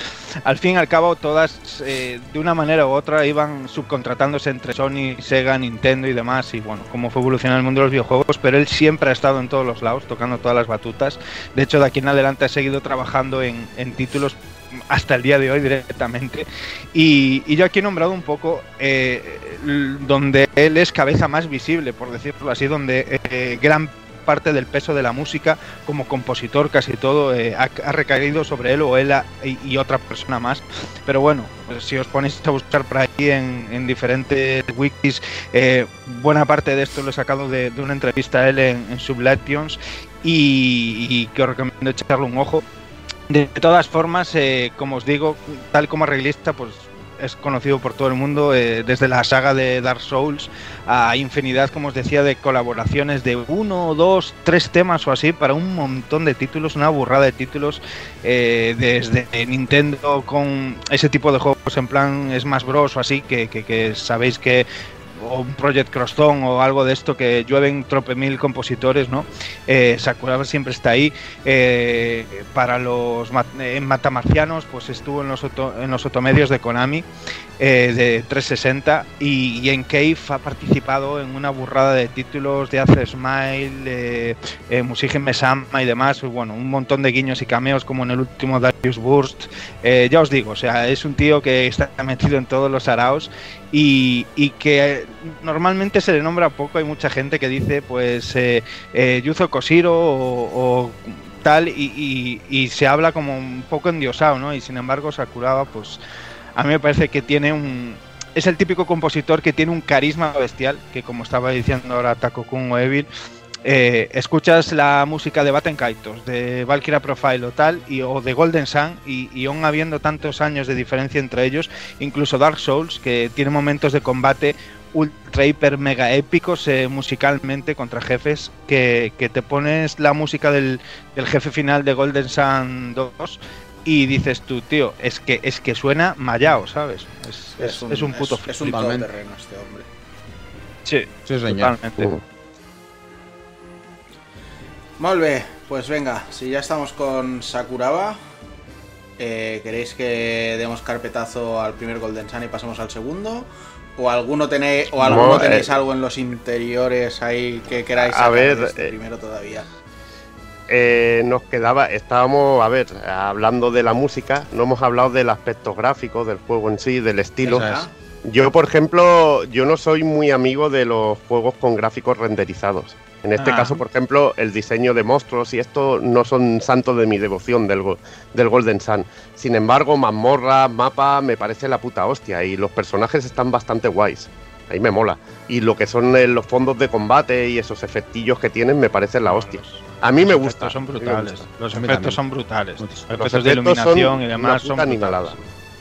Al fin y al cabo, todas eh, de una manera u otra iban subcontratándose entre Sony, Sega, Nintendo y demás. Y bueno, cómo fue evolucionando el mundo de los videojuegos, pero él siempre ha estado en todos los lados, tocando todas las batutas. De hecho, de aquí en adelante ha seguido trabajando en, títulos hasta el día de hoy directamente. Y, yo aquí he nombrado un poco eh, donde él es cabeza más visible, por decirlo así, donde eh, gran parte del peso de la música como compositor casi todo eh, ha, recaído sobre él o él y, otra persona más. Pero bueno si os ponéis a buscar por ahí en, en diferentes wikis eh, buena parte de esto lo he sacado de, una entrevista a él en, en y que os recomiendo echarle un ojo. De todas formas, eh, como os digo, tal como arreglista, pues es conocido por todo el mundo, eh, desde la saga de Dark Souls a infinidad, como os decía, de colaboraciones de uno, dos, tres temas o así para un montón de títulos, una burrada de títulos, eh, desde Nintendo con ese tipo de juegos en plan Smash Bros. o así, que, que- que sabéis que o un Project Crosstown o algo de esto que llueven trope mil compositores, ¿no? Eh, Sakuraba siempre está ahí. Eh, para los ma- en Matamarcianos, pues estuvo en los, en los otomedios de Konami eh, de 360 y, en Cave ha participado en una burrada de títulos de Ace Smile, eh, eh, Musigen Mesama y demás. Bueno, un montón de guiños y cameos como en el último Darius Burst. Eh, ya os digo, o sea, es un tío que está metido en todos los araos y, y que eh, normalmente se le nombra poco. Hay mucha gente que dice, pues, eh, eh, Yuzo Koshiro o, tal, y se habla como un poco endiosado, ¿no? Y sin embargo, Sakuraba, pues, a mí me parece que tiene un. Es el típico compositor que tiene un carisma bestial, que como estaba diciendo ahora Taco Kun o Evil, eh, escuchas la música de Batten Kaitos, de Valkyria Profile o tal, y, o de Golden Sun, y, y aún habiendo tantos años de diferencia entre ellos, incluso Dark Souls, que tiene momentos de combate ultra hiper mega épicos eh, musicalmente contra jefes que, que te pones la música del, del jefe final de Golden Sun 2 y dices tú, tío, es que es que suena mallao, ¿sabes? Es, es- es un, puto Es, un Totalmente. todoterreno este hombre. Sí, Sí, señor. totalmente. Uh. Molt bé, pues venga, si ya estamos con Sakuraba, eh, ¿queréis que demos carpetazo al primer Golden Sun y pasemos al segundo? ¿O alguno tenéis, o alguno No, tenéis eh, algo en los interiores ahí que queráis a sacar de ver, este eh, primero todavía? Eh, nos quedaba, estábamos, a ver, hablando de la música, no hemos hablado del aspecto gráfico del juego en sí, del estilo. Es. Yo, por ejemplo, yo no soy muy amigo de los juegos con gráficos renderizados. En este Ah. caso, por ejemplo, el diseño de monstruos y esto no son santos de mi devoción del, go- del Golden Sun. Sin embargo, mazmorra, mapa, me parece la puta hostia y los personajes están bastante guays. Ahí me mola. Y lo que son eh, los fondos de combate y esos efectillos que tienen me parecen la hostia. A mí me Los gusta. efectos son brutales. gusta. Los efectos son brutales. Los Los efectos de son iluminación y demás son brutales. animalada.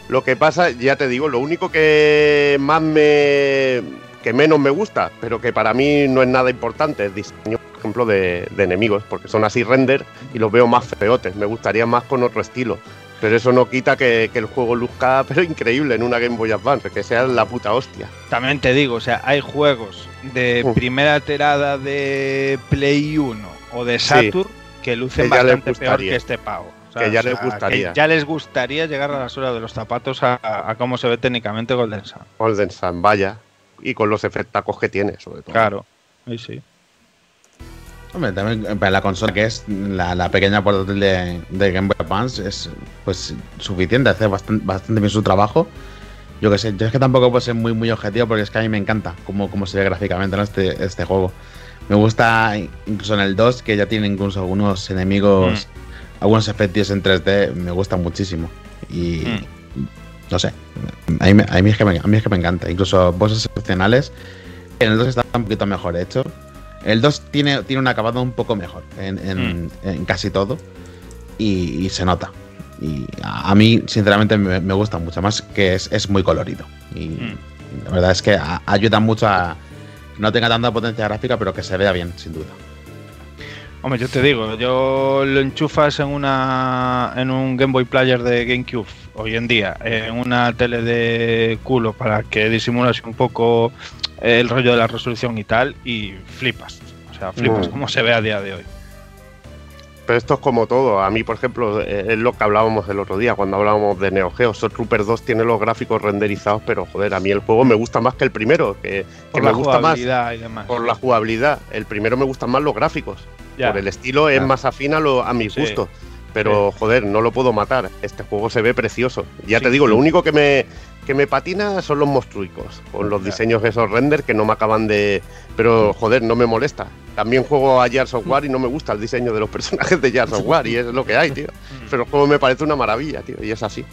Lo que pasa, ya te digo, lo único que más me. Que menos me gusta, pero que para mí no es nada importante, es diseño, por ejemplo, de, de enemigos, porque son así render y los veo más feotes. Me gustaría más con otro estilo. Pero eso no quita que, que el juego luzca, [LAUGHS] pero increíble en una Game Boy Advance, que sea la puta hostia. También te digo, o sea, hay juegos de Uh. primera tirada de Play 1 o de Saturn que lucen Que bastante peor que este pavo. Que ya les gustaría. que ya les gustaría llegar a la suela de los zapatos a, a cómo se ve técnicamente Golden Sun. Golden Sun, vaya. Y con los efectacos que tiene, sobre todo. Claro. Sí, sí. Hombre, también eh, para la consola que es la, la pequeña portátil de, de Game Boy Advance es pues suficiente, hace bastante, bastante bien su trabajo. Yo que sé, yo es que tampoco puedo ser muy muy objetivo porque es que a mí me encanta cómo, cómo se ve gráficamente ¿no? este, este juego. Me gusta incluso en el 2 que ya tiene incluso algunos enemigos, algunos efectos en 3D, me gusta muchísimo. Y no sé, a mí, me- a, mí es que me, a mí es que me encanta. Incluso bosses excepcionales. En el 2 está un poquito mejor hecho. El 2 tiene, tiene un acabado un poco mejor en, en- en casi todo. Y, y se nota. Y a, a mí, sinceramente, me, me gusta mucho más que es, es muy colorido. Y Mm. la verdad es que a- ayuda mucho a que no tenga tanta potencia gráfica, pero que se vea bien, sin duda. Hombre, yo te digo, yo lo enchufas en una en un Game Boy Player de GameCube hoy en día, en una tele de culo para que disimulas un poco el rollo de la resolución y tal, y flipas. O sea, flipas Mm. como se ve a día de hoy. Pero esto es como todo. A mí, por ejemplo, eh, es lo que hablábamos el otro día cuando hablábamos de Neo Geo. Soul Trooper 2 tiene los gráficos renderizados, pero joder, a mí el juego me gusta más que el primero, que, Por que la me gusta más jugabilidad y demás. por la jugabilidad. El primero me gustan más los gráficos. Ya. Por el estilo es más afín a, lo- a mi Sí. gusto. Pero joder, no lo puedo matar. Este juego se ve precioso. Ya Sí, te digo, sí. lo único que me, que me patina son los monstruicos. Con los diseños de esos render que no me acaban de. Pero joder, no me molesta. También juego a Gears of War y no me gusta el diseño de los [LAUGHS] personajes de Gears of War. Y es lo que hay, tío. Pero el juego me parece una maravilla, tío. Y es así.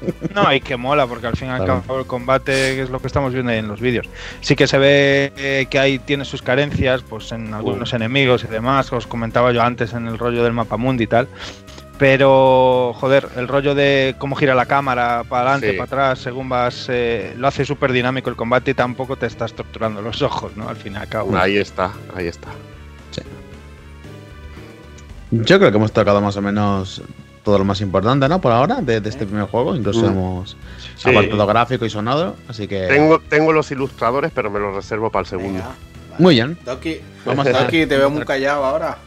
[LAUGHS] No, y que mola, porque al fin y al Claro. cabo el combate es lo que estamos viendo ahí en los vídeos. Sí que se ve eh, que ahí tiene sus carencias, pues en algunos enemigos y demás, os comentaba yo antes en el rollo del mapa mundi y tal. Pero, joder, el rollo de cómo gira la cámara para adelante, Sí. para atrás, según vas, eh, lo hace súper dinámico el combate y tampoco te estás torturando los ojos, ¿no? Al fin y al cabo. Ahí está, ahí está. Yo creo que hemos tocado más o menos todo lo más importante, ¿no? Por ahora, de, de este primer juego. Incluso Mm. hemos Sí. apartado gráfico y sonoro. Así que. Tengo, tengo los ilustradores, pero me los reservo para el segundo. Venga, vale. Muy bien. Doki, Vamos a Doki, te veo muy callado ahora.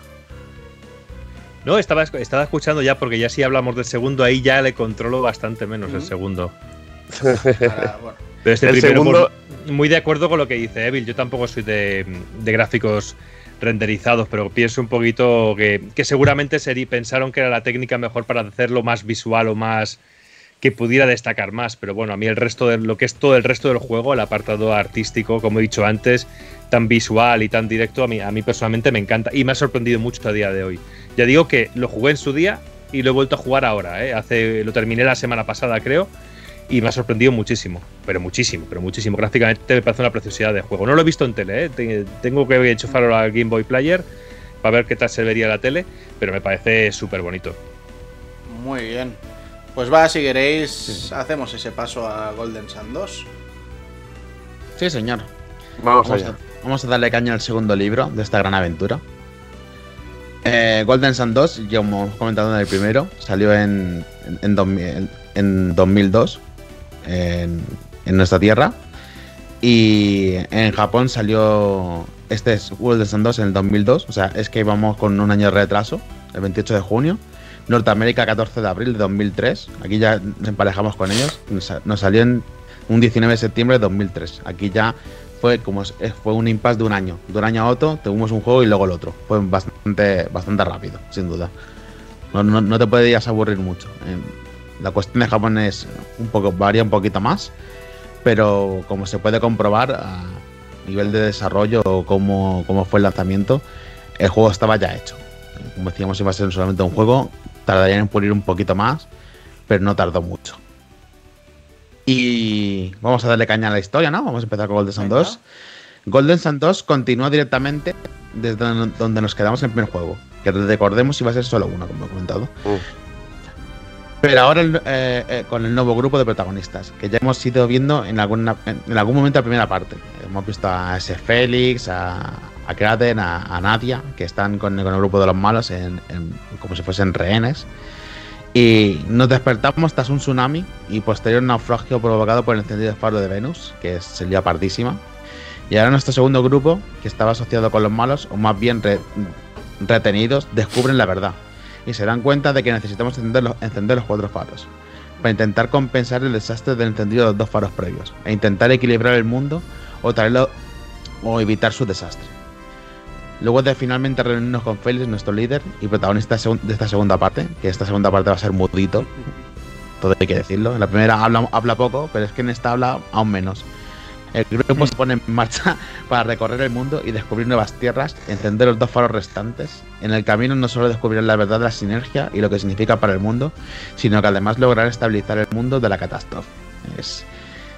No, estaba, estaba escuchando ya porque ya si hablamos del segundo, ahí ya le controlo bastante menos el segundo. [LAUGHS] Bueno, Pero este El primero, segundo- pues, muy de acuerdo con lo que dice Evil. Yo tampoco soy de, de gráficos renderizados, pero pienso un poquito que, que seguramente sería, pensaron que era la técnica mejor para hacerlo más visual o más que pudiera destacar más. Pero bueno, a mí el resto de lo que es todo el resto del juego, el apartado artístico, como he dicho antes, tan visual y tan directo, a mí, a mí personalmente me encanta y me ha sorprendido mucho a día de hoy. Ya digo que lo jugué en su día y lo he vuelto a jugar ahora. ¿eh? Hace, lo terminé la semana pasada, creo y me ha sorprendido muchísimo, pero muchísimo, pero muchísimo. Gráficamente me parece una preciosidad de juego. No lo he visto en tele, ¿eh? Te- tengo que enchufarlo al Game Boy Player para ver qué tal se vería la tele, pero me parece súper bonito. muy bien. Pues va, si queréis, hacemos ese paso a Golden Sun 2. Sí, señor. Vamos Vamos allá. a, vamos a darle caña al segundo libro de esta gran aventura. Eh, Golden Sun 2, ya hemos comentado en el primero, salió en, en, en 2000 en 2002 en, nuestra tierra. Y en Japón salió este es Golden Sun 2 en el 2002, o sea, es que íbamos con un año de retraso, el 28 de junio. Norteamérica 14 de abril de 2003, aquí ya nos emparejamos con ellos, nos, salió en un 19 de septiembre de 2003. Aquí ya fue como fue un impasse de un año. De un año a otro tuvimos un juego y luego el otro. Fue bastante, bastante rápido, sin duda. No, no, no te podías aburrir mucho. La cuestión de Japón es un poco, varía un poquito más, pero como se puede comprobar a nivel de desarrollo o cómo, cómo fue el lanzamiento, el juego estaba ya hecho. Como decíamos, iba a ser solamente un juego, tardaría en pulir un poquito más, pero no tardó mucho. Y vamos a darle caña a la historia, ¿no? Vamos a empezar con Golden Sun Venga. 2. Golden Sun 2 continúa directamente desde don- donde nos quedamos en el primer juego. Que recordemos iba a ser solo uno, como he comentado. Uh, Pero ahora eh, eh, con el nuevo grupo de protagonistas, que ya hemos ido viendo en, alguna, en, algún momento la primera parte. Hemos visto a ese Félix, a, a Kraten, a, Nadia, que están con, con el grupo de los malos en, como si fuesen rehenes. Y nos despertamos tras un tsunami y posterior naufragio provocado por el encendido faro de Venus, que es- lía pardísima. Y ahora nuestro segundo grupo, que estaba asociado con los malos, o más bien re- retenidos, descubren la verdad y se dan cuenta de que necesitamos encender los, encender los cuatro faros para intentar compensar el desastre del encendido de los dos faros previos e intentar equilibrar el mundo o traerlo o evitar su desastre. Luego de finalmente reunirnos con Félix, nuestro líder y protagonista de esta segunda parte, que esta segunda parte va a ser mudito, todo hay que decirlo. En la primera habla, habla poco, pero es que en esta habla aún menos. El grupo se pone en marcha [LAUGHS] para recorrer el mundo y descubrir nuevas tierras, encender los dos faros restantes. En el camino no solo descubrirán la verdad de la sinergia y lo que significa para el mundo, sino que además lograr estabilizar el mundo de la catástrofe. Es-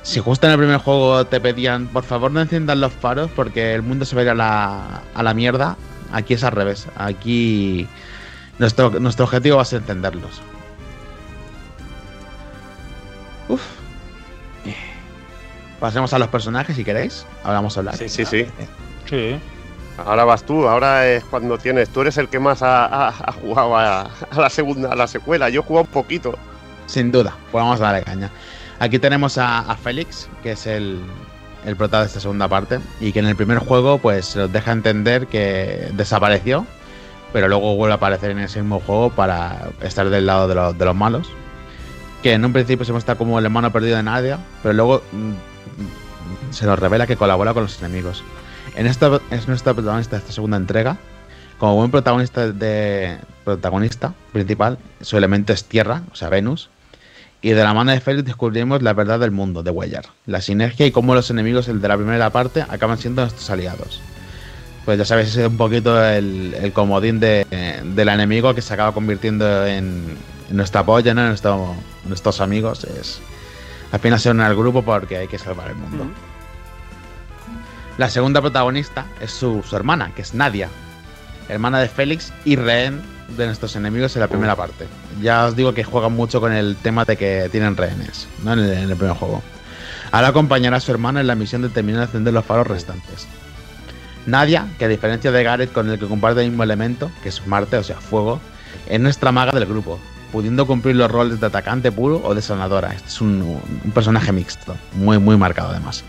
Si justo en el primer juego te pedían, por favor no enciendan los faros porque el mundo se va a ir a la, a la mierda, aquí es al revés. Aquí nuestro, nuestro objetivo va a ser encenderlos. Uf. Pasemos a los personajes si queréis. Ahora vamos a hablar. Sí, sí, sí. Sí. Ahora vas tú, ahora es cuando tienes. Tú eres el que más ha, ha- ha jugado a, a la segunda, a la secuela. Yo he jugado un poquito. Sin duda, pues vamos a darle caña. Aquí tenemos a, a Félix, que es el, el prota de esta segunda parte, y que en el primer juego pues nos deja entender que desapareció, pero luego vuelve a aparecer en ese mismo juego para estar del lado de, los- de los malos. Que en un principio se muestra como el hermano perdido de Nadia, pero luego mm, se nos revela que colabora con los enemigos. En esta es nuestra protagonista de esta segunda entrega. Como buen protagonista de protagonista principal, su elemento es tierra, o sea, Venus. Y de la mano de Félix descubrimos la verdad del mundo de Weyer, la sinergia y cómo los enemigos el de la primera parte acaban siendo nuestros aliados. Pues ya sabéis, es un poquito el, el comodín de, del enemigo que se acaba convirtiendo en, en nuestro apoyo, ¿no? en nuestro- nuestros amigos. Es, final se unen al grupo porque hay que salvar el mundo. La segunda protagonista es su, su hermana, que es Nadia, hermana de Félix y rehén de nuestros enemigos en la primera parte. Ya os digo que juegan mucho con el tema de que tienen rehenes, ¿no? En el, en el primer juego. Ahora acompañará a su hermana en la misión de terminar de encender los faros restantes. Nadia, que a diferencia de Gareth con el que comparte el mismo elemento, que es Marte, o sea, fuego, es nuestra maga del grupo, pudiendo cumplir los roles de atacante puro o de sanadora. Este es un, personaje mixto, muy, muy marcado además.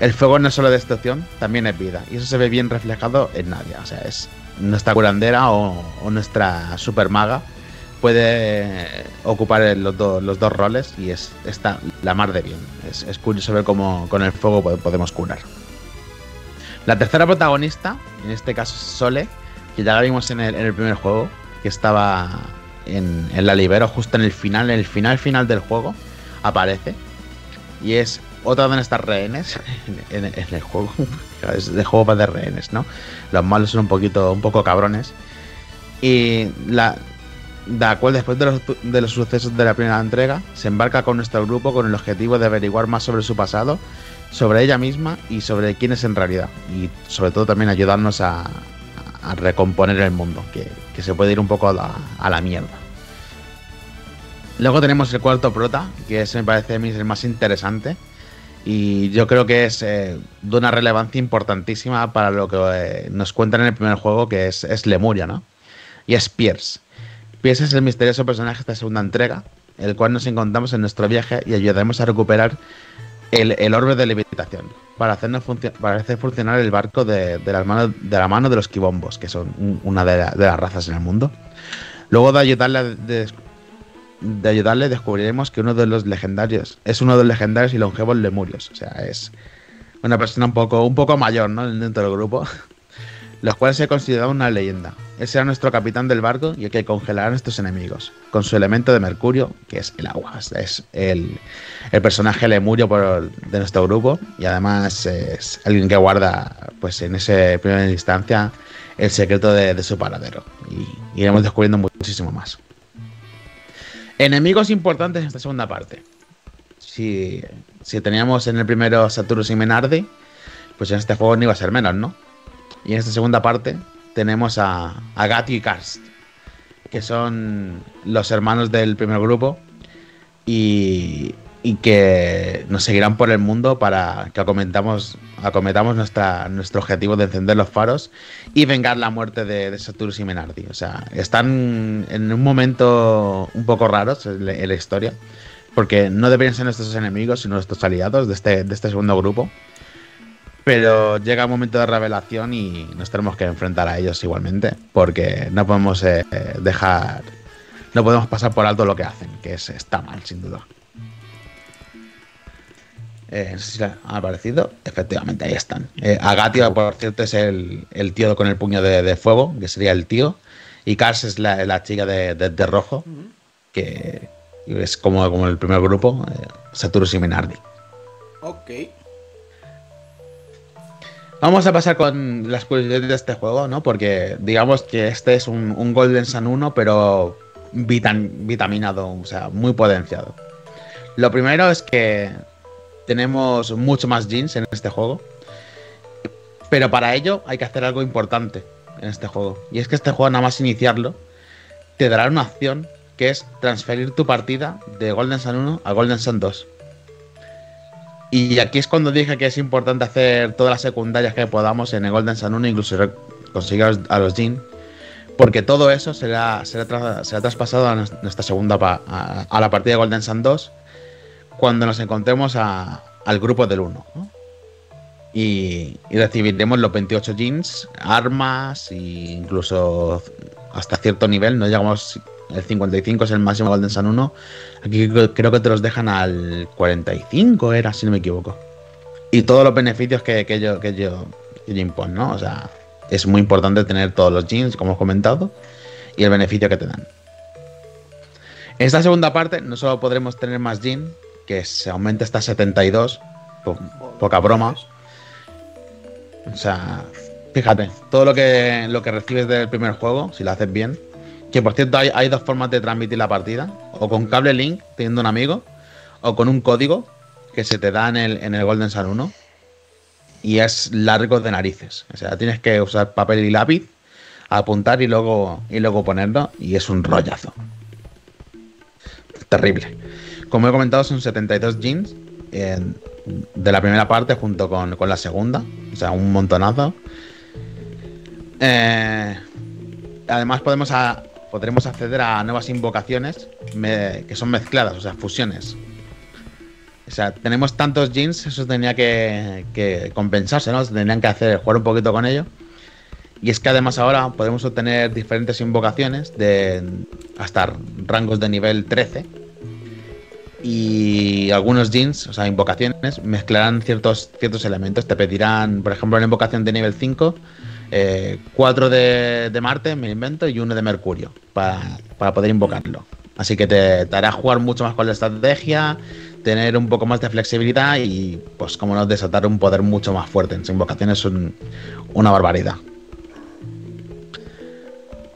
El fuego no es solo destrucción, también es vida. Y eso se ve bien reflejado en Nadia. O sea, es nuestra curandera o, nuestra super maga. Puede ocupar los, do- los dos roles y es está la mar de bien. Es, curioso ver cómo con el fuego po- podemos curar. La tercera protagonista, en este caso es Sole, que ya la vimos en el primer juego, que estaba en, la libero justo en el final, en el final final del juego, aparece. Y es otra de nuestras rehenes en, en- en el juego. [LAUGHS] Es de juego para de rehenes, ¿no? Los malos son un poquito, un poco cabrones. Y la, la cual después de los, de los sucesos de la primera entrega, se embarca con nuestro grupo con el objetivo de averiguar más sobre su pasado, sobre ella misma y sobre quién es en realidad. Y sobre todo también ayudarnos a, a recomponer el mundo, que, que se puede ir un poco a la, mierda. Luego tenemos el cuarto prota, que ese me parece a mí el más interesante, Y yo creo que es eh, de una relevancia importantísima para lo que eh, nos cuentan en el primer juego, que es, es Lemuria, ¿no? Y es Pierce. Pierce es el misterioso personaje de esta segunda entrega, el cual nos encontramos en nuestro viaje y ayudaremos a recuperar el, el orbe de levitación para, hacernos para hacer funcionar el barco de, de, las manos- de la mano de los quibombos, que son un- una de, la- de las razas en el mundo. Luego de ayudarle, a des- de ayudarle descubriremos que uno de los legendarios es uno de los legendarios y longevos lemurios. O sea, es una persona un poco, un poco mayor ¿no? dentro del grupo, los cuales se consideraban una leyenda. Él será nuestro capitán del barco y el que congelará a nuestros enemigos, con su elemento de mercurio, que es el agua. Es el, el personaje lemurio por- de nuestro grupo y además es alguien que guarda, pues en esa primera instancia, el secreto de, de su paradero. Y iremos descubriendo muchísimo más. Enemigos importantes en esta segunda parte. Si, si teníamos en el primero Saturus y Menardi, pues en este juego no iba a ser menos, ¿no? Y en esta segunda parte tenemos a, a Gati y Karst, que son los hermanos del primer grupo y, que nos seguirán por el mundo para que acometamos, nuestro objetivo de encender los faros y vengar la muerte de, de Saturus y Menardi. O sea, están en un momento un poco raro en la, historia, porque no deberían ser nuestros enemigos, sino nuestros aliados de este, de este segundo grupo. Pero llega un momento de revelación y nos tenemos que enfrentar a ellos igualmente, porque no podemos eh, dejar, no podemos pasar por alto lo que hacen, que es, está mal, sin duda. Eh, no sé si le ha aparecido. Efectivamente, ahí están. Eh, Agatio, por cierto, es el, el tío con el puño de, de fuego, que sería el tío. Y Kars es la, la chica de, de- de rojo, que es como, como el primer grupo, eh, Saturus y Menardi. Ok. Vamos a pasar con las curiosidades de este juego, ¿no? Porque digamos que este es un, Golden Sun 1, pero vitam- vitaminado, o sea, muy potenciado. Lo primero es que tenemos mucho más jeans en este juego. Pero para ello hay que hacer algo importante en este juego. Y es que este juego, nada más iniciarlo, te dará una opción que es transferir tu partida de Golden Sun 1 a Golden Sun 2. Y aquí es cuando dije que es importante hacer todas las secundarias que podamos en el Golden Sun 1, incluso conseguir a los, Jin, porque todo eso será, será, tra- será traspasado a nues- nuestra segunda pa- a, la partida de Golden Sun 2 cuando nos encontremos a- al grupo del 1. ¿no? Y, y recibiremos los 28 jeans, armas e incluso hasta cierto nivel, no llegamos el 55 es el máximo Golden Sun 1. Aquí creo- que te los dejan al 45, era, si no me equivoco. Y todos los beneficios que, yo, que yo, que yo imponen, ¿no? O sea, es muy importante tener todos los jeans, como he comentado, y el beneficio que te dan. En esta segunda parte no solo podremos tener más jeans, que se aumenta hasta 72, po- poca broma. O sea, fíjate, todo lo que, lo que recibes del primer juego, si lo haces bien, que por cierto hay, dos formas de transmitir la partida, o con cable link, teniendo un amigo, o con un código que se te da en el, en el Golden Sun 1, y es largo de narices. O sea, tienes que usar papel y lápiz, apuntar y luego, y luego ponerlo, y es un rollazo. Terrible. Como he comentado, son 72 jeans de la primera parte junto con, con la segunda. O sea, un montonazo. Eh, además, podemos a- podremos acceder a nuevas invocaciones que son mezcladas, o sea, fusiones. O sea, tenemos tantos jeans, eso tenía que, que compensarse, ¿no? Tendrían que hacer, jugar un poquito con ello. Y es que además ahora podemos obtener diferentes invocaciones de hasta rangos de nivel 13 y algunos jeans, o sea, invocaciones, mezclarán ciertos, ciertos elementos. Te pedirán, por ejemplo, una invocación de nivel 5, 4 de, de Marte, me invento, y uno de Mercurio, para, para poder invocarlo. Así que te, te hará jugar mucho más con la estrategia, tener un poco más de flexibilidad y, pues, como no, desatar un poder mucho más fuerte. En sus invocaciones son una barbaridad.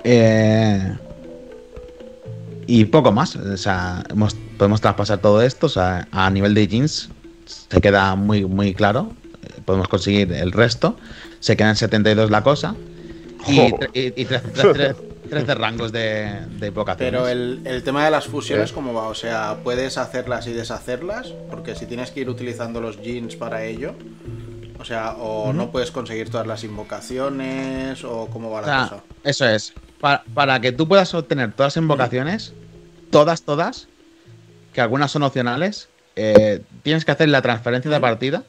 Eh, y poco más. Podemos traspasar todo esto. O sea, a nivel de jeans se queda muy, muy claro. Eh, Podemos conseguir el resto. Se queda en 72 la cosa. Y, y- y tre- tre- tre- 13 rangos de, de invocaciones. Pero el, el tema de las fusiones, Sí. ¿cómo va? O sea, ¿puedes hacerlas y deshacerlas? Porque si tienes que ir utilizando los jeans para ello, o sea, o no puedes conseguir todas las invocaciones, o cómo va O la sea, cosa. eso es. Para, para que tú puedas obtener todas las invocaciones, todas, todas, que algunas son opcionales, eh, tienes que hacer la transferencia de partida.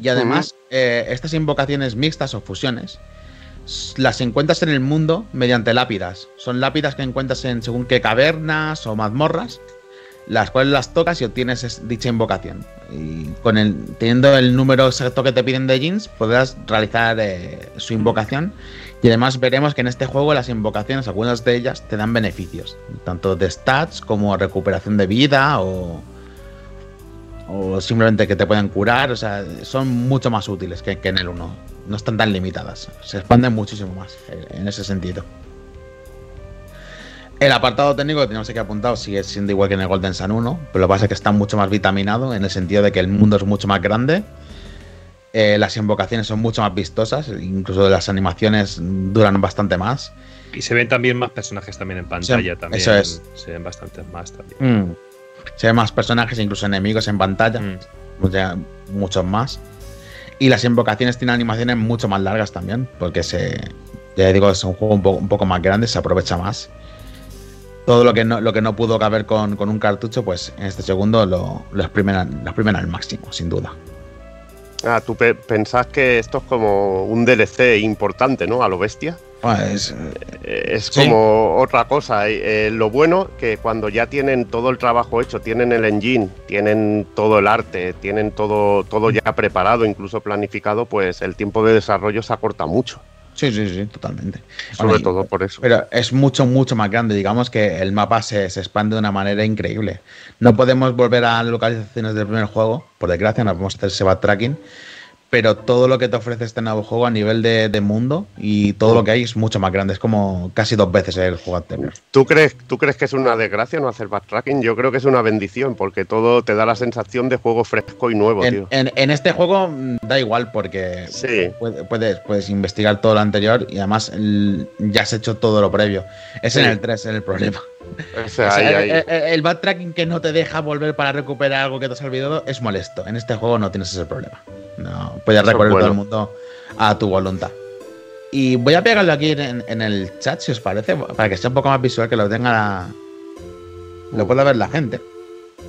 Y además, eh, estas invocaciones mixtas o fusiones las encuentras en el mundo mediante lápidas. Son lápidas que encuentras en según qué cavernas o mazmorras, las cuales las tocas y obtienes es- dicha invocación. Y con el, teniendo el número exacto que te piden de jeans, podrás realizar eh, su invocación. Y además veremos que en este juego las invocaciones, algunas de ellas, te dan beneficios. Tanto de stats como recuperación de vida o, o simplemente que te pueden curar. O sea, son mucho más útiles que, que en el 1. No están tan limitadas. Se expanden muchísimo más eh, en ese sentido. El apartado técnico que tenemos aquí apuntado sigue siendo igual que en el Golden Sun 1, pero lo que pasa es que está mucho más vitaminado en el sentido de que el mundo es mucho más grande. eh, las invocaciones son mucho más vistosas, incluso las animaciones duran bastante más. Y se ven también más personajes también en pantalla. Sí, también eso es. Se ven bastantes más también. Mm. Se ven más personajes, incluso enemigos en pantalla, Mm. o sea, muchos más. Y las invocaciones tienen animaciones mucho más largas también, porque se, ya digo, es un juego un poco, un poco más grande, se aprovecha más. Todo lo que no, lo que no pudo caber con, con un cartucho, pues en este segundo lo, lo, exprimen, al- lo exprimen al máximo, sin duda. Ah, tú pe- pensás que esto es como un DLC importante, ¿no? A lo bestia. Pues, Eh, Es Sí. como otra cosa. eh, eh, lo bueno que cuando ya tienen todo el trabajo hecho, tienen el engine, tienen todo el arte, tienen todo, todo ya preparado, incluso planificado, pues el tiempo de desarrollo se acorta mucho. sí, sí, sí, totalmente. Sobre Bueno, todo por eso. Pero es mucho, mucho más grande. Digamos que el mapa se, se expande de una manera increíble. No podemos volver a localizaciones del primer juego, por desgracia, no podemos hacer ese backtracking. Pero todo lo que te ofrece este nuevo juego a nivel de, de mundo y todo lo que hay es mucho más grande. Es como casi dos veces el juego anterior. ¿Tú crees, ¿Tú crees que es una desgracia no hacer backtracking? Yo creo que es una bendición, porque todo te da la sensación de juego fresco y nuevo, En, tío. en- en este juego mm, da igual porque Sí. puedes, puedes investigar todo lo anterior y además el- ya has hecho todo lo previo. Es en el 3 el problema. O sea, O sea, ahí- el, el- el backtracking que no te deja volver para recuperar algo que te has olvidado es molesto. En este juego no tienes ese problema. No, puedes recorrer todo el mundo a tu voluntad. Y voy a pegarlo aquí en, en el chat, si os parece, para que sea un poco más visual, que lo tenga la- lo pueda ver la gente.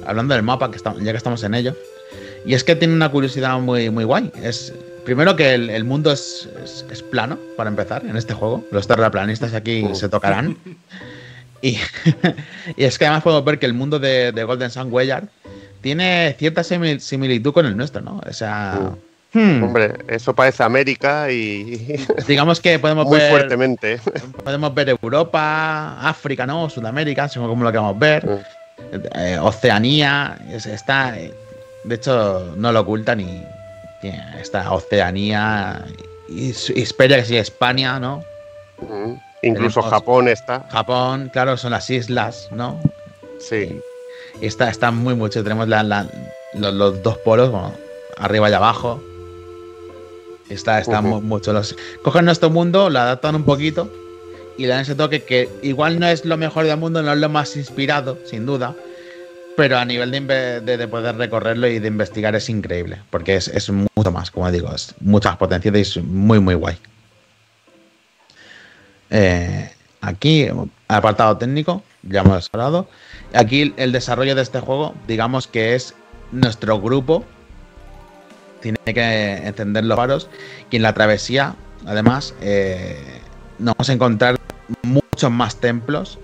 Hablando del mapa, que estamos, ya que estamos en ello. Y es que tiene una curiosidad muy, muy guay. Es, primero que el, el mundo es, es- es plano, para empezar, en este juego. Los terraplanistas aquí Uh. se tocarán. [LAUGHS] Y, [LAUGHS] y es que además podemos ver que el mundo de, de Golden Sun Weyard tiene cierta simil- similitud con el nuestro, ¿no? O sea, hmm, Hombre, eso parece América y [LAUGHS] digamos que podemos muy ver, fuertemente. podemos ver Europa, África, ¿no? Sudamérica, según como lo queramos ver. Mm. Eh, Oceanía, es- está. eh, De hecho, no lo ocultan y. tiene esta Oceanía, Esperia, que España, ¿no? Mm. Incluso Tenemos- Japón está. Japón, claro, son las islas, ¿no? Sí. Y está, está muy mucho. Tenemos la- la- los, los dos polos, bueno, arriba y abajo. Está, está Ujú. mu- mucho. Los, cogen nuestro mundo, lo adaptan un poquito y le dan ese toque que igual no es lo mejor del mundo, no es lo más inspirado, sin duda. Pero a nivel de, de- de poder recorrerlo y de investigar es increíble. Porque es, es mucho más, como digo, es mucho más potenciado y es muy, muy guay. Eh, aquí, apartado técnico, ya hemos hablado. Aquí el desarrollo de este juego, digamos que es nuestro grupo. Tiene que encender los faros. Y en la travesía, además, eh, nos vamos a encontrar muchos más templos.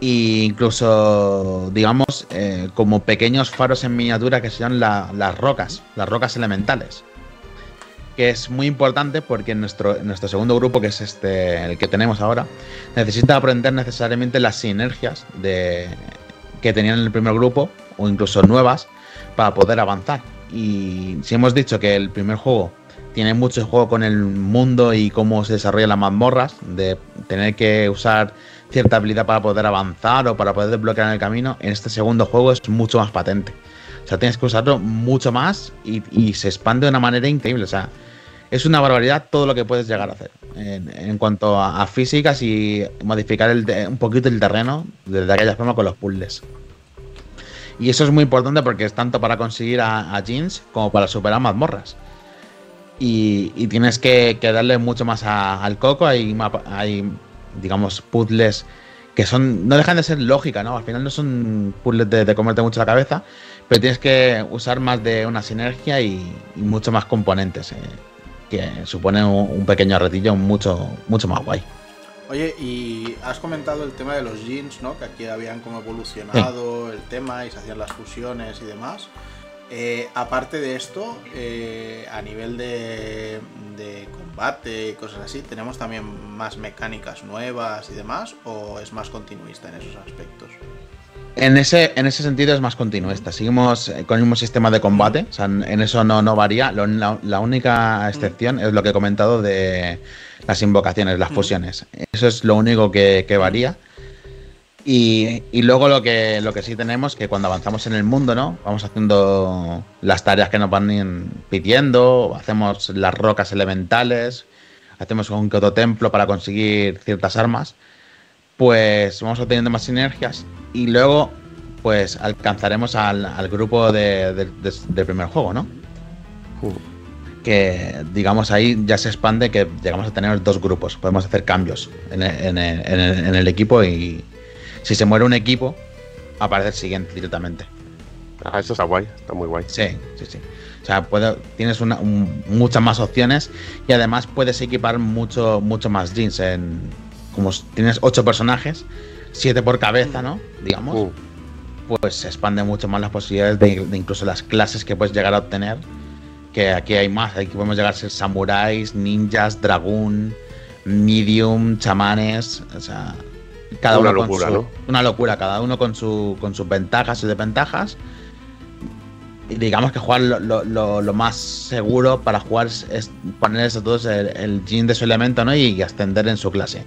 E incluso, digamos, eh, como pequeños faros en miniatura que la- las rocas, las rocas elementales que es muy importante porque nuestro, nuestro segundo grupo, que es este el que tenemos ahora, necesita aprender necesariamente las sinergias de, que tenían en el primer grupo, o incluso nuevas, para poder avanzar. Y si hemos dicho que el primer juego tiene mucho juego con el mundo y cómo se desarrollan las mazmorras, de tener que usar cierta habilidad para poder avanzar o para poder desbloquear el camino, en este segundo juego es mucho más patente. O sea, tienes que usarlo mucho más y, se expande de una manera increíble. O sea, es una barbaridad todo lo que puedes llegar a hacer en, cuanto a, a físicas y modificar un poquito el terreno de aquella forma con los puzzles. Y eso es muy importante porque es tanto para conseguir a, Jeans como para superar mazmorras. Y, tienes que, darle mucho más al coco. Hay, hay, digamos, puzzles que son no dejan de ser lógica, ¿no? Al final no son puzzles de comerte mucho la cabeza, pero tienes que usar más de una sinergia y, y mucho más componentes, eh, que supone un, un pequeño retillo mucho, mucho más guay. Oye, y has comentado el tema de los jeans, ¿no? Que aquí habían como evolucionado el tema y se hacían las fusiones y demás. Eh, aparte de esto, eh, a nivel de, de combate y cosas así, ¿tenemos también más mecánicas nuevas y demás? ¿O es más continuista en esos aspectos? En ese, en ese sentido es más continuista. Seguimos eh, con el mismo sistema de combate. O sea, en eso no, no varía. Lo- la, la única excepción es lo que he comentado de las invocaciones, las Mm. fusiones. Eso es lo único que, que varía. Y, y luego lo que, lo que sí tenemos, que cuando avanzamos en el mundo, ¿no? Vamos haciendo las tareas que nos van pidiendo, hacemos las rocas elementales, hacemos un que otro templo para conseguir ciertas armas pues vamos obteniendo más sinergias y luego pues alcanzaremos al, al grupo de, de- de- del primer juego, ¿no? Que digamos ahí ya se expande que llegamos a tener dos grupos, podemos hacer cambios en el, en el- en el- en el equipo y si se muere un equipo aparece el siguiente directamente. Ah, eso está guay, está muy guay. Sí, sí, sí. O sea, puede- tienes una- un- muchas más opciones y además puedes equipar mucho, mucho más jeans. En, como tienes ocho personajes, siete por cabeza, ¿no? Digamos, Uh, pues se expande mucho más las posibilidades de, de incluso las clases que puedes llegar a obtener. Que aquí hay más, aquí podemos llegar a ser samuráis, ninjas, dragón, medium, chamanes, o sea, cada Una uno con locura, su- ¿no? Una locura, cada uno con, su, con sus ventajas y desventajas. Digamos que jugar lo, lo- lo- lo más seguro para jugar es, es poner eso todos el, el gin de su elemento ¿no? y, ascender en su clase.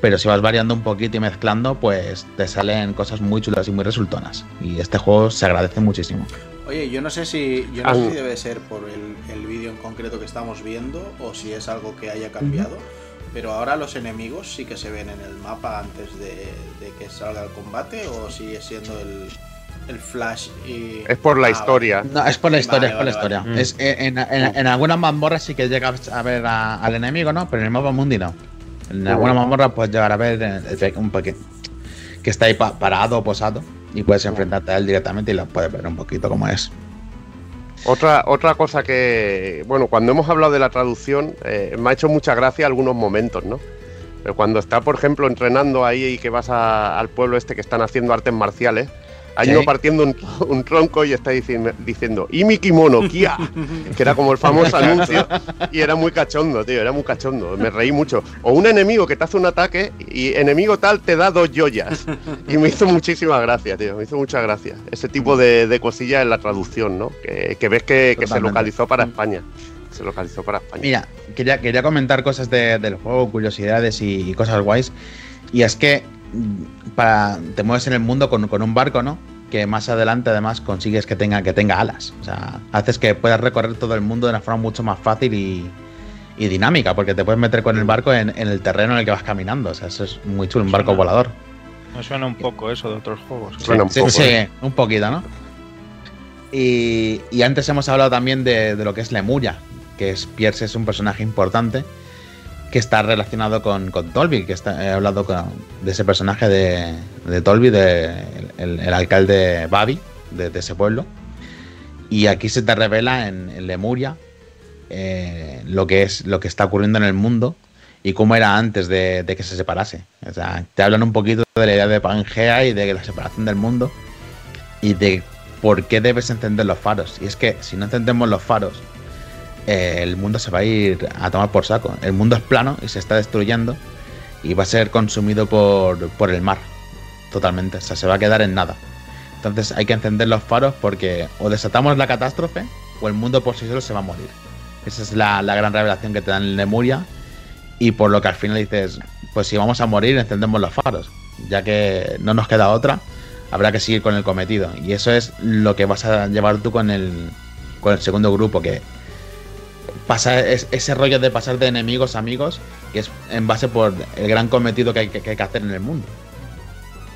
Pero si vas variando un poquito y mezclando, pues te salen cosas muy chulas y muy resultonas. Y este juego se agradece muchísimo. Oye, yo no sé si, yo no sé si debe ser por el, el vídeo en concreto que estamos viendo o si es algo que haya cambiado, pero ahora los enemigos sí que se ven en el mapa antes de, de que salga el combate o sigue siendo el, el flash y... es por la Ah, historia. No, es por la historia, Vale, es por vale, la vale. historia. vale. Es, eh, en, en- en algunas mazmorras sí que llegas a ver a- al enemigo, ¿no? Pero en el mapa mundi no. En algunas mazmorras puedes llegar a ver eh, el- un pequeño que está ahí pa- parado o posado y puedes enfrentarte a él directamente y lo puedes ver un poquito cómo es. Otra, otra cosa que, bueno, cuando hemos hablado de la traducción, eh, me ha hecho mucha gracia algunos momentos, ¿no? Pero cuando está, por ejemplo, entrenando ahí y que vas a- al pueblo este que están haciendo artes marciales, hay Sí. uno partiendo un, un tronco y está diciendo, diciendo ¡Y mi kimono, Kia! [LAUGHS] Que era como el famoso anuncio y era muy cachondo, tío, era muy cachondo. Me reí mucho. O un enemigo que te hace un ataque y enemigo tal te da dos joyas. Y me hizo muchísima gracia, tío, me hizo mucha gracia. Ese tipo de, de cosillas en la traducción, ¿no? Que, que ves que, que se localizó para España. Se localizó para España. Mira, quería, quería comentar cosas de- del juego, curiosidades y, y cosas guays. Y es que mm, para, te mueves en el mundo con, con un barco, ¿no? Que más adelante además consigues que tenga, que tenga alas. O sea, haces que puedas recorrer todo el mundo de una forma mucho más fácil y, y dinámica, porque te puedes meter con el barco en, en el terreno en el que vas caminando. O sea, eso es muy chulo, un barco volador. Me suena un poco eso de otros juegos. Suena un Sí, poco. sí, ¿eh? un poquito, ¿no? Y, y antes hemos hablado también de, de lo que es Lemuria, que es Pierce es un personaje importante que está relacionado con, con Tolby, que he hablado con- de ese personaje de, de Tolby, el, alcalde Babi de, ese pueblo. Y aquí se te revela en, en Lemuria eh, lo, que es, lo que está ocurriendo en el mundo y cómo era antes de, de que se separase. O sea, te hablan un poquito de la idea de Pangea y de la separación del mundo y de por qué debes encender los faros. Y es que si no encendemos los faros, eh, el mundo se va a ir a tomar por saco. El mundo es plano y se está destruyendo y va a ser consumido por, por el mar. Totalmente. O sea, se va a quedar en nada. Entonces hay que encender los faros porque o desatamos la catástrofe o el mundo por sí solo se va a morir. Esa es la, la gran revelación que te dan en Lemuria. Y por lo que al final dices, pues si vamos a morir, encendemos los faros. Ya que no nos queda otra, habrá que seguir con el cometido. Y eso es lo que vas a llevar tú con el, con el segundo grupo, que pasar es- ese rollo de pasar de enemigos a amigos, que es en base por el gran cometido que hay que, hay que hacer en el mundo.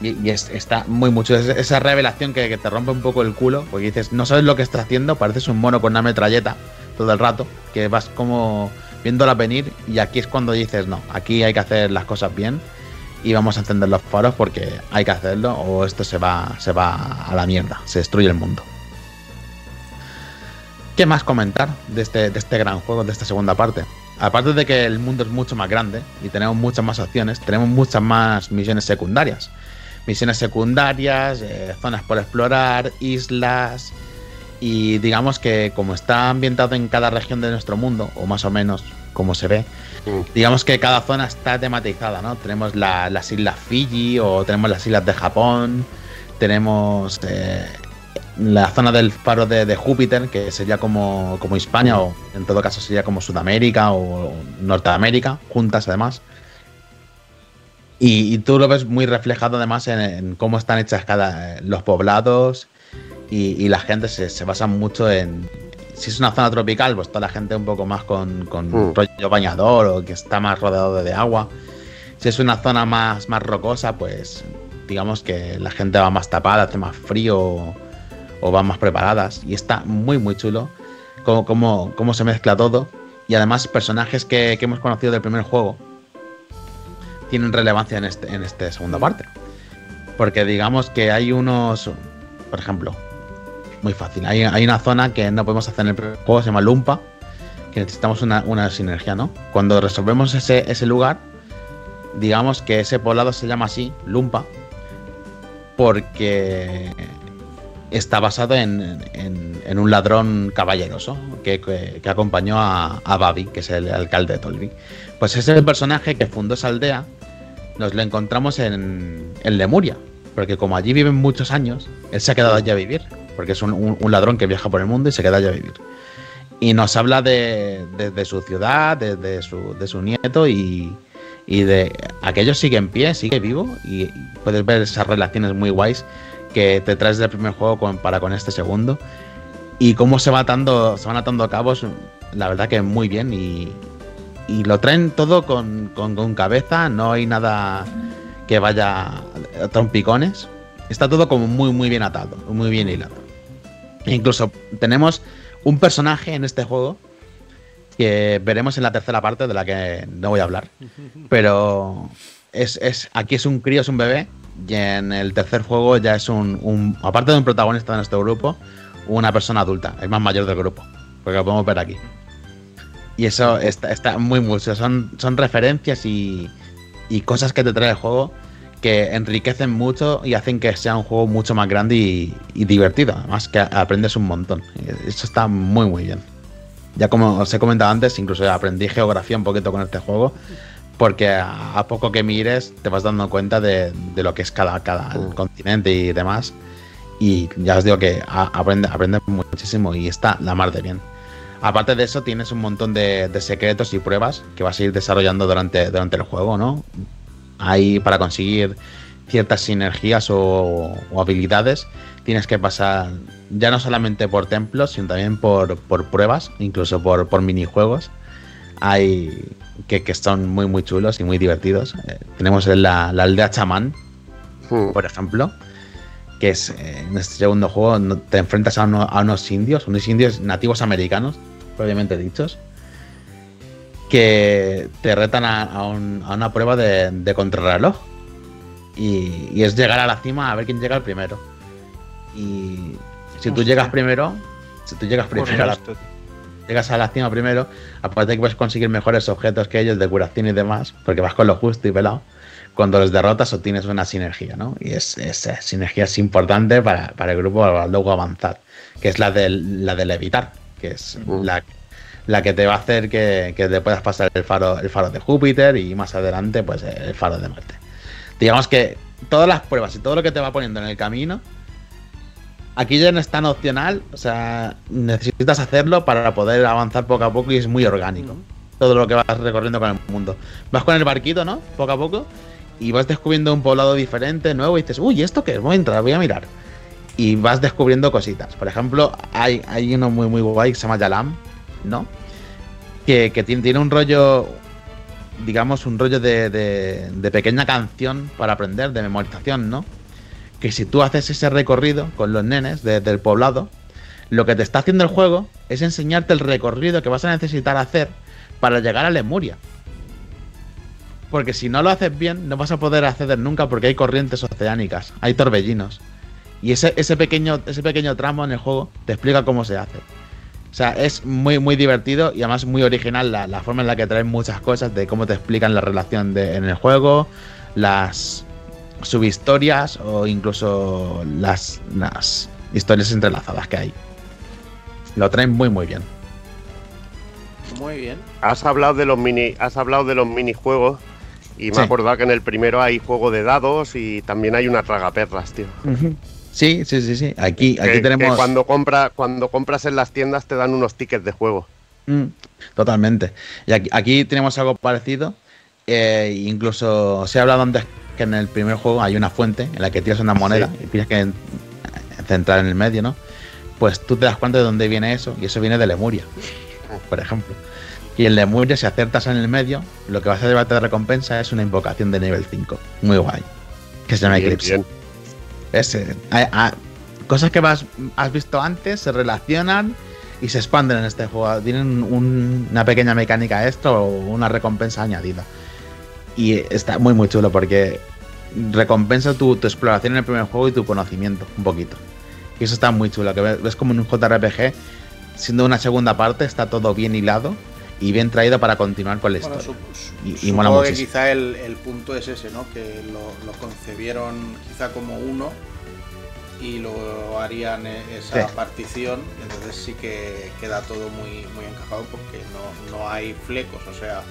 Y, es- está muy mucho. Es- esa revelación que, que te rompe un poco el culo, porque dices, no sabes lo que estás haciendo, pareces un mono con una metralleta todo el rato, que vas como viéndola venir, y aquí es cuando dices, no, aquí hay que hacer las cosas bien y vamos a encender los faros porque hay que hacerlo o esto se va, se va a la mierda, se destruye el mundo. ¿Qué más comentar de este, de este gran juego, de esta segunda parte? Aparte de que el mundo es mucho más grande y tenemos muchas más opciones, tenemos muchas más misiones secundarias. Misiones secundarias, eh, zonas por explorar, islas. Y digamos que como está ambientado en cada región de nuestro mundo, o más o menos como se ve, Mm. digamos que cada zona está tematizada, ¿no? Tenemos la- las islas Fiji o tenemos las islas de Japón, tenemos eh, la zona del faro de, de Júpiter, que sería como, como Hispania, o en todo caso sería como Sudamérica o Norteamérica, juntas además. Y, y tú lo ves muy reflejado además en, en cómo están hechas cada los poblados y, y la gente se, se basa mucho en... Si es una zona tropical, pues toda la gente un poco más con, con Mm. rollo bañador o que está más rodeado de agua. Si es una zona más, más rocosa, pues digamos que la gente va más tapada, hace más frío van más preparadas. Y está muy, muy chulo cómo, cómo, cómo se mezcla todo. Y además personajes que, que hemos conocido del primer juego tienen relevancia en este, en esta segunda parte. Porque digamos que hay unos, por ejemplo, muy fácil, hay, hay una zona que no podemos hacer en el primer juego, se llama Lumpa, que necesitamos una, una sinergia, ¿no? Cuando resolvemos ese, ese lugar, digamos que ese poblado se llama así, Lumpa, porque está basado en, en- en un ladrón caballeroso que, que- que acompañó a, a Babi, que es el alcalde de Tolvi. Pues ese personaje que fundó esa aldea nos lo encontramos en, en Lemuria, porque como allí viven muchos años, él se ha quedado allí a vivir, porque es un, un- un ladrón que viaja por el mundo y se queda allí a vivir. Y nos habla de, de- de su ciudad, de, de su, de su nieto y, y de aquello sigue en pie, sigue vivo y puedes ver esas relaciones muy guays que te traes del primer juego con- para con este segundo. Y cómo se, va atando, se van atando a cabos, la verdad que muy bien. Y, y lo traen todo con, con- con cabeza, no hay nada que vaya a trompicones, está todo como muy muy bien atado, muy bien hilado. E incluso tenemos un personaje en este juego que veremos en la tercera parte de la que no voy a hablar, [LAUGHS] pero es, es aquí es un crío, es un bebé y en el tercer juego ya es un, un- aparte de un protagonista de nuestro grupo, una persona adulta, el más mayor del grupo, porque lo podemos ver aquí. Y eso está, está muy mucho, son, son referencias y, y cosas que te trae el juego que enriquecen mucho y hacen que sea un juego mucho más grande y, y divertido. Además que aprendes un montón. Eso está muy muy bien. Ya como os he comentado antes, incluso aprendí geografía un poquito con este juego. Porque a, a poco que mires te vas dando cuenta de, de lo que es cada, cada Mm. continente y demás. Y ya os digo que a- aprende, aprendes muchísimo y está la mar de bien. Aparte de eso, tienes un montón de, de secretos y pruebas que vas a ir desarrollando durante, durante el juego, ¿no? Ahí para conseguir ciertas sinergias o, o habilidades tienes que pasar ya no solamente por templos, sino también por, por pruebas, incluso por, por minijuegos. Hay que, que son muy muy chulos y muy divertidos. Eh, tenemos la, la aldea chamán, Mm. por ejemplo, que es eh, en este segundo juego te enfrentas a, uno- a unos indios, unos indios nativos americanos, propiamente dichos, que te retan a, a un- a una prueba de, de contrarreloj. Y, y es llegar a la cima a ver quién llega el primero. Y si tú llegas primero, si tú llegas primero a la, llegas a la cima primero, aparte de que puedes conseguir mejores objetos que ellos de curación y demás, porque vas con lo justo y pelado, cuando los derrotas obtienes una sinergia, ¿no? Y es, esa sinergia es importante para, para el grupo para luego avanzar, que es la del, la del evitar, que es la, la que te va a hacer que, que te puedas pasar el faro, el faro de Júpiter y más adelante, pues el faro de Marte. Digamos que todas las pruebas y todo lo que te va poniendo en el camino Aquí ya no es tan opcional, o sea, necesitas hacerlo para poder avanzar poco a poco y es muy orgánico. Todo lo que vas recorriendo con el mundo. Vas con el barquito, ¿no? Poco a poco. Y vas descubriendo un poblado diferente, nuevo, y dices, uy, ¿esto qué es? Voy a entrar, voy a mirar. Y vas descubriendo cositas. Por ejemplo, hay, hay uno muy, muy guay que se llama Yalam, ¿no? que, que tiene, tiene un rollo, digamos, un rollo de, de- de pequeña canción para aprender, de memorización, ¿no? Que si tú haces ese recorrido con los nenes de- del poblado, lo que te está haciendo el juego es enseñarte el recorrido que vas a necesitar hacer para llegar a Lemuria. Porque si no lo haces bien, no vas a poder acceder nunca porque hay corrientes oceánicas, hay torbellinos. Y ese, ese, pequeño, ese pequeño tramo en el juego te explica cómo se hace. O sea, es muy, muy divertido y además muy original la, la forma en la que traen muchas cosas de cómo te explican la relación de, en el juego, las subhistorias o incluso las, las historias entrelazadas que hay. Lo traen muy, muy bien. Muy bien. Has hablado de los mini, has hablado de los minijuegos y me Sí. he acordado que en el primero hay juego de dados y también hay una tragaperras, tío. Sí, sí, sí, sí. Aquí, aquí Que- que tenemos. cuando compra, cuando compras en las tiendas te dan unos tickets de juego. Mm, totalmente. Y aquí, aquí tenemos algo parecido. eh, incluso se ha hablado antes que en el primer juego hay una fuente en la que tiras una moneda y tienes que en- centrar en el medio, ¿no? Pues tú te das cuenta de dónde viene eso y eso viene de Lemuria, por ejemplo. Y en Lemuria, si acertas en el medio, lo que vas a llevarte de recompensa es una invocación de nivel 5. Muy guay. Que se llama Bien, Eclipse. bien. Es, eh, a- a- cosas que vas- has visto antes se relacionan y se expanden en este juego. Tienen un- una pequeña mecánica extra o una recompensa añadida. Y está muy, muy chulo porque recompensa tu, tu exploración en el primer juego y tu conocimiento un poquito. Y eso está muy chulo. Que ves, como en un JRPG, siendo una segunda parte, está todo bien hilado y bien traído para continuar con la Bueno, historia. su- Y- y mola que muchísimo. quizá el, el punto es ese, ¿no? Que lo, lo concebieron quizá como uno y lo harían eh, esa Sí. partición, entonces sí que queda todo muy, muy encajado porque no, no hay flecos, o sea,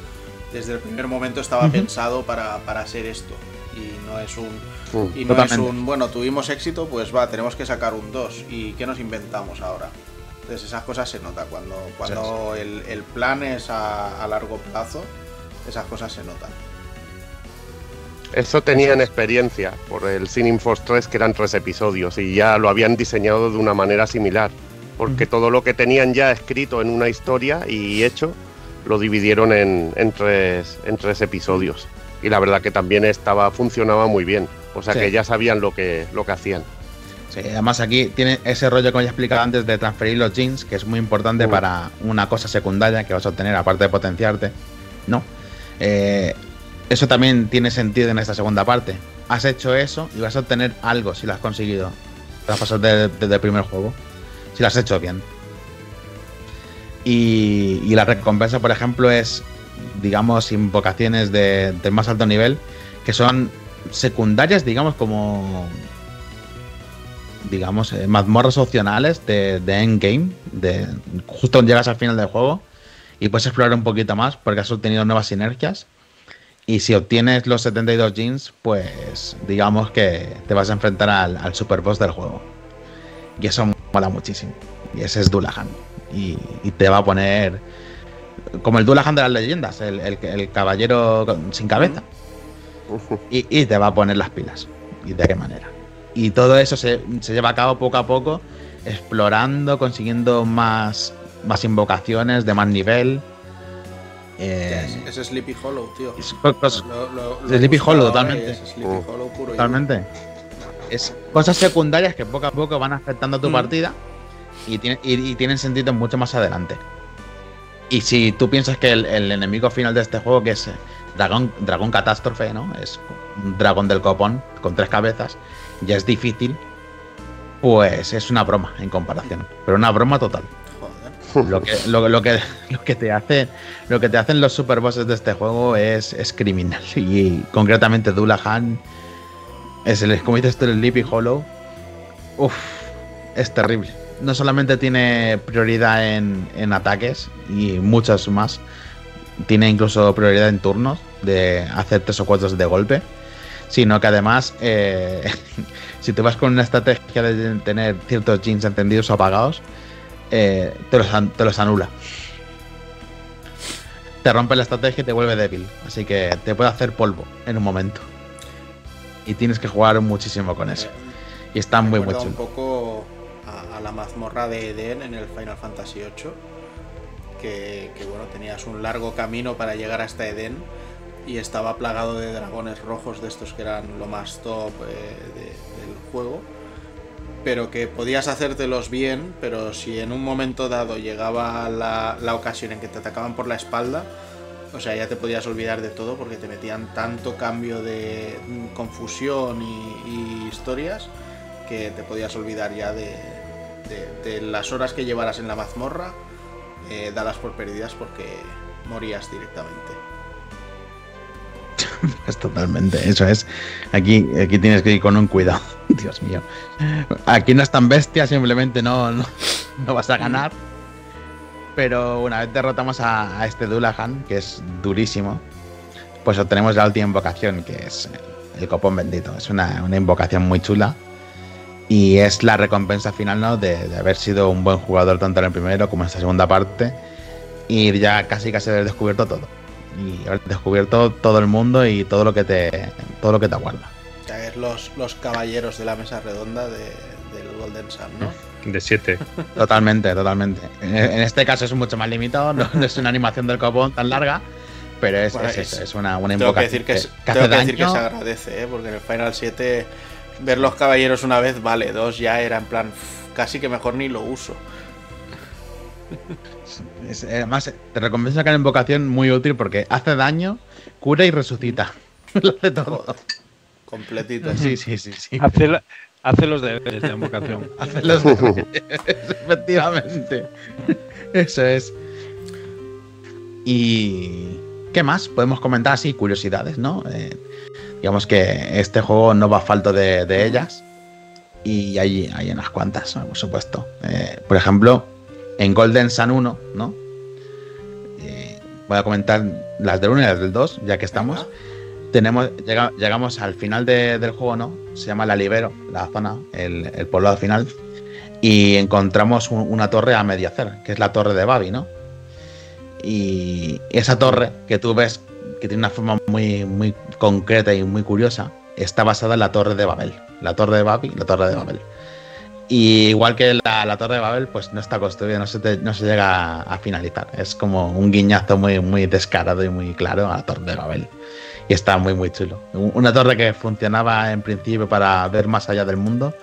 desde el primer momento estaba Ujú. pensado para, para hacer esto y no es un Mm. y no Totalmente. es un bueno tuvimos éxito pues va tenemos que sacar un 2 y qué nos inventamos ahora entonces esas cosas se nota cuando cuando el, el plan es a, a largo plazo esas cosas se notan Eso tenían experiencia por el Sin Force 3, que eran tres episodios, y ya lo habían diseñado de una manera similar. Porque todo lo que tenían ya escrito en una historia y hecho, lo dividieron en, en tres, en tres episodios. Y la verdad que también estaba, funcionaba muy bien. O sea Sí. que ya sabían lo que, lo que hacían. Sí, además aquí tiene ese rollo como ya explicaba antes de transferir los jeans, que es muy importante Mm. para una cosa secundaria que vas a obtener, aparte de potenciarte. No. Eh, eso también tiene sentido en esta segunda parte. Has hecho eso y vas a obtener algo si lo has conseguido. Tras pasar de- desde el primer juego. Si lo has hecho bien. Y, la recompensa, por ejemplo, es, digamos, invocaciones de, del más alto nivel, que son secundarias, digamos, como digamos, eh, mazmorras opcionales de, de endgame, de justo llegas al final del juego y puedes explorar un poquito más porque has obtenido nuevas sinergias. Y si obtienes los 72 jeans, pues digamos que te vas a enfrentar al, al super boss del juego. Y eso mola muchísimo. Y ese es Dulahan. Y, y te va a poner como el Dulahan de las leyendas, el, el- el caballero sin cabeza y, y te va a poner las pilas. ¿Y de qué manera? Y todo eso se, se lleva a cabo poco a poco, explorando, consiguiendo más, más invocaciones de más nivel. Eh, es, es Sleepy Hollow tío es Lo- lo- lo Sleepy Hollow, totalmente. es Sleepy. Hollow puro y totalmente. Es cosas secundarias que poco a poco van afectando a tu Mm. partida y, tiene- y- y tienen sentido mucho más adelante. Y si tú piensas que el, el enemigo final de este juego, que es eh, Dragón, dragón Catástrofe, ¿no? Es un dragón del copón con tres cabezas, ya es difícil, pues es una broma en comparación. Pero una broma total. Joder. Lo que, lo, lo que, lo que te hace, lo que te hacen los super bosses de este juego es, es criminal. Y concretamente Dulahan es el, como dices tú, el Sleepy Hollow. Uf, es terrible. No solamente tiene prioridad en, en ataques y muchos más, tiene incluso prioridad en turnos de hacer tres o cuatro de golpe, sino que además, eh, [LAUGHS] si te vas con una estrategia de tener ciertos jeans encendidos o apagados, eh, te, los, te los anula. Te rompe la estrategia y te vuelve débil. Así que te puede hacer polvo en un momento. Y tienes que jugar muchísimo con eso. Y está muy, muy Recuerda un chulo. poco a, la mazmorra de Eden en el Final Fantasy VIII, que, bueno, tenías un largo camino para llegar hasta Edén y estaba plagado de dragones rojos de estos que eran lo más top eh, de- del juego. Pero que podías hacértelos bien, pero si en un momento dado llegaba la, la ocasión en que te atacaban por la espalda, o sea, ya te podías olvidar de todo porque te metían tanto cambio de mm, confusión y, y historias que te podías olvidar ya de, de- las horas que llevaras en la mazmorra, eh, por perdidas porque morías directamente. [LAUGHS] Es totalmente, eso es. Aquí, aquí tienes que ir con un cuidado. [LAUGHS] Dios mío. Aquí no es tan bestia, simplemente no, no, no vas a ganar. Pero una vez derrotamos a, a este Dulahan, que es durísimo, pues obtenemos la última invocación, que es el copón bendito. Es una, una invocación muy chula. Y es la recompensa final ¿no? de, de haber sido un buen jugador tanto en el primero como en esta segunda parte. Y ya casi casi haber descubierto todo y haber descubierto todo el mundo y todo lo que te todo lo que te aguarda. Sea, es los, los caballeros de la mesa redonda de- del Golden Sun, ¿no? [LAUGHS] De 7. Totalmente, totalmente. En, en este caso es mucho más limitado, no, no es una animación del copón tan larga, pero es, Bueno, es, es- eso, es una, una Tengo que invocación decir que, es- que tengo hace que, decir que se agradece, ¿eh? porque en el Final 7 ver los caballeros una vez, vale, dos ya era en plan, "Uf, casi que mejor ni lo uso. [LAUGHS] Es- eh, además, te recompensa cada invocación muy útil porque hace daño, cura y resucita. [LAUGHS] Lo hace todo. Completito. Sí, sí, sí, sí. Hace, la- hace los deberes de invocación. [LAUGHS] Hace los deberes, efectivamente. Eso es. Y. ¿Qué más? Podemos comentar así, curiosidades, ¿no? Eh, digamos que este juego no va falto de, de ellas. Y hay, hay unas cuantas, por supuesto. Eh, por ejemplo, en Golden Sun 1, ¿no? Eh, voy a comentar las del 1 y las del 2, ya que estamos. Tenemos, llega- llegamos al final de- del juego, ¿no? Se llama la Libero, la zona, el, el poblado final. Y encontramos un- una torre a medio hacer, que es la torre de Babi, ¿no? Y esa torre que tú ves que tiene una forma muy, muy concreta y muy curiosa, está basada en la torre de Babel. La torre de Babi, la torre de Babel. Y igual que la, torre de Babel, pues no está construida, no se, no se llega a, finalizar. Es como un guiñazo muy, muy descarado y muy claro a la torre de Babel. Y está muy, muy chulo. Un- Una torre que funcionaba en principio para ver más allá del mundo,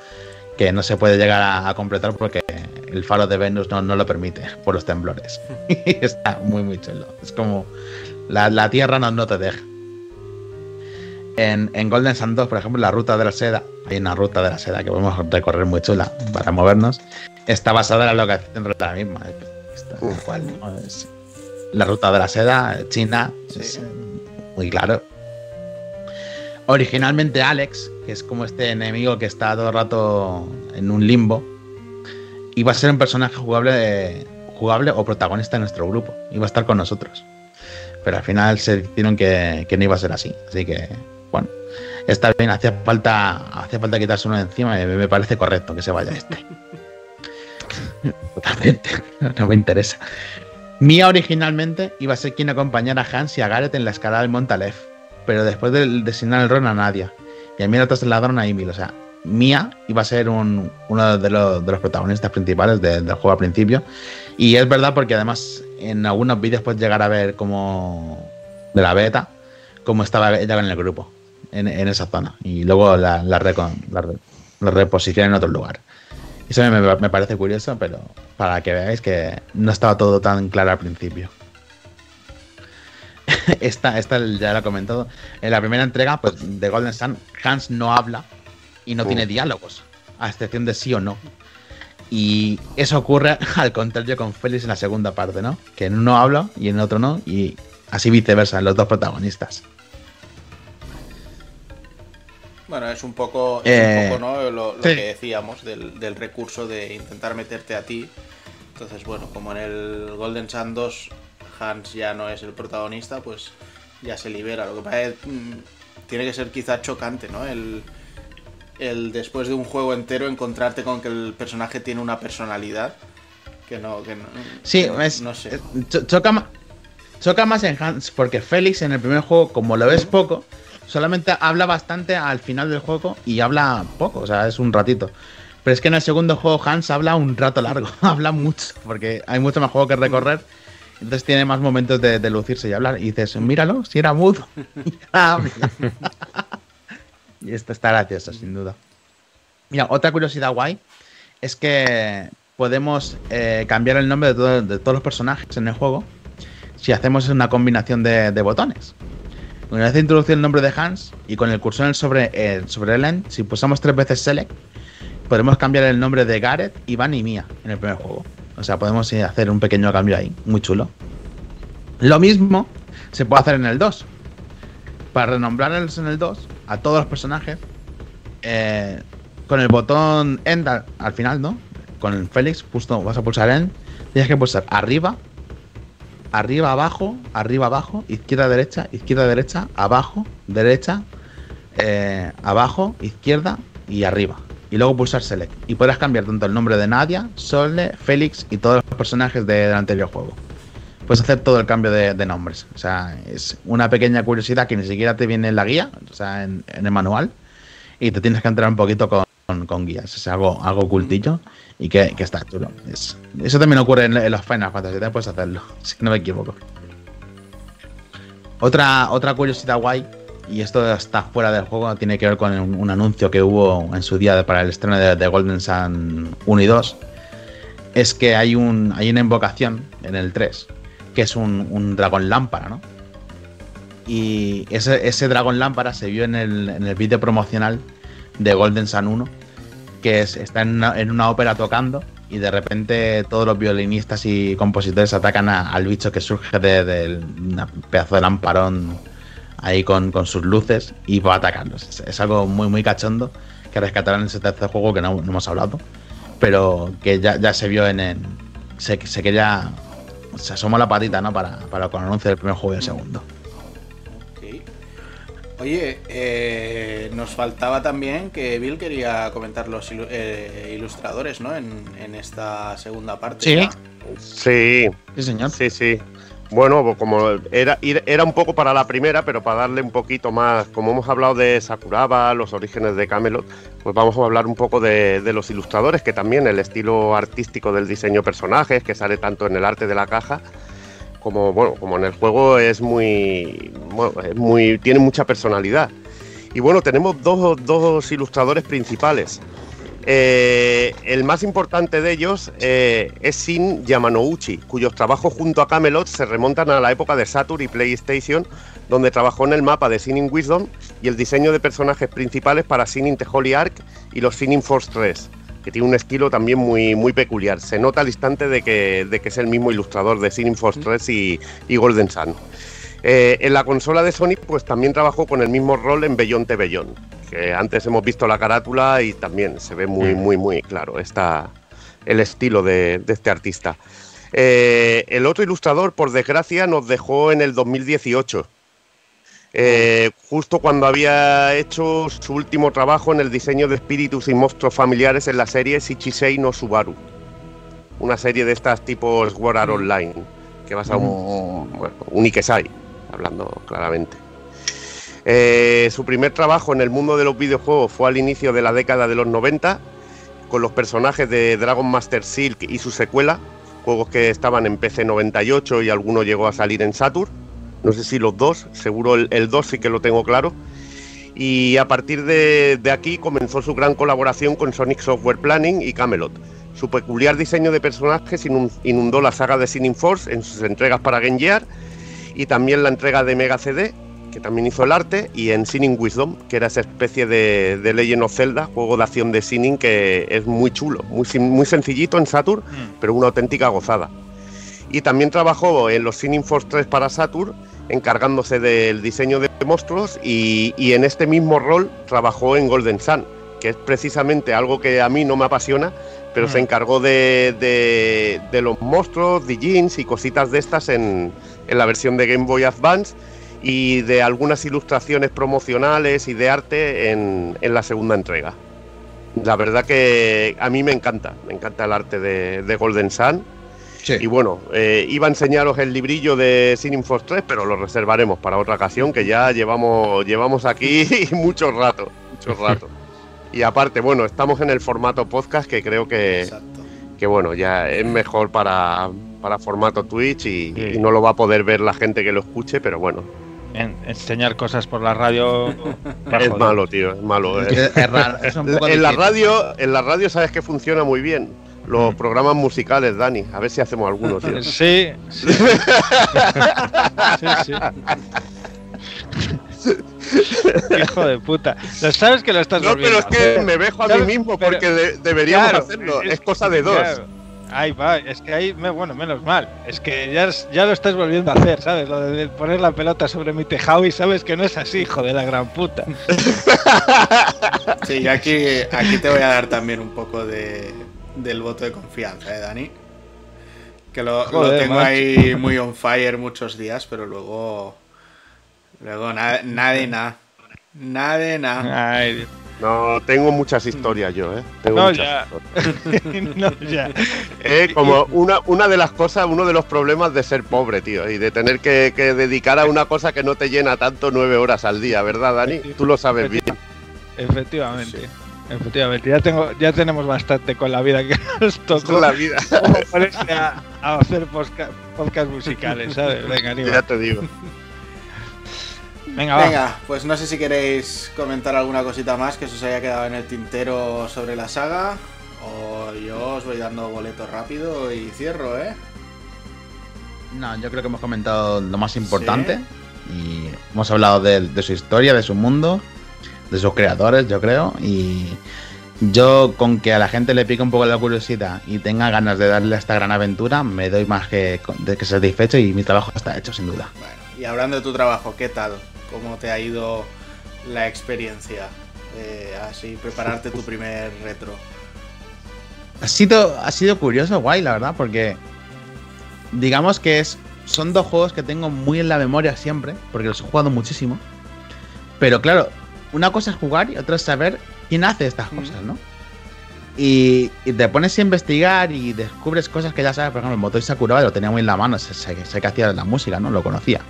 que no se puede llegar a, a completar porque el faro de Venus no, no lo permite por los temblores. [LAUGHS] Está muy, muy chulo. Es como la, la tierra no, no te deja. En, en Golden Sun 2, por ejemplo, la ruta de la seda, hay una ruta de la seda que podemos recorrer muy chula para movernos, está basada en la locación de la misma. Está tal cual, ¿no? Es la ruta de la seda, China, Sí. es, muy claro. Originalmente Alex, que es como este enemigo que está todo el rato en un limbo, iba a ser un personaje jugable, jugable o protagonista de nuestro grupo. Iba a estar con nosotros. Pero al final se decidieron que, no iba a ser así. Así que, bueno, está bien. Hacía falta, hacía falta quitarse uno de encima me, parece correcto que se vaya este. Totalmente. [LAUGHS] No me interesa. Mia originalmente iba a ser quien acompañara a Hans y a Gareth en la escalada del Monte Aleph, pero después de designar el ron a Nadia y a mí la trasladaron a Emil. O sea, Mia iba a ser un- uno de los, protagonistas principales de- del juego al principio. Y es verdad porque además en algunos vídeos puedes llegar a ver como de la beta cómo estaba ella en el grupo, en, en esa zona. Y luego la, la, recon- la, la reposición en otro lugar. Eso me, me parece curioso, pero para que veáis que no estaba todo tan claro al principio. [LAUGHS] esta, esta ya lo he comentado. En la primera entrega pues, de Golden Sun, Hans no habla y no Uh. tiene diálogos, a excepción de sí o no. Y eso ocurre [LAUGHS] al contrario con Félix en la segunda parte, ¿no? Que en uno habla y en otro no, y así viceversa, en los dos protagonistas. Bueno, es un poco, es Eh, un poco ¿no? lo, lo sí. que decíamos del, del recurso de intentar meterte a ti. Entonces, bueno, como en el Golden Sun 2 Hans ya no es el protagonista, pues ya se libera. Lo que pasa es mm, tiene que ser quizá chocante, ¿no? El, el después de un juego entero encontrarte con que el personaje tiene una personalidad que no... Que no Sí, que es, no sé. cho- choca, choca más en Hans, porque Félix en el primer juego, como lo ves poco, solamente habla bastante al final del juego y habla poco, o sea, es un ratito. Pero es que en el segundo juego Hans habla un rato largo, [LAUGHS] habla mucho, porque hay mucho más juego que recorrer Entonces tiene más momentos de, de lucirse y hablar. Y dices, míralo, si era mudo. [LAUGHS] Y esto está gracioso, sin duda. Mira, otra curiosidad guay es que podemos eh, cambiar el nombre de, de todos los personajes en el juego si hacemos una combinación de, botones. Una vez introducido el nombre de Hans y con el cursor sobre, eh, sobre el end, si pulsamos tres veces Select, podemos cambiar el nombre de Gareth, Iván y Mía en el primer juego. O sea, podemos eh, hacer un pequeño cambio ahí, muy chulo. Lo mismo se puede hacer en el 2. Para renombrarlos en el 2 a todos los personajes, eh, con el botón End al, al final, ¿no? Con el Félix, justo vas a pulsar End, tienes que pulsar arriba, arriba, abajo, arriba, abajo, izquierda, derecha, izquierda, derecha, abajo, derecha, eh, abajo, izquierda y arriba. Y luego pulsar Select. Y podrás cambiar tanto el nombre de Nadia, Sole, Félix y todos los personajes de- del anterior juego. Puedes hacer todo el cambio de, nombres. O sea, es una pequeña curiosidad que ni siquiera te viene en la guía, o sea, en, el manual. Y te tienes que entrar un poquito con, con- guías. Es algo, algo ocultillo y que, que está chulo. Es- eso también ocurre en, en los Final Fantasy, también puedes hacerlo, [LAUGHS] si no me equivoco. Otra, otra curiosidad guay, y esto está fuera del juego, tiene que ver con un, un anuncio que hubo en su día para el estreno de, de Golden Sun 1 y 2, es que hay, un, hay una invocación en el 3, que es un, un dragón lámpara, ¿no? Y ese, ese dragón lámpara se vio en el, en el vídeo promocional de Golden Sun 1, que es, está en una, en una ópera tocando y de repente todos los violinistas y compositores atacan al bicho que surge de, un pedazo de lamparón ahí con, con sus luces y va a atacarlos. Es, es algo muy, muy cachondo que rescatarán en ese tercer juego que no, no hemos hablado, pero que ya, ya se vio en el. Se, se quería. Se asomó la patita, ¿no? Para, para con el anuncio del primer juego y el segundo. Ok. Oye, eh, nos faltaba también que Bill quería comentar los ilu- eh, ilustradores, ¿no? En, en esta segunda parte. Sí, Sí, señor. sí, sí. Bueno, pues como era, era un poco para la primera, pero para darle un poquito más, como hemos hablado de Sakuraba, los orígenes de Camelot, pues vamos a hablar un poco de, los ilustradores, que también el estilo artístico del diseño de personajes, que sale tanto en el arte de la caja, como bueno, como en el juego es muy, bueno, es muy tiene mucha personalidad. Y bueno, tenemos dos, dos ilustradores principales. Eh, el más importante de ellos eh, es Shin Yamanouchi, cuyos trabajos junto a Camelot se remontan a la época de Saturn y PlayStation, donde trabajó en el mapa de Sinning Wisdom y el diseño de personajes principales para Sinning The Holy Ark y los Sinning Force 3, que tiene un estilo también muy, muy peculiar. Se nota al instante de que, de que es el mismo ilustrador de Sinning Force 3 y, y Golden Sun. Eh, en la consola de Sony, pues también trabajó con el mismo rol en the Beyond, que antes hemos visto la carátula y también se ve muy, muy, muy claro está el estilo de, de este artista. Eh, el otro ilustrador, por desgracia, nos dejó en el 2018. eh, justo cuando había hecho su último trabajo en el diseño de espíritus y monstruos familiares en la serie Shichisei no Subaru. Una serie de estas tipo Sword Art Online, que basa un, bueno, un Ikesai, hablando claramente. Eh, su primer trabajo en el mundo de los videojuegos fue al inicio de la década de los 90, con los personajes de Dragon Master Silk y su secuela, juegos que estaban en PC 98 y alguno llegó a salir en Saturn. No sé si los dos, seguro el, el 2 sí que lo tengo claro. Y a partir de, de aquí comenzó su gran colaboración con Sonic Software Planning y Camelot. Su peculiar diseño de personajes inun- inundó la saga de Sinning Force en sus entregas para Game Gear y también la entrega de Mega CD, que también hizo el arte, y en Sinning Wisdom, que era esa especie de, de Legend of Zelda, juego de acción de Sinning que es muy chulo, muy, muy sencillito en Saturn, pero una auténtica gozada. Y también trabajó en los Sinning Force 3 para Saturn, encargándose del diseño de monstruos, y, y en este mismo rol trabajó en Golden Sun, que es precisamente algo que a mí no me apasiona, pero se encargó de, de- de los monstruos, de jeans y cositas de estas en, en la versión de Game Boy Advance y de algunas ilustraciones promocionales y de arte en, en la segunda entrega. La verdad que a mí me encanta, me encanta el arte de, de Golden Sun. Y bueno, eh, iba a enseñaros el librillo de Force 3, pero lo reservaremos para otra ocasión, que ya llevamos, llevamos aquí [LAUGHS] mucho rato, mucho rato. Y aparte, bueno, estamos en el formato podcast que creo que, que bueno, ya es mejor para, para formato Twitch y, Sí. y no lo va a poder ver la gente que lo escuche, pero bueno, En- enseñar cosas por la radio. [LAUGHS] es malo, tío, es malo. eh. Es, es raro, es un poco En la radio, en la radio sabes que funciona muy bien. Mm. Los programas musicales, Dani. A ver si hacemos algunos, tío. Sí, sí. [LAUGHS] sí, sí. [LAUGHS] [LAUGHS] Hijo de puta. Lo sabes que lo estás No, pero es que hacer. me vejo a mí mismo Pero- porque de- deberíamos Claro, hacerlo. Es, cosa de dos. claro. Ahí va, es que ahí, me- bueno, menos mal. Es que ya, ya lo estás volviendo a hacer, ¿sabes? Lo de poner la pelota sobre mi tejado y sabes que no es así, hijo de la gran puta. [LAUGHS] Sí, yo aquí, aquí te voy a dar también un poco de, del voto de confianza, ¿eh, Dani? Que lo, tengo macho. ahí muy on fire muchos días, pero luego. Luego nada, nada de nada. Nada de nada. Ay, Dios. No, tengo muchas historias yo, ¿eh? Tengo No, muchas ya. [LAUGHS] no, ya. Eh, como una, una de las cosas, uno de los problemas de ser pobre, tío, y de tener que, que dedicar a una cosa que no te llena tanto nueve horas al día, ¿verdad, Dani? Tú lo sabes bien. Efectivamente. Efectivamente, ya tengo, ya tenemos bastante con la vida que [LAUGHS] nos tocó. la vida, Como a, a hacer podcast musicales, ¿sabes? Venga, [LAUGHS] anima. ya te digo. Venga, va. Venga, pues no sé si queréis comentar alguna cosita más que se os haya quedado en el tintero sobre la saga. O yo os voy dando boleto rápido y cierro, ¿eh? No, yo creo que hemos comentado lo más importante. Y hemos hablado de, de su historia, de su mundo, de sus creadores, yo creo. Y yo, con que a la gente le pique un poco la curiosidad y tenga ganas de darle a esta gran aventura, me doy más que, de que satisfecho y mi trabajo está hecho, sin duda. Bueno, y hablando de tu trabajo, ¿qué tal? ¿Cómo te ha ido la experiencia? Eh, así, prepararte tu primer retro. Ha sido, ha sido curioso, guay, la verdad, porque digamos que es, son dos juegos que tengo muy en la memoria siempre, porque los he jugado muchísimo. Pero claro, una cosa es jugar y otra es saber quién hace estas cosas, ¿no? Y, y te pones a investigar y descubres cosas que ya sabes, por ejemplo, el Motoi Sakuraba lo tenía muy en la mano, sé, sé, sé que hacía la música, ¿no? Lo conocía.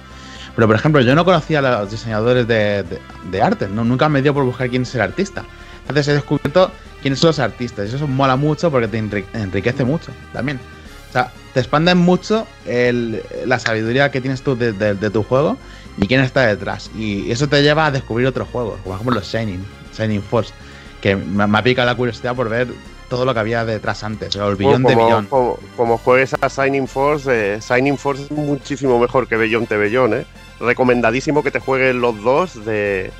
Pero por ejemplo, yo no conocía a los diseñadores de, de, de arte, ¿no? Nunca me dio por buscar quién es el artista. Entonces he descubierto quiénes son los artistas. Y eso mola mucho porque te enri- enriquece mucho también. O sea, te expanden mucho el- la sabiduría que tienes tú de, de- de tu juego y quién está detrás. Y eso te lleva a descubrir otros juegos, como por ejemplo los Shining, Shining Force, que me, me ha picado la curiosidad por ver todo lo que había detrás antes, o el billón de billón. Como, como juegues a Signing Force, eh, Signing Force es muchísimo mejor que Bellón de Bellón, ¿eh? Recomendadísimo que te jueguen los dos de,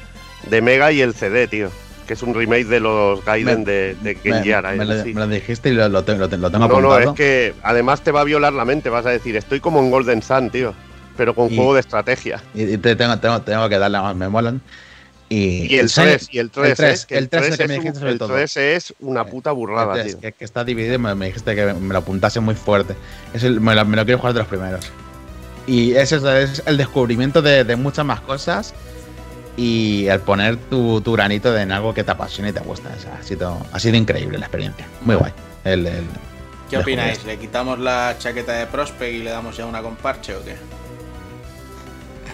de Mega y el CD, tío. Que es un remake de los Gaiden Me- de, de Me, Genjara. me ¿eh? lo, Sí. me lo dijiste y lo, lo tengo, lo tengo- No, no, apuntado. es que además te va a violar la mente. Vas a decir, estoy como en Golden Sun, tío. Pero con Y- juego de estrategia. Y, y te tengo, tengo, tengo que darle más, me molan. Y, Y el Shining- 3, y el 3, el 3, ¿eh? Que el 3 es el que me es un- dijiste sobre el todo. 3 es una puta burrada, el 3, tío. que, que está dividido, me, me dijiste que me lo apuntase muy fuerte. Es el- me, lo, me lo quiero jugar de los primeros. Y ese es, el descubrimiento de, de muchas más cosas y el poner tu, tu granito en algo que te apasiona y te gusta. O sea, ha, sido, ha sido increíble la experiencia. Muy guay. El, el- ¿Qué el opináis? juego ¿Le quitamos la chaqueta de Prospect y le damos ya una con parche o qué?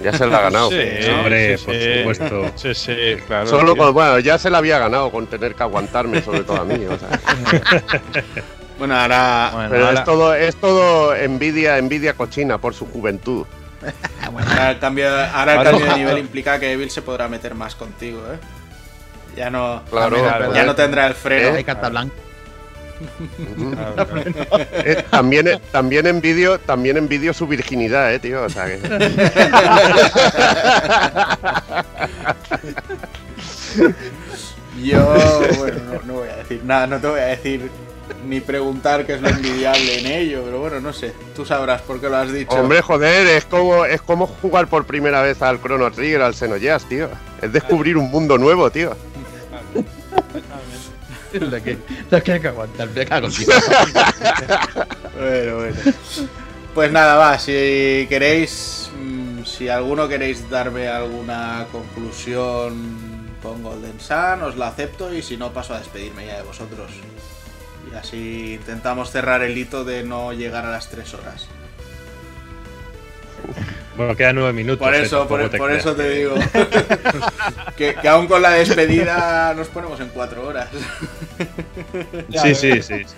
Ya se la ha ganado. [LAUGHS] Sí, ¿no? Hombre, sí, por sí. supuesto. [LAUGHS] Sí, sí, claro. Solo con, bueno, ya se la había ganado con tener que aguantarme, sobre todo a mí. o sea. [LAUGHS] Bueno, ahora, Bueno, Pero ahora- es todo, es todo envidia, envidia cochina por su juventud. [LAUGHS] ahora el cambio, ahora el cambio de nivel implica que Evil se podrá meter más contigo, ¿eh? Ya no, Claro, También ya no tendrá el freno. Hay carta blanca. Claro, [LAUGHS] claro. Eh, también, también envidio, también envidio su virginidad, eh, tío. O sea que. [LAUGHS] Yo, bueno, no, no voy a decir nada, no te voy a decir ni preguntar qué es lo envidiable en ello, pero bueno, no sé, tú sabrás por qué lo has dicho. Hombre, joder, es como, es como jugar por primera vez al Chrono Trigger, al Xenogears, tío. Es descubrir un mundo nuevo, tío. [LAUGHS] Lo que, lo que hay que aguantar. Me cago Dios. Bueno, bueno. Pues nada, va, si queréis, mm, si alguno queréis darme alguna conclusión con Golden Sun, os la acepto y si no paso a despedirme ya de vosotros. Y así intentamos cerrar el hito de no llegar a las tres horas. Bueno, quedan nueve minutos. Por eh, eso, por, te por eso te digo. [LAUGHS] que, que aún con la despedida nos ponemos en cuatro horas. Sí, sí, sí. sí.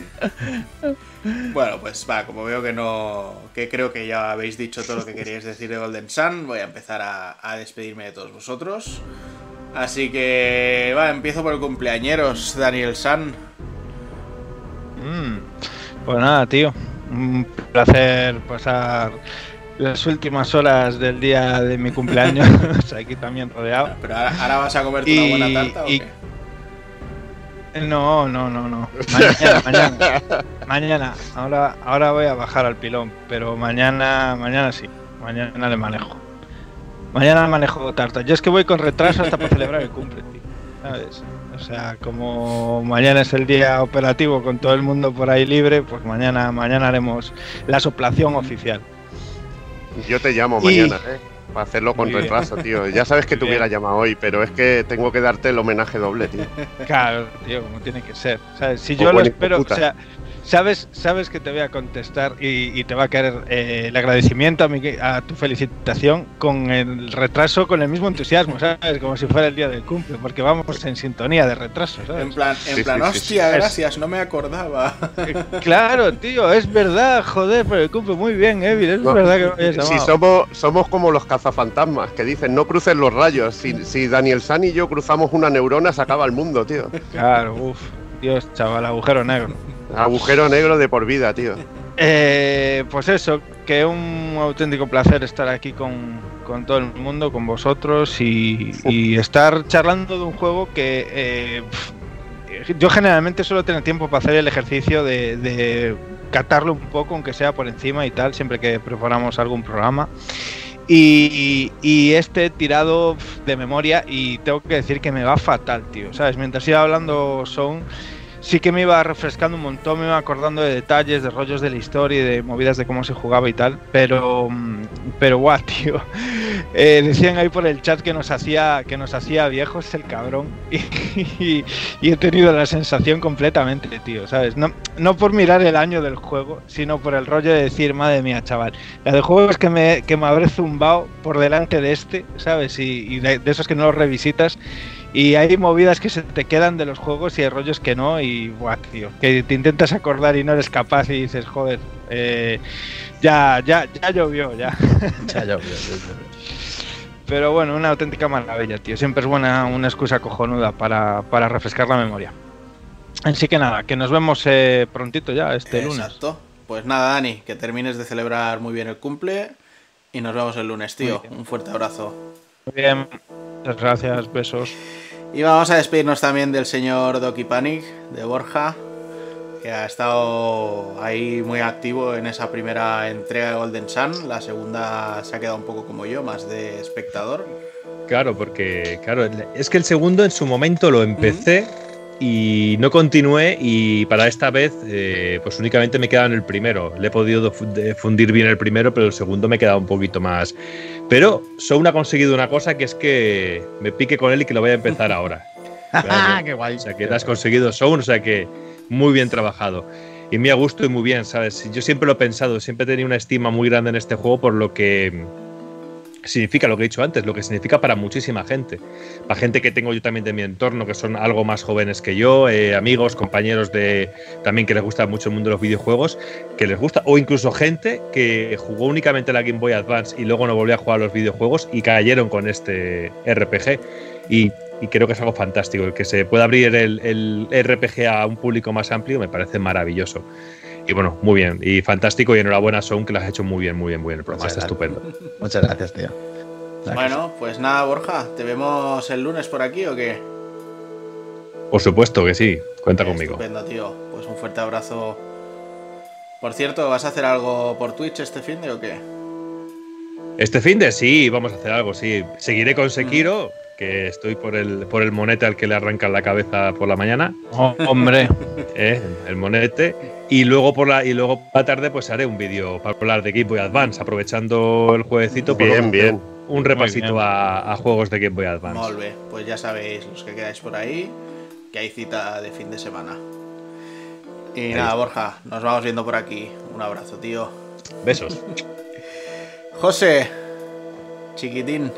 Bueno, pues va, como veo que no. que creo que ya habéis dicho todo lo que queríais decir de Golden Sun, voy a empezar a, a despedirme de todos vosotros. Así que. va, empiezo por el cumpleañeros, Daniel Sun. Mm, Pues nada, tío. Un placer pasar las últimas horas del día de mi cumpleaños [LAUGHS] [LAUGHS] aquí también rodeado. Pero ahora, ahora vas a comerte Y- una buena tarta o y- qué? No, no, no, no. Mañana, [LAUGHS] mañana. Mañana. Ahora, ahora voy a bajar al pilón, pero mañana, mañana sí. Mañana le manejo. Mañana manejo tarta. Yo es que voy con retraso hasta para celebrar el cumple, tío. ¿Sabes? O sea, como mañana es el día operativo con todo el mundo por ahí libre, pues mañana, mañana haremos la soplación oficial. Yo te llamo Y- mañana, ¿eh? Para hacerlo con Muy bien. retraso, tío. [LAUGHS] Ya sabes que te Muy bien. hubiera llamado hoy, pero es que tengo que darte el homenaje doble, tío. [LAUGHS] Claro, tío, como tiene que ser. Si yo lo espero, o sea, sabes, sabes que te voy a contestar y, y te va a caer eh, el agradecimiento a, mi, a tu felicitación con el retraso, con el mismo entusiasmo, ¿sabes? Como si fuera el día del cumple, porque vamos en sintonía de retraso, ¿sabes? En plan, en Sí, plan sí, hostia, sí. gracias, no me acordaba. Claro, tío, es verdad, joder, por el cumple, muy bien, Evil, es No, verdad que me habías Si somos, somos como los cazafantasmas que dicen no cruces los rayos. Si, si Daniel San y yo cruzamos una neurona, se acaba el mundo, tío. Claro, uff, Dios, chaval, agujero negro. Agujero negro de por vida, tío. Eh, pues eso, que un auténtico placer estar aquí con, con todo el mundo, con vosotros y, y estar charlando de un juego que eh, yo generalmente suelo tener tiempo para hacer el ejercicio de, de catarlo un poco, aunque sea por encima y tal, siempre que preparamos algún programa. Y, y este tirado de memoria y tengo que decir que me va fatal, tío, ¿sabes? Mientras iba hablando Sound, sí que me iba refrescando un montón, me iba acordando de detalles, de rollos de la historia y de movidas de cómo se jugaba y tal, pero mm, pero guau, [LAUGHS] tío. Eh, decían ahí por el chat que nos hacía que nos hacía viejos el cabrón [LAUGHS] y, he tenido la sensación completamente, tío, ¿sabes? No, no por mirar el año del juego, sino por el rollo de decir, madre mía, chaval, la de juegos que me, que me habré zumbado por delante de este, ¿sabes? Y, y de, de esos que no los revisitas y hay movidas que se te quedan de los juegos y hay rollos que no. Y, buah, tío, que te intentas acordar y no eres capaz y dices, joder, eh, ya, ya, ya llovió, ya. [LAUGHS] Ya, ya, ya, ya. Pero bueno, una auténtica maravilla, tío. Siempre es buena una excusa cojonuda para, para refrescar la memoria. Así que nada, que nos vemos eh, prontito ya, este lunes. Exacto. Pues nada, Dani, que termines de celebrar muy bien el cumple y nos vemos el lunes, tío. Un fuerte abrazo. Muy bien, muchas gracias, besos. Y vamos a despedirnos también del señor Doki Panic, de Borja, que ha estado ahí muy activo en esa primera entrega de Golden Sun. La segunda se ha quedado un poco como yo, más de espectador. Claro, porque claro, es que el segundo en su momento lo empecé y no continué y para esta vez eh, pues únicamente me queda en el primero. Le he podido fundir bien el primero, pero el segundo me queda un poquito más. Pero Soun ha conseguido una cosa que es que me pique con él y que lo voy a empezar ahora. [LAUGHS] ¡Qué guay! O sea, que has conseguido Sound, o sea que muy bien trabajado. Y muy a gusto y muy bien, ¿sabes? Yo siempre lo he pensado, siempre he tenido una estima muy grande en este juego por lo que significa lo que he dicho antes, lo que significa para muchísima gente. Para gente que tengo yo también de mi entorno, que son algo más jóvenes que yo, eh, amigos, compañeros de también que les gusta mucho el mundo de los videojuegos, que les gusta, o incluso gente que jugó únicamente la Game Boy Advance y luego no volvió a jugar a los videojuegos y cayeron con este RPG. Y, creo que es algo fantástico. El que se pueda abrir el RPG a un público más amplio me parece maravilloso. Y bueno, muy bien. Y fantástico. Y enhorabuena, Son, que lo has hecho muy bien, muy bien, muy bien. El programa Muchas está gracias. estupendo. Muchas gracias, tío. Bueno, pues nada, Borja, ¿te vemos el lunes por aquí o qué? Por supuesto que sí. Cuenta conmigo. Estupendo, tío. Pues un fuerte abrazo. Por cierto, ¿vas a hacer algo por Twitch este fin de o qué? Este fin de sí, vamos a hacer algo, sí. Seguiré con Sekiro, que estoy por el, por el monete al que le arrancan la cabeza por la mañana. Oh, hombre, [LAUGHS] ¿eh? el monete. Y luego por la y luego por la tarde pues haré un vídeo para hablar de Game Boy Advance, aprovechando el jueguecito. Bien, bien. Un repasito bien. a, a juegos de Game Boy Advance. Pues ya sabéis los que quedáis por ahí que hay cita de fin de semana. Y nada, Borja, nos vamos viendo por aquí. Un abrazo, tío. Besos. José, chiquitín.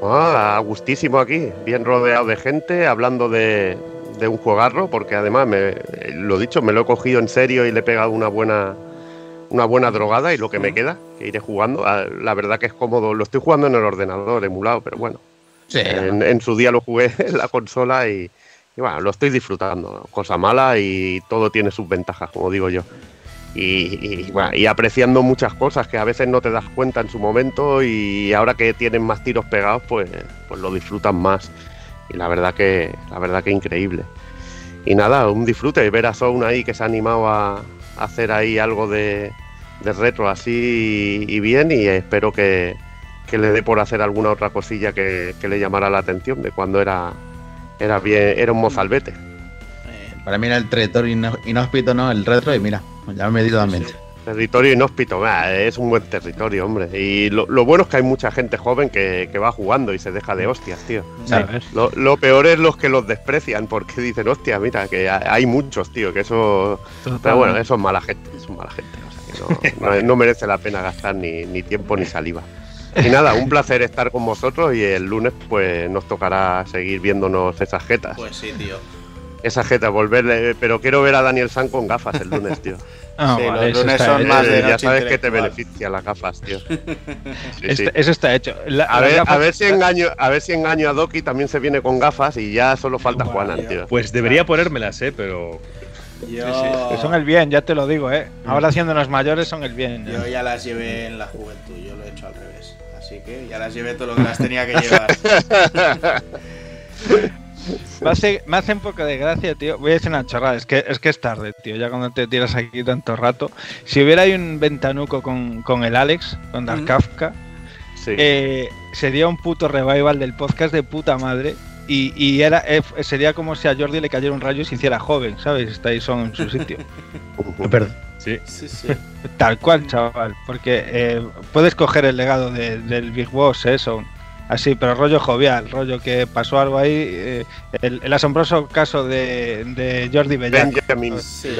Ah, a gustísimo aquí, bien rodeado de gente, hablando de, de un juegarro, porque además, me, lo dicho, me lo he cogido en serio y le he pegado una buena, una buena drogada y lo que me queda, que iré jugando. Ah, La verdad que es cómodo, lo estoy jugando en el ordenador emulado, pero bueno, Sí, en, en su día lo jugué [LAUGHS] en la consola y, y bueno, lo estoy disfrutando. Cosa mala y todo tiene sus ventajas, como digo yo. Y, bueno, y apreciando muchas cosas que a veces no te das cuenta en su momento y ahora que tienen más tiros pegados, pues, pues lo disfrutan más. Y la verdad que, la verdad que increíble. Y nada, un disfrute ver a Zone ahí que se ha animado a, hacer ahí algo de, de retro así y, bien y espero que, que le dé por hacer alguna otra cosilla que, que le llamara la atención de cuando era, era bien, era un mozalbete. Eh, Para mí era el ino- inhóspito, ¿no? El retro, y mira, ya me he medido totalmente. Territorio inhóspito, bah, es un buen territorio, hombre. Y lo, lo bueno es que hay mucha gente joven que, que va jugando y se deja de hostias, tío. ¿Sabes? Lo, lo peor es los que los desprecian porque [LAUGHS] dicen, hostia, mira, que ha- hay muchos, tío, que eso... Pero bueno, eso es mala gente, eso es mala gente. O sea, que no, [LAUGHS] no- no merece la pena gastar ni, ni tiempo ni saliva. Y nada, un placer estar con vosotros y el lunes pues nos tocará seguir viéndonos esas jetas. pues sí, tío. Esas jetas, volverle... Pero quiero ver a Daniel San con gafas el lunes, tío. [LAUGHS] Ah, Sí, vale, los lunes son hecho. más de Eh, ya sabes que te beneficia las gafas, tío. [LAUGHS] Sí, Este- sí. Eso está hecho. La- A ver, gafas- a ver si engaño, a ver si engaño a Doki, también se viene con gafas y ya solo falta Buah, Juanan, tío. Pues debería ponérmelas, ¿eh? Pero Yo, que son el bien, ya te lo digo, ¿eh? Ahora haciéndonos mayores son el bien. ¿eh? yo ya las llevé en la juventud, yo lo he hecho al revés. Así que ya las llevé todo lo que las tenía que llevar. [LAUGHS] [LAUGHS] Me hace, me hace un poco de gracia, tío. Voy a decir una chorrada, es que, es que es tarde, tío. Ya cuando te tiras aquí tanto rato. Si hubiera ahí un ventanuco con, con el Alex, con Dark. Kafka, Sí. eh, sería un puto revival del podcast de puta madre. Y, y era, eh, sería como si a Jordi le cayera un rayo y se hiciera joven, ¿sabes? Está ahí son en su sitio. [LAUGHS] Perdón. sí. Sí, sí. Tal cual, chaval. Porque eh, puedes coger el legado de- del Big Boss, eso. Así, pero rollo jovial, rollo que pasó algo ahí. eh, el, el asombroso caso de, de Jordi Bellac. Benjamin, Sí.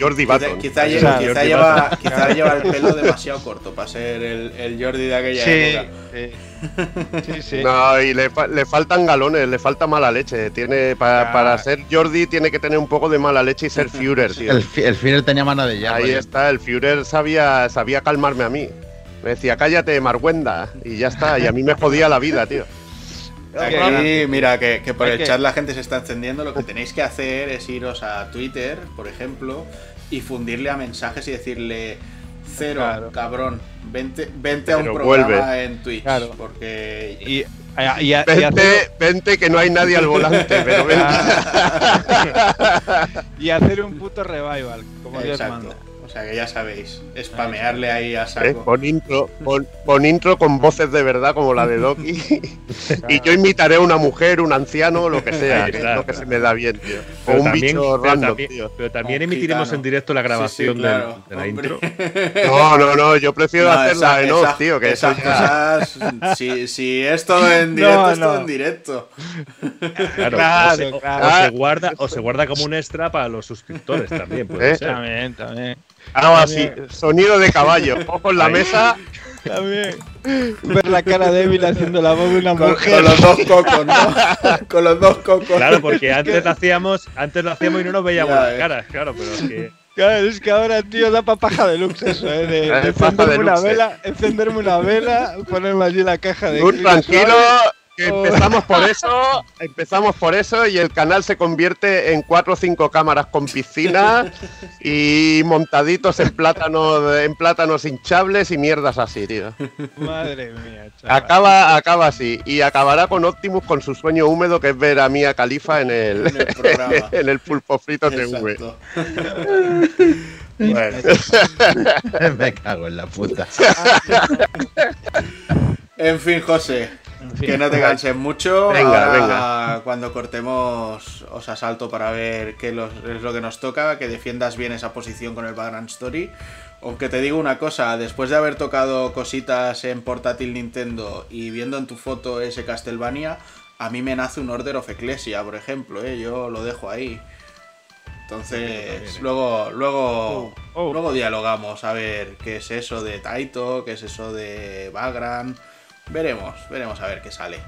Jordi Quizá, Button. quizá quizá Jordi lleva, quizá lleva el pelo demasiado corto para ser el, el Jordi de aquella Sí, época. sí, sí, sí. No, y le, fa- le faltan galones, le falta mala leche. Tiene para, Ah. para ser Jordi tiene que tener un poco de mala leche y ser [LAUGHS] Führer, tío. El, el Führer tenía mano de hierro. Ahí yo. está, el Führer sabía, sabía calmarme a mí. Me decía, cállate, Marguenda. Y ya está, y a mí me jodía la vida, tío. Aquí, mira, que, que por el que- chat la gente se está encendiendo. Lo que tenéis que hacer es iros a Twitter, por ejemplo, y fundirle a mensajes y decirle: Cero, Claro. cabrón, vente, vente a un Pero programa vuelve. en Twitch. Claro. Porque. Y, y, y- y hacer- Vente, vente que no hay nadie al volante, pero vente. [LAUGHS] y hacer un puto revival, como Dios manda. O sea que ya sabéis, spamearle ahí a ¿eh? saco. Pon, intro, pon, pon intro con voces de verdad como la de Doki. y yo imitaré a una mujer, un anciano, lo que sea, que es lo que se me da bien, tío. O Pero un también, bicho pero random, también- tío. pero también emitiremos gitano. en directo la grabación Sí, sí, del- claro, de la intro. No, no, no, yo prefiero No, hacerla esa- en off, tío, que eso esas cosas. Si, si es todo en [LAUGHS] directo, No, es todo no. en directo. Claro, [LAUGHS] Claro, o, se, o- claro. o se guarda, o se guarda como un extra para los suscriptores también, puede ¿Eh? ser. También, también. Ahora sí, sonido de caballo, ojo en la mesa. También. Ver la cara débil haciendo la voz de una mujer. con los dos cocos, ¿no? [LAUGHS] con los dos cocos. Claro, porque antes lo hacíamos, antes lo hacíamos y no nos veíamos las caras, claro, pero es que Claro, es que ahora, tío, da pa' paja de lux eso, ¿eh? De, [LAUGHS] encenderme de una eh. vela, encenderme una vela, ponerme allí la caja de... Kleenex, tranquilo. Que Oh. empezamos por eso, [LAUGHS] empezamos por eso y el canal se convierte en cuatro o cinco cámaras con piscina [LAUGHS] y montaditos en plátanos, en plátanos hinchables y mierdas así, tío. Madre mía, chaval. Acaba, acaba así. Y acabará con Optimus con su sueño húmedo que es ver a Mia Califa en el, En el programa. [LAUGHS] en el pulpo frito TV. Bueno, Me cago en la puta. En fin, José. En fin. Que no te canses mucho. [LAUGHS] Venga, Ahora, venga. Cuando cortemos, os asalto para ver qué los- es lo que nos toca. Que defiendas bien esa posición con el Background Story. Aunque te digo una cosa, después de haber tocado cositas en portátil Nintendo y viendo en tu foto ese Castlevania, a mí me nace un Order of Ecclesia, por ejemplo, ¿eh? yo lo dejo ahí. Entonces, luego, luego, Oh, oh. luego dialogamos a ver qué es eso de Taito, qué es eso de Bagran. Veremos, veremos a ver qué sale.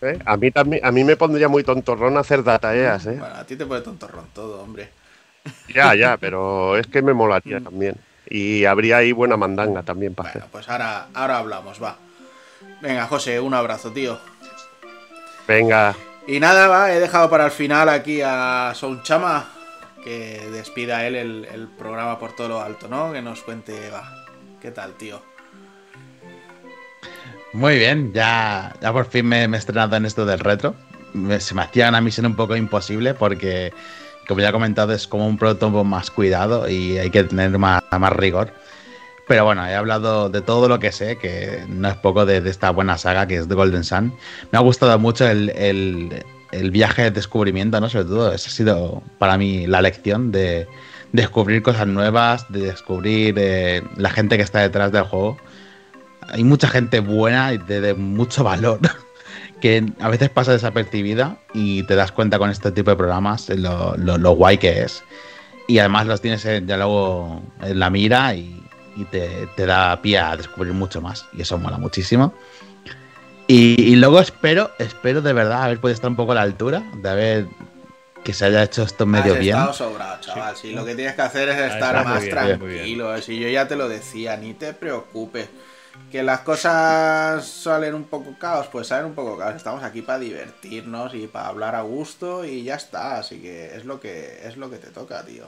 ¿Eh? A mí también, a mí me pondría muy tontorrón hacer dataeas, ¿eh? Bueno, a ti te pone tontorrón todo, hombre. Ya, ya, pero es que me molaría también. Y habría ahí buena mandanga también para Bueno, hacer. pues ahora, ahora hablamos, va. Venga, José, un abrazo, tío. Venga, Y nada, va, he dejado para el final aquí a Chama que despida él el, el programa por todo lo alto, ¿no? Que nos cuente, va, ¿qué tal, tío? Muy bien, ya, ya por fin me, me he estrenado en esto del retro. Me- se me hacía una misión un poco imposible porque, como ya he comentado, es como un poco más cuidado y hay que tener más, más rigor. Pero bueno, he hablado de todo lo que sé, que no es poco de, de esta buena saga que es The Golden Sun. Me ha gustado mucho el, el- el viaje de descubrimiento, ¿no? Sobre todo, esa ha sido para mí la lección de descubrir cosas nuevas, de descubrir eh, la gente que está detrás del juego hay mucha gente buena y de, de mucho valor [LAUGHS] que a veces pasa desapercibida y te das cuenta con este tipo de programas lo, lo- lo guay que es. Y además los tienes eh, ya luego en la mira y, y te, te da pie a descubrir mucho más. Y eso mola muchísimo. Y, y luego espero, espero de verdad haber podido estar un poco a la altura, de haber que se haya hecho esto medio Has bien. sobrado, chaval. Si lo que tienes que hacer es estar más bien. tranquilo. Si yo ya te lo decía, ni te preocupes. Que las cosas salen un poco caos, pues salen un poco caos. Estamos aquí para divertirnos y para hablar a gusto y ya está. Así que es lo que es lo que te toca, tío.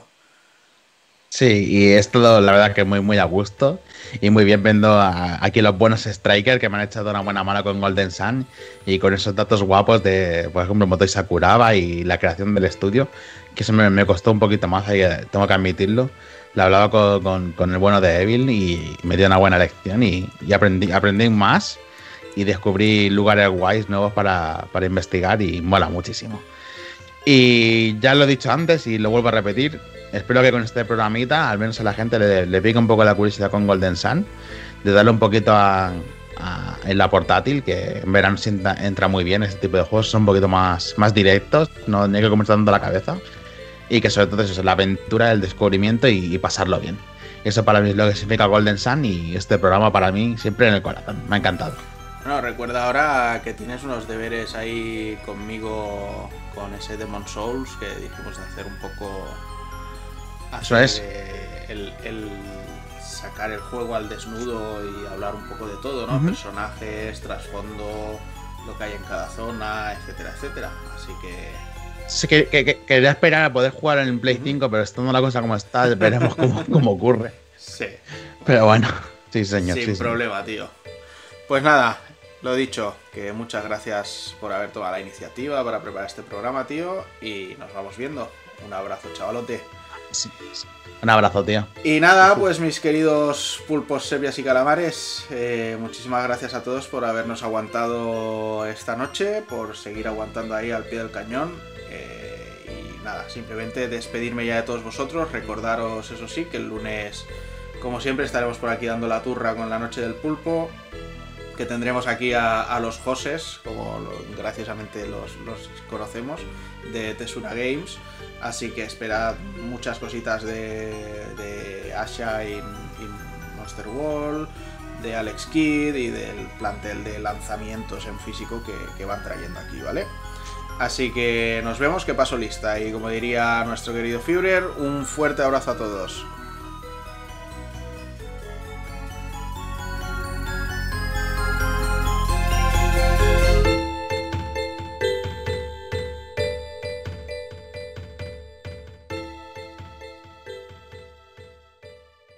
Sí, y es todo, la verdad, que muy, muy a gusto. Y muy bien viendo a- aquí los buenos strikers que me han echado una buena mano con Golden Sun y con esos datos guapos de, por ejemplo, Motoi Sakuraba y la creación del estudio, que eso me, me costó un poquito más, ahí, tengo que admitirlo. Lo hablaba con, con- con el bueno de Evil y me dio una buena lección y, y aprendí, aprendí más y descubrí lugares guays nuevos para, para investigar y mola muchísimo. Y ya lo he dicho antes y lo vuelvo a repetir. Espero que con este programita, al menos a la gente le, le pique un poco la curiosidad con Golden Sun, de darle un poquito a, a- en la portátil, que en verano entra muy bien este tipo de juegos, son un poquito más, más directos, no hay que comerse tanto la cabeza. Y que sobre todo es eso, la aventura, el descubrimiento y, y pasarlo bien. Eso para mí es lo que significa Golden Sun y este programa para mí siempre en el corazón. Me ha encantado. Bueno, recuerda ahora que tienes unos deberes ahí conmigo con ese Demon Souls que dijimos de hacer un poco Eso es. el, el sacar el juego al desnudo y hablar un poco de todo, ¿no? Personajes, trasfondo, lo que hay en cada zona, etcétera, etcétera. Así que Sí, que, que- que- quería esperar a poder jugar en el Play 5, pero estando la cosa como está, veremos cómo, [LAUGHS] cómo ocurre. sí, Pero bueno, sí, señor. sin sí, señor. problema, tío. Pues nada, lo dicho, que muchas gracias por haber tomado la iniciativa para preparar este programa, tío, y nos vamos viendo. Un abrazo, chavalote. Sí, sí. Un abrazo, tío. Y nada, pues mis queridos pulpos, sepias y calamares, eh, muchísimas gracias a todos por habernos aguantado esta noche, por seguir aguantando ahí al pie del cañón. Y nada, simplemente despedirme ya de todos vosotros, recordaros eso sí, que el lunes, como siempre, estaremos por aquí dando la turra con la noche del pulpo, que tendremos aquí a, los Joses, como graciosamente los, conocemos, de Tesura Games. Así que esperad muchas cositas de, Asha in Monster World, de Alex Kidd y del plantel de lanzamientos en físico que van trayendo aquí, ¿vale? Así que nos vemos, que paso lista. Y como diría nuestro querido Führer, un fuerte abrazo a todos.